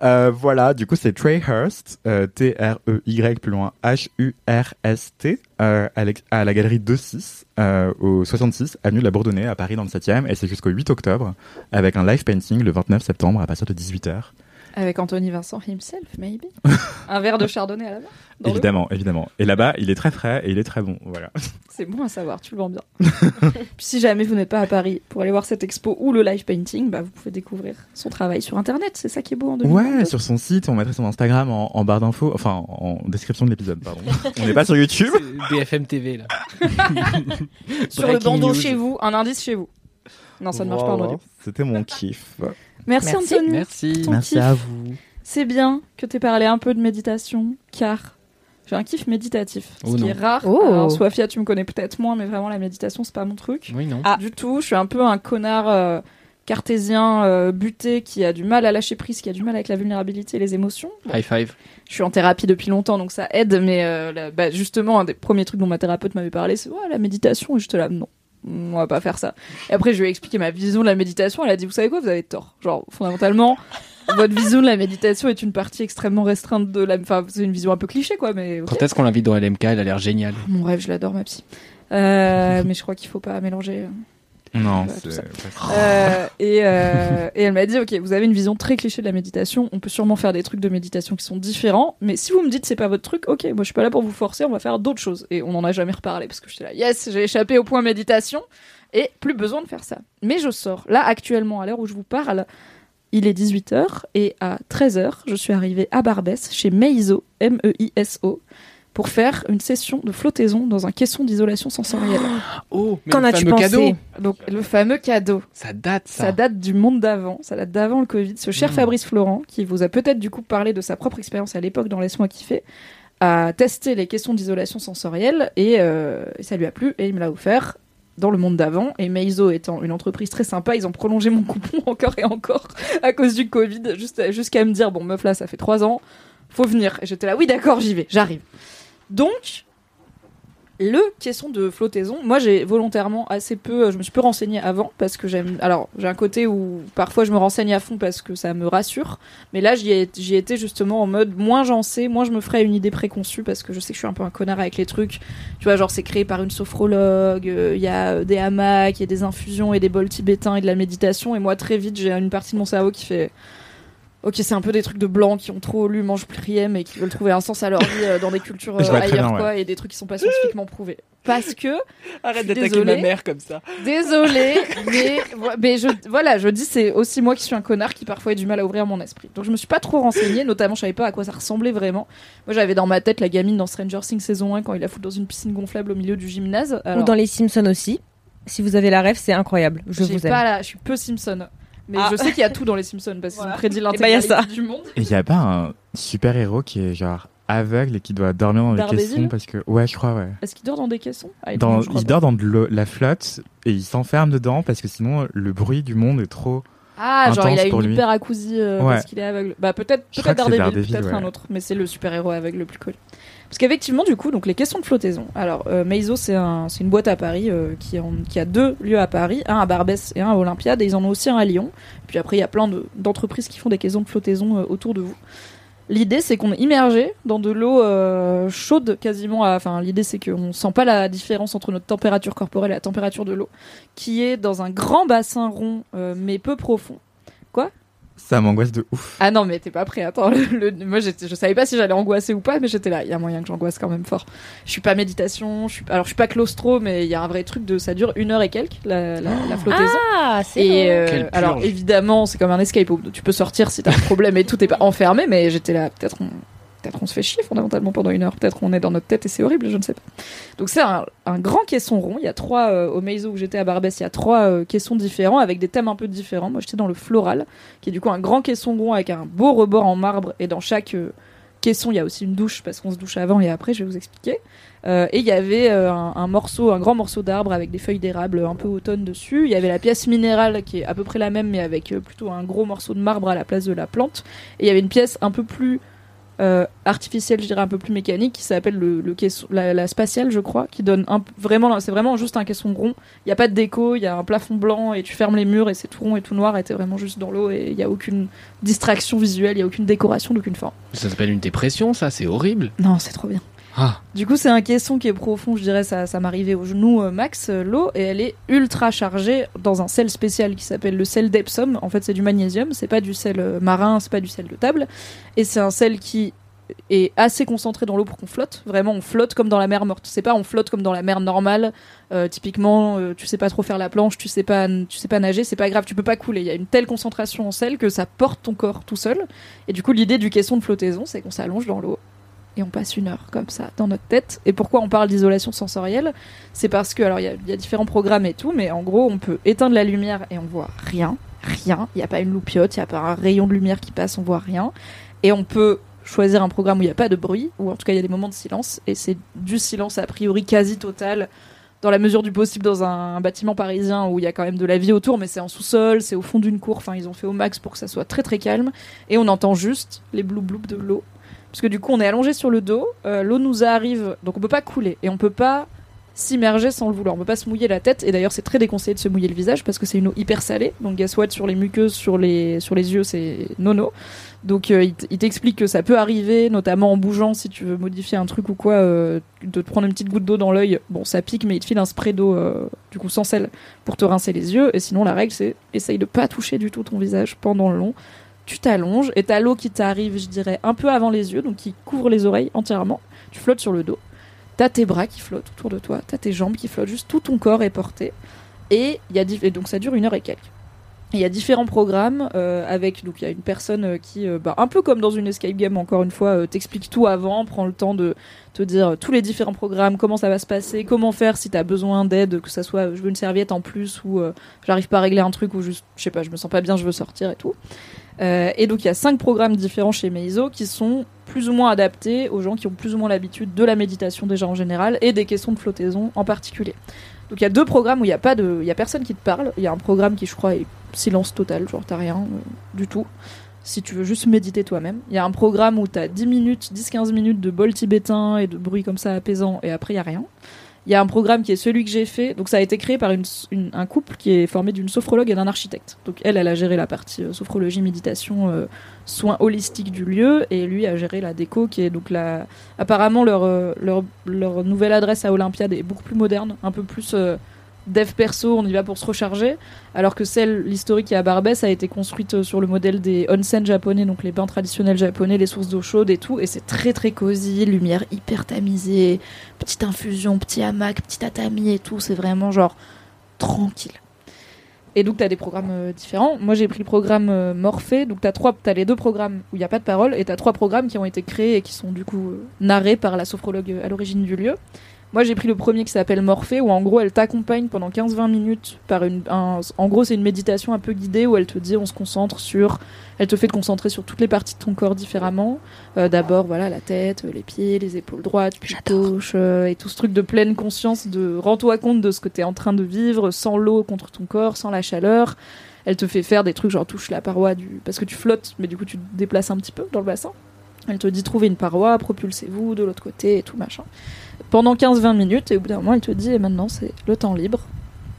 Euh, voilà, du coup, c'est Trey Hurst, euh, T-R-E-Y, plus loin, H-U-R-S-T, euh, à, la galerie 2-6, euh, au 66, avenue de la Bourdonnais, à Paris, dans le 7e, et c'est jusqu'au 8 octobre, avec un live painting le 29 septembre, à partir de 18h. Avec Anthony Vincent himself, maybe. Un verre de chardonnay à la main. Évidemment, évidemment. Et là-bas, il est très frais et il est très bon, voilà. C'est bon à savoir, tu le vends bien. Puis si jamais vous n'êtes pas à Paris pour aller voir cette expo ou le live painting, bah, vous pouvez découvrir son travail sur internet. C'est ça qui est beau en 2022. Ouais, sur son site, on mettrait son Instagram en, en barre d'infos, enfin, en description de l'épisode, pardon. on n'est pas sur YouTube. C'est BFM TV là. Sur le bandeau news. chez vous, un indice chez vous. Non, ça ne marche pas en audio. C'était mon kiff. Merci, Merci. Anthony. Merci. Ton Merci kiff. à vous. C'est bien que tu aies parlé un peu de méditation, car j'ai un kiff méditatif. Ce Oh qui non. est rare. Oh. Alors, Sofia, tu me connais peut-être moins, mais vraiment, la méditation, c'est pas mon truc. Oui, non. Ah. Du tout. Je suis un peu un connard euh, cartésien euh, buté qui a du mal à lâcher prise, qui a du mal avec la vulnérabilité et les émotions. Bon, High five. je suis en thérapie depuis longtemps, donc ça aide, mais euh, la- bah, justement, un des premiers trucs dont ma thérapeute m'avait parlé, c'est ouais, la méditation, et j'étais là, non. On va pas faire ça. Et après, je lui ai expliqué ma vision de la méditation. Elle a dit, vous savez quoi, vous avez tort. Genre, fondamentalement, votre vision de la méditation est une partie extrêmement restreinte de la. Enfin, c'est une vision un peu cliché, quoi, mais. ok. Quand est-ce qu'on l'invite dans LMK Elle a l'air géniale. Mon rêve, je l'adore, ma psy. Euh, mais je crois qu'il faut pas mélanger. Non, Euh, et, euh, et elle m'a dit, ok, vous avez une vision très cliché de la méditation. On peut sûrement faire des trucs de méditation qui sont différents. Mais si vous me dites c'est pas votre truc, ok, moi je suis pas là pour vous forcer. On va faire d'autres choses. Et on en a jamais reparlé parce que j'étais là, yes, j'ai échappé au point méditation et plus besoin de faire ça. Mais je sors. Là actuellement, à l'heure où je vous parle, il est 18h et à 13h, je suis arrivée à Barbès chez Meiso, M-E-I-S-O, pour faire une session de flottaison dans un caisson d'isolation sensorielle. Oh, mais Qu'en le as-tu fameux pensé cadeau. Donc le fameux cadeau. Ça date ça. Ça date du monde d'avant, ça date d'avant le Covid. Ce cher Mm. Fabrice Florent, qui vous a peut-être du coup parlé de sa propre expérience à l'époque dans Laisse-moi kiffer, a testé les questions d'isolation sensorielle et, euh, et ça lui a plu et il me l'a offert dans le monde d'avant. Et Meizo étant une entreprise très sympa, ils ont prolongé mon coupon encore et encore à cause du Covid, jusqu'à me dire bon meuf là ça fait trois ans, faut venir. Et j'étais là oui d'accord j'y vais, j'arrive. Donc le caisson de flottaison, moi j'ai volontairement assez peu, je me suis peu renseignée avant parce que j'aime. Alors j'ai un côté où parfois je me renseigne à fond parce que ça me rassure, mais là j'y étais justement en mode moins j'en sais, moins je me ferai une idée préconçue parce que je sais que je suis un peu un connard avec les trucs. Tu vois, genre c'est créé par une sophrologue, euh, il y a euh, des hamacs, il y a des infusions et des bols tibétains et de la méditation, et moi très vite j'ai une partie de mon cerveau qui fait. Ok, c'est un peu des trucs de blancs qui ont trop lu Mange Pluriem et qui veulent trouver un sens à leur vie euh, dans des cultures euh, ailleurs, bien, quoi, et des trucs qui sont pas scientifiquement prouvés. Parce que Arrête d'attaquer ma mère comme ça. Désolée, mais, vo- mais je, voilà, je dis c'est aussi moi qui suis un connard qui parfois a du mal à ouvrir mon esprit. Donc je me suis pas trop renseignée, notamment je savais pas à quoi ça ressemblait vraiment. Moi j'avais dans ma tête la gamine dans Stranger Things saison 1 quand il la fout dans une piscine gonflable au milieu du gymnase. Ou dans les Simpsons aussi. Si vous avez la rêve, c'est incroyable. Je vous aime. pas la- je suis peu Simpson. Mais Ah. je sais qu'il y a tout dans les Simpsons parce qu'ils Voilà. ont prédit Eh ben, y a l'intégralité ça. du monde. Et il y a pas un super héros qui est genre aveugle et qui doit dormir dans Daredevil caissons parce que ouais je crois ouais. Est-ce qu'il dort dans des caissons? Ah, Dans- non, il dort dans de l'eau- la flotte et il s'enferme dedans parce que sinon le bruit du monde est trop. Ah, genre il a intense pour une lui. hyperacousie euh, Ouais. parce qu'il est aveugle. Bah peut-être peut-être Daredevil, peut-être ouais. un autre, mais c'est le super-héros aveugle le plus connu. Parce qu'effectivement, du coup, donc les questions de flottaison. Alors, euh, Meizo, c'est un, c'est une boîte à Paris euh, qui, a deux lieux à Paris, un à Barbès et un à Olympiade, et ils en ont aussi un à Lyon. Puis après, il y a plein de- d'entreprises qui font des questions de flottaison euh, autour de vous. L'idée, c'est qu'on est immergé dans de l'eau euh, chaude quasiment. Enfin, l'idée, c'est qu'on sent pas la différence entre notre température corporelle et la température de l'eau, qui est dans un grand bassin rond, mais peu profond. Ça m'angoisse de ouf. Ah non, mais t'es pas prêt. Attends, le- le- moi, je savais pas si j'allais angoisser ou pas, mais j'étais là. Il y a moyen que j'angoisse quand même fort. Je suis pas méditation. Je suis... Alors, je suis pas claustro, mais il y a un vrai truc de. Ça dure une heure et quelques la, la, la flottaison. Ah, c'est Et euh, alors évidemment, c'est comme un escape room. Tu peux sortir si t'as un problème et tout, t'es pas enfermé. Mais j'étais là, peut-être on, peut-être on se fait chier fondamentalement pendant une heure. Peut-être on est dans notre tête et c'est horrible, je ne sais pas. Donc c'est un, grand caisson rond. Il y a trois euh, au Meizo où j'étais à Barbès, il y a trois euh, caissons différents avec des thèmes un peu différents. Moi, j'étais dans le floral, qui est du coup un grand caisson rond avec un beau rebord en marbre. Et dans chaque euh, caisson, il y a aussi une douche parce qu'on se douche avant et après. Je vais vous expliquer. Et il y avait un, morceau, un grand morceau d'arbre avec des feuilles d'érable un peu automne dessus. Il y avait la pièce minérale qui est à peu près la même, mais avec plutôt un gros morceau de marbre à la place de la plante. Et il y avait une pièce un peu plus euh, artificielle, je dirais un peu plus mécanique, qui s'appelle le, le caisson, la, la spatiale, je crois, qui donne un, vraiment, c'est vraiment juste un caisson rond. Il n'y a pas de déco, il y a un plafond blanc et tu fermes les murs et c'est tout rond et tout noir et t'es vraiment juste dans l'eau et il n'y a aucune distraction visuelle, il n'y a aucune décoration d'aucune forme. Ça s'appelle une dépression, ça, c'est horrible. Non, c'est trop bien. Ah, Du coup, c'est un caisson qui est profond, je dirais, ça, ça m'arrivait au genou euh, max, euh, l'eau, et elle est ultra chargée dans un sel spécial qui s'appelle le sel d'Epsom. En fait, c'est du magnésium, c'est pas du sel euh, marin, c'est pas du sel de table, et c'est un sel qui est assez concentré dans l'eau pour qu'on flotte. Vraiment, on flotte comme dans la mer morte. C'est pas on flotte comme dans la mer normale. Typiquement, tu sais pas trop faire la planche, tu sais pas, tu sais pas nager, c'est pas grave, tu peux pas couler. Il y a une telle concentration en sel que ça porte ton corps tout seul. Et du coup, l'idée du caisson de flottaison, c'est qu'on s'allonge dans l'eau et on passe une heure comme ça dans notre tête. Et pourquoi on parle d'isolation sensorielle? C'est parce que, alors il y, a- différents programmes et tout, mais en gros on peut éteindre la lumière et on voit rien, rien. Il n'y a pas une loupiote, il n'y a pas un rayon de lumière qui passe, on voit rien. Et on peut choisir un programme où il n'y a pas de bruit, ou en tout cas il y a des moments de silence, et c'est du silence a priori quasi total. Dans la mesure du possible, dans un bâtiment parisien où il y a quand même de la vie autour, mais c'est en sous-sol, c'est au fond d'une cour. Enfin, ils ont fait au max pour que ça soit très très calme. Et on entend juste les blou blou de l'eau parce que du coup on est allongé sur le dos, euh, l'eau nous arrive, donc on peut pas couler et on peut pas s'immerger sans le vouloir, on peut pas se mouiller la tête et d'ailleurs c'est très déconseillé de se mouiller le visage parce que c'est une eau hyper salée, donc guess sur les muqueuses, sur les, yeux c'est nono. Donc euh, il t'explique que ça peut arriver, notamment en bougeant si tu veux modifier un truc ou quoi, euh, de te prendre une petite goutte d'eau dans l'œil, bon ça pique mais il te file un spray d'eau du coup sans sel pour te rincer les yeux. Et sinon la règle c'est essaye de pas toucher du tout ton visage pendant le long tu t'allonges et t'as l'eau qui t'arrive, je dirais, un peu avant les yeux, donc qui couvre les oreilles entièrement. Tu flottes sur le dos. T'as tes bras qui flottent autour de toi, t'as tes jambes qui flottent, juste tout ton corps est porté. Et, y donc ça dure une heure et quelques. Il y a différents programmes euh, avec donc il y a une personne euh, qui euh, bah, un peu comme dans une escape game encore une fois t'explique tout avant, prend le temps de te dire tous les différents programmes, comment ça va se passer, comment faire si t'as besoin d'aide, que ça soit je veux une serviette en plus ou j'arrive pas à régler un truc ou juste je sais pas je me sens pas bien je veux sortir et tout. Euh, et donc il y a cinq programmes différents chez Meizo qui sont plus ou moins adaptés aux gens qui ont plus ou moins l'habitude de la méditation déjà en général et des questions de flottaison en particulier. Donc il y a deux programmes où il y a a personne qui te parle. Il y a un programme qui je crois est silence total, genre t'as rien euh, du tout. Si tu veux juste méditer toi-même. Il y a un programme où t'as 10 minutes, 10-15 minutes de bol tibétain et de bruit comme ça apaisant et après il y a rien. Il y a un programme qui est celui que j'ai fait. Donc ça a été créé par un couple qui est formé d'une sophrologue et d'un architecte. Donc elle, elle a géré la partie euh, sophrologie, méditation, euh, soins holistiques du lieu, et lui a géré la déco, qui est donc la. Apparemment leur euh, leur, leur nouvelle adresse à Olympiade est beaucoup plus moderne, un peu plus dev perso. On y va pour se recharger, alors que celle l'historique à Barbès a été construite euh, sur le modèle des onsen japonais, donc les bains traditionnels japonais, les sources d'eau chaude et tout, et c'est très très cosy, lumière hyper tamisée, petite infusion, petit hamac, petit tatami et tout, c'est vraiment genre tranquille. Et donc, tu as des programmes euh, différents. Moi, j'ai pris le programme euh, Morphée. Donc, tu as, les deux programmes où il n'y a pas de parole. Et tu as trois programmes qui ont été créés et qui sont du coup euh, narrés par la sophrologue à l'origine du lieu. Moi, j'ai pris le premier qui s'appelle Morphée, où en gros, elle t'accompagne pendant 15-20 minutes par une. un- en gros, c'est une méditation un peu guidée où elle te dit on se concentre sur. Elle te fait te concentrer sur toutes les parties de ton corps différemment. Euh, D'abord, voilà, la tête, euh, les pieds, les épaules droites, puis gauche, euh, et tout ce truc de pleine conscience, de rends-toi compte de ce que tu es en train de vivre, sans l'eau contre ton corps, sans la chaleur. Elle te fait faire des trucs genre touche la paroi du. Parce que tu flottes, mais du coup, tu te déplaces un petit peu dans le bassin. Elle te dit trouvez une paroi, propulsez-vous de l'autre côté et tout machin. Pendant 15-20 minutes, et au bout d'un moment, elle te dit et maintenant, c'est le temps libre.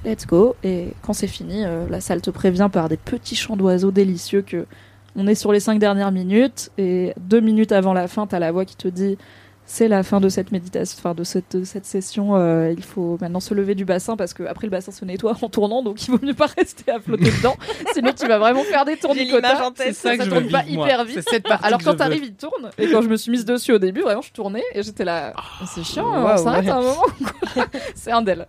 Let's go. Et quand c'est fini, euh, la salle te prévient par des petits chants d'oiseaux délicieux que On est sur les cinq dernières minutes et deux minutes avant la fin, t'as la voix qui te dit c'est la fin de cette méditation, enfin de cette, de cette session. euh, il faut maintenant se lever du bassin parce que après le bassin se nettoie en tournant, donc il vaut mieux pas rester à flotter dedans. Sinon tu vas vraiment faire des tournicotas. C'est ça que je tourne veux pas vivre, moi. hyper vite. Cette Alors que quand t'arrives, il tourne. Et quand je me suis mise dessus au début, vraiment, je tournais et j'étais là. c'est chiant, on Waouh, s'arrête ouais. à un moment. c'est un d'elles.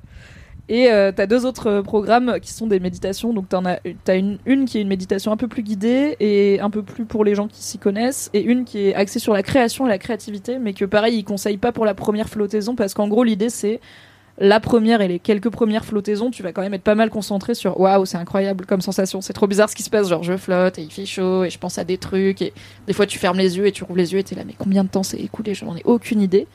Et euh, t'as deux autres euh, programmes qui sont des méditations. Donc t'en as, t'as une, qui est une méditation un peu plus guidée et un peu plus pour les gens qui s'y connaissent, et une qui est axée sur la création et la créativité, mais que pareil, ils conseillent pas pour la première flottaison parce qu'en gros l'idée c'est la première et les quelques premières flottaisons, tu vas quand même être pas mal concentré sur waouh, c'est incroyable comme sensation, c'est trop bizarre ce qui se passe, genre je flotte et il fait chaud et je pense à des trucs et des fois tu fermes les yeux et tu rouvres les yeux et t'es là mais combien de temps c'est écoulé, j'en ai aucune idée.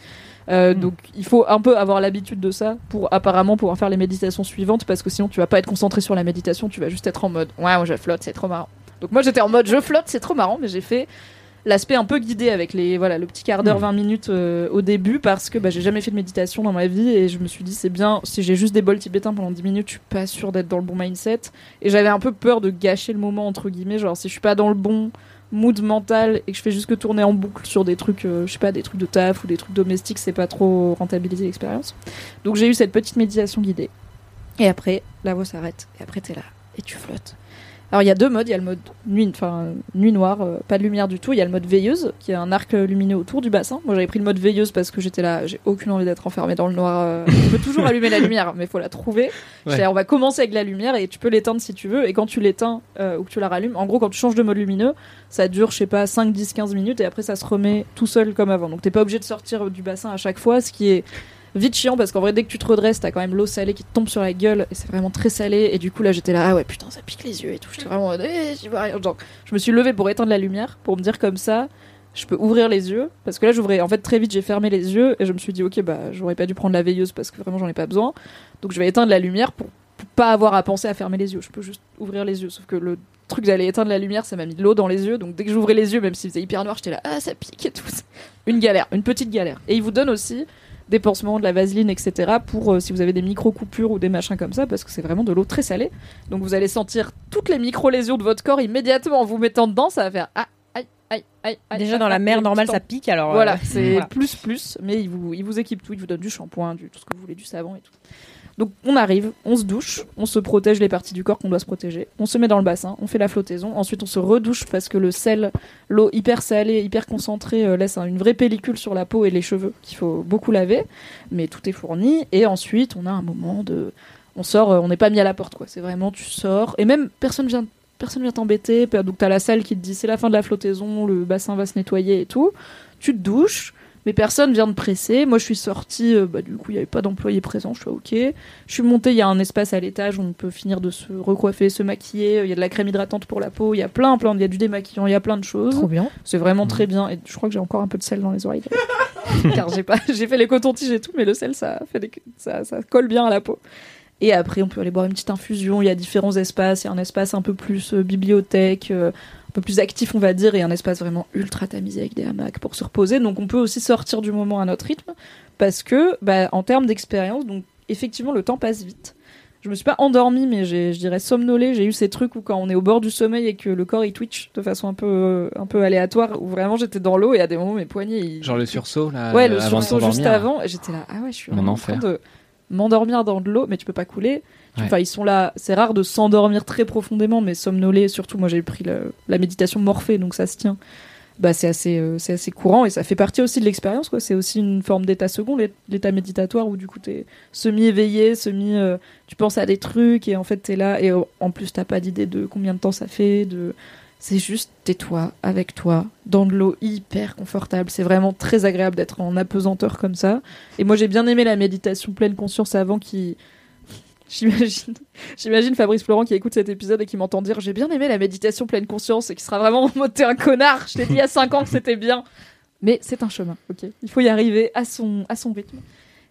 Euh, Donc il faut un peu avoir l'habitude de ça pour apparemment pouvoir faire les méditations suivantes parce que sinon tu vas pas être concentré sur la méditation, tu vas juste être en mode waouh je flotte, c'est trop marrant. Donc moi j'étais en mode je flotte, c'est trop marrant, mais j'ai fait l'aspect un peu guidé avec les voilà le petit quart d'heure 20 minutes euh, au début parce que bah, j'ai jamais fait de méditation dans ma vie et je me suis dit c'est bien si j'ai juste des bols tibétains pendant 10 minutes je suis pas sûre d'être dans le bon mindset. Et j'avais un peu peur de gâcher le moment entre guillemets genre si je suis pas dans le bon mood mental et que je fais juste que tourner en boucle sur des trucs euh, je sais pas des trucs de taf ou des trucs domestiques c'est pas trop rentabiliser l'expérience. Donc j'ai eu cette petite méditation guidée. Et après la voix s'arrête. Et après t'es là. Et tu flottes alors il y a deux modes, il y a le mode nuit, enfin nuit noire, euh, pas de lumière du tout. Il y a le mode veilleuse, qui est un arc lumineux autour du bassin. Moi j'avais pris le mode veilleuse parce que j'étais là, j'ai aucune envie d'être enfermée dans le noir. euh. On peut toujours allumer la lumière, mais faut la trouver. Là, on va commencer avec la lumière et tu peux l'éteindre si tu veux. Et quand tu l'éteins euh, ou que tu la rallumes, en gros quand tu changes de mode lumineux, ça dure je sais pas 5, 10, 15 minutes et après ça se remet tout seul comme avant. Donc t'es pas obligé de sortir du bassin à chaque fois, ce qui est vite chiant parce qu'en vrai dès que tu te redresses t'as quand même l'eau salée qui te tombe sur la gueule et c'est vraiment très salé. Et du coup là j'étais là ah ouais putain ça pique les yeux et tout. J'étais vraiment eh, vois rien. Genre, je me suis levée pour éteindre la lumière pour me dire comme ça je peux ouvrir les yeux. Parce que là j'ouvrais en fait très vite j'ai fermé les yeux et je me suis dit ok bah j'aurais pas dû prendre la veilleuse parce que vraiment j'en ai pas besoin. Donc je vais éteindre la lumière pour, pour pas avoir à penser à fermer les yeux. Je peux juste ouvrir les yeux. Sauf que le truc d'aller éteindre la lumière ça m'a mis de l'eau dans les yeux. Donc dès que j'ouvrais les yeux même s'il faisait hyper noir j'étais là ah ça pique et tout. Une galère une petite galère. Et il vous donne aussi des pansements, de la vaseline, etc. pour euh, si vous avez des micro-coupures ou des machins comme ça, parce que c'est vraiment de l'eau très salée. Donc vous allez sentir toutes les micro-lésions de votre corps immédiatement en vous mettant dedans, ça va faire ah, aïe, aïe, aïe, aïe. Déjà aïe, dans la mer normale, ça pique alors. euh, Voilà, c'est voilà. plus plus, mais il vous, il vous équipe tout, il vous donne du shampoing, du tout ce que vous voulez, du savon et tout. Donc on arrive, on se douche, on se protège les parties du corps qu'on doit se protéger, on se met dans le bassin, on fait la flottaison, ensuite on se redouche parce que le sel, l'eau hyper salée, hyper concentrée euh, laisse un- une vraie pellicule sur la peau et les cheveux qu'il faut beaucoup laver, mais tout est fourni et ensuite on a un moment de on sort, euh, on n'est pas mis à la porte quoi, c'est vraiment tu sors et même personne vient personne vient t'embêter, donc t'as la salle qui te dit c'est la fin de la flottaison, le bassin va se nettoyer et tout, tu te douches mais personne vient de presser. Moi, je suis sortie, euh, bah, du coup, il n'y avait pas d'employé présent, je suis ok. Je suis montée, il y a un espace à l'étage où on peut finir de se recoiffer, se maquiller. Il y a de la crème hydratante pour la peau, il y a plein, plein, il y a du démaquillant, il y a plein de choses. Trop bien. C'est vraiment très bien. Et je crois que j'ai encore un peu de sel dans les oreilles. Car j'ai pas, j'ai fait les cotons-tiges et tout, mais le sel, ça fait des- ça, ça colle bien à la peau. Et après, on peut aller boire une petite infusion. Il y a différents espaces. Il y a un espace un peu plus euh, bibliothèque, euh, un peu plus actif, on va dire, et un espace vraiment ultra tamisé avec des hamacs pour se reposer. Donc, on peut aussi sortir du moment à notre rythme, parce que, bah, en termes d'expérience, donc effectivement, le temps passe vite. Je me suis pas endormie, mais j'ai, je dirais somnolée. J'ai eu ces trucs où quand on est au bord du sommeil et que le corps il twitch de façon un peu, un peu aléatoire, où vraiment j'étais dans l'eau et à des moments mes poignets ils, Genre le sursaut là. Ouais, le avant sursaut juste avant. et J'étais là, ah ouais, je suis Mon en enfer. train de m'endormir dans de l'eau, mais tu peux pas couler. Enfin, ils sont là. C'est rare de s'endormir très profondément, mais somnoler, surtout, moi j'ai pris la méditation morphée, donc ça se tient. Bah, c'est assez, euh, c'est assez courant et ça fait partie aussi de l'expérience, quoi. C'est aussi une forme d'état second, l'é- l'état méditatoire où du coup t'es semi-éveillé, semi, euh, tu penses à des trucs et en fait t'es là et euh, en plus t'as pas d'idée de combien de temps ça fait, de, c'est juste tais-toi avec toi dans de l'eau hyper confortable. C'est vraiment très agréable d'être en apesanteur comme ça. Et moi j'ai bien aimé la méditation pleine conscience avant qui J'imagine, j'imagine Fabrice Florent qui écoute cet épisode et qui m'entend dire j'ai bien aimé la méditation pleine conscience et qui sera vraiment en mode t'es un connard. Je t'ai dit il y a 5 ans que c'était bien. Mais c'est un chemin, ok. Il faut y arriver à son, à son rythme.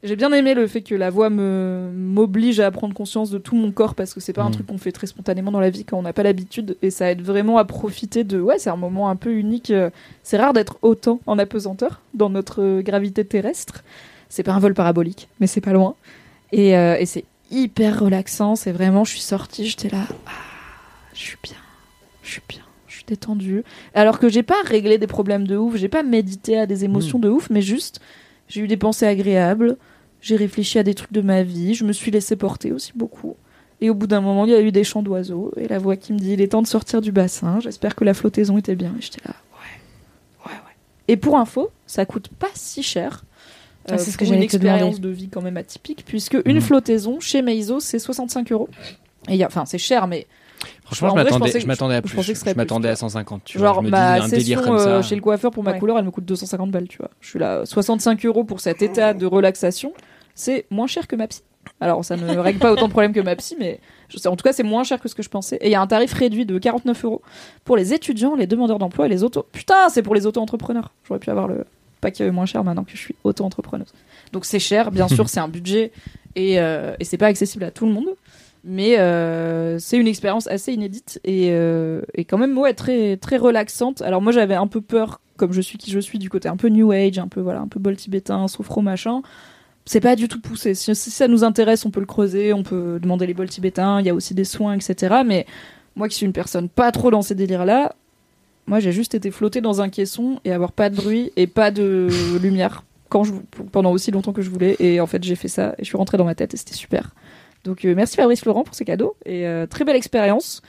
J'ai bien aimé le fait que la voix me m'oblige à prendre conscience de tout mon corps parce que c'est pas un Mm. truc qu'on fait très spontanément dans la vie quand on n'a pas l'habitude et ça aide vraiment à profiter de ouais c'est un moment un peu unique euh, c'est rare d'être autant en apesanteur dans notre euh, gravité terrestre c'est pas un vol parabolique mais c'est pas loin et, euh, et c'est hyper relaxant c'est vraiment je suis sortie j'étais là ah, je suis bien je suis bien je suis détendue. Alors que j'ai pas réglé des problèmes de ouf, j'ai pas médité à des émotions de ouf, mais juste j'ai eu des pensées agréables, j'ai réfléchi à des trucs de ma vie, je me suis laissé porter aussi beaucoup. Et au bout d'un moment, il y a eu des chants d'oiseaux et la voix qui me dit il est temps de sortir du bassin. J'espère que la flottaison était bien. Et j'étais là, ouais, ouais, ouais. Et pour info, ça coûte pas si cher. Euh, Ah, c'est ce que pour une expérience de vie quand même atypique, puisque une flottaison chez Meizo, c'est 65 euros. Et il y a- enfin, c'est cher, mais Franchement, En je vrai, je m'attendais, je à je plus. serait Je m'attendais plus, à tu vois. 150. Tu vois. genre Je me ma dis un délire session comme ça. euh, chez le coiffeur pour ma Ouais. couleur, elle me coûte 250 balles, tu vois. Je suis là, 65 euros pour cet état de relaxation, c'est moins cher que ma psy. Alors, ça ne règle pas autant de problèmes que ma psy, mais je sais, en tout cas, c'est moins cher que ce que je pensais. Et il y a un tarif réduit de 49 euros pour les étudiants, les demandeurs d'emploi et les auto. Putain, c'est pour les auto-entrepreneurs. J'aurais pu avoir le paquet moins cher maintenant que je suis auto-entrepreneuse. Donc c'est cher, bien sûr, c'est un budget et, euh, et c'est pas accessible à tout le monde. Mais euh, c'est une expérience assez inédite et, euh, et quand même ouais, très, très relaxante. Alors moi j'avais un peu peur, comme je suis qui je suis, du côté un peu New Age, un peu voilà, un peu bol tibétain, sophro machin. C'est pas du tout poussé. Si, si ça nous intéresse, on peut le creuser, on peut demander les bols tibétains, il y a aussi des soins, etc. Mais moi qui suis une personne pas trop dans ces délires-là, moi j'ai juste été flotter dans un caisson et avoir pas de bruit et pas de lumière quand je, pendant aussi longtemps que je voulais. Et en fait j'ai fait ça et je suis rentrée dans ma tête et c'était super. Donc euh, merci Fabrice Florent pour ce cadeau et euh, très belle expérience.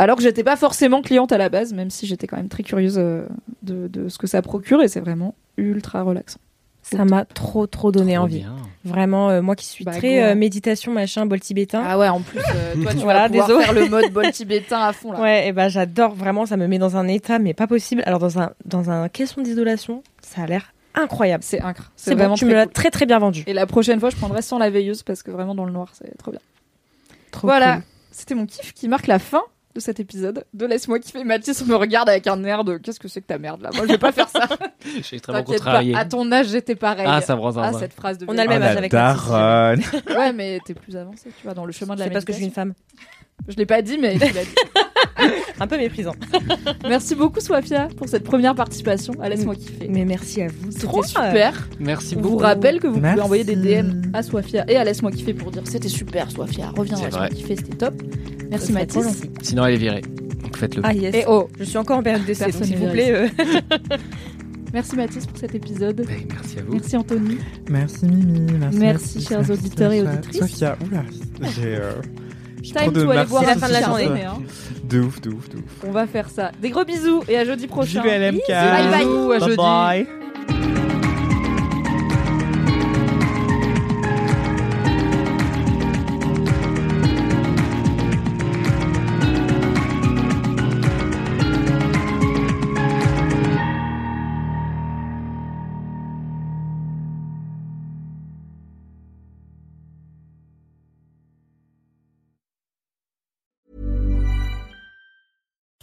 Alors que j'étais pas forcément cliente à la base, même si j'étais quand même très curieuse euh, de, de ce que ça procure et c'est vraiment ultra relaxant. Ça m'a trop trop donné Trop envie. bien. Vraiment, euh, moi qui suis Bah, très go, hein. euh, méditation machin bol tibétain. Ah ouais, en plus euh, toi tu Voilà, vas pouvoir désolé. faire le mode bol tibétain à fond là. Ouais, et ben j'adore vraiment, ça me met dans un état mais pas possible. Alors dans un dans un caisson d'isolation, ça a l'air incroyable. C'est incroyable. C'est bon, vraiment tu me l'as cool. très très bien vendu. Et la prochaine fois, je prendrai sans la veilleuse parce que vraiment dans le noir, c'est trop bien. Trop voilà, cool. c'était mon kiff qui marque la fin de cet épisode de Laisse-moi kiffer. Mathis me regarde avec un air de qu'est-ce que c'est que ta merde là? Moi je vais pas faire ça. J'ai extrêmement T'inquiète pas, contrarié. à ton âge j'étais pareil. Ah, ça me rend Ah, cette phrase de On a le même âge avec Mathis. Ouais, mais t'es plus avancé, tu vois, dans le chemin de la C'est parce que je suis une femme. Je l'ai pas dit, mais tu l'as dit. Un peu méprisant. Merci beaucoup, Sofia, pour cette première participation à Laisse-moi kiffer. Mais merci à vous. Trop C'était super. Merci On beaucoup. vous rappelle que vous Merci. pouvez envoyer des DM à Sofia et à Laisse-moi kiffer pour dire c'était super, Sofia, reviens Laisse-moi vrai. kiffer, c'était top. Merci Mathis. Sinon, elle est virée. Donc faites-le. Ah yes. Et oh, Je suis encore en période d'essai, s'il vous plaît. euh, merci Mathis pour cet épisode. Ben, merci à vous. Merci Anthony. Merci Mimi. Merci, Merci, chers merci, auditeurs et Sophia. auditrices. Sophia, oula, j'ai euh, j'ai Time trop de to aller voir C'est la fin de la journée. hein. De ouf, de ouf, de ouf. On va faire ça. Des gros bisous et à jeudi prochain. Bisous LMK. Bye bye. À Bye jeudi.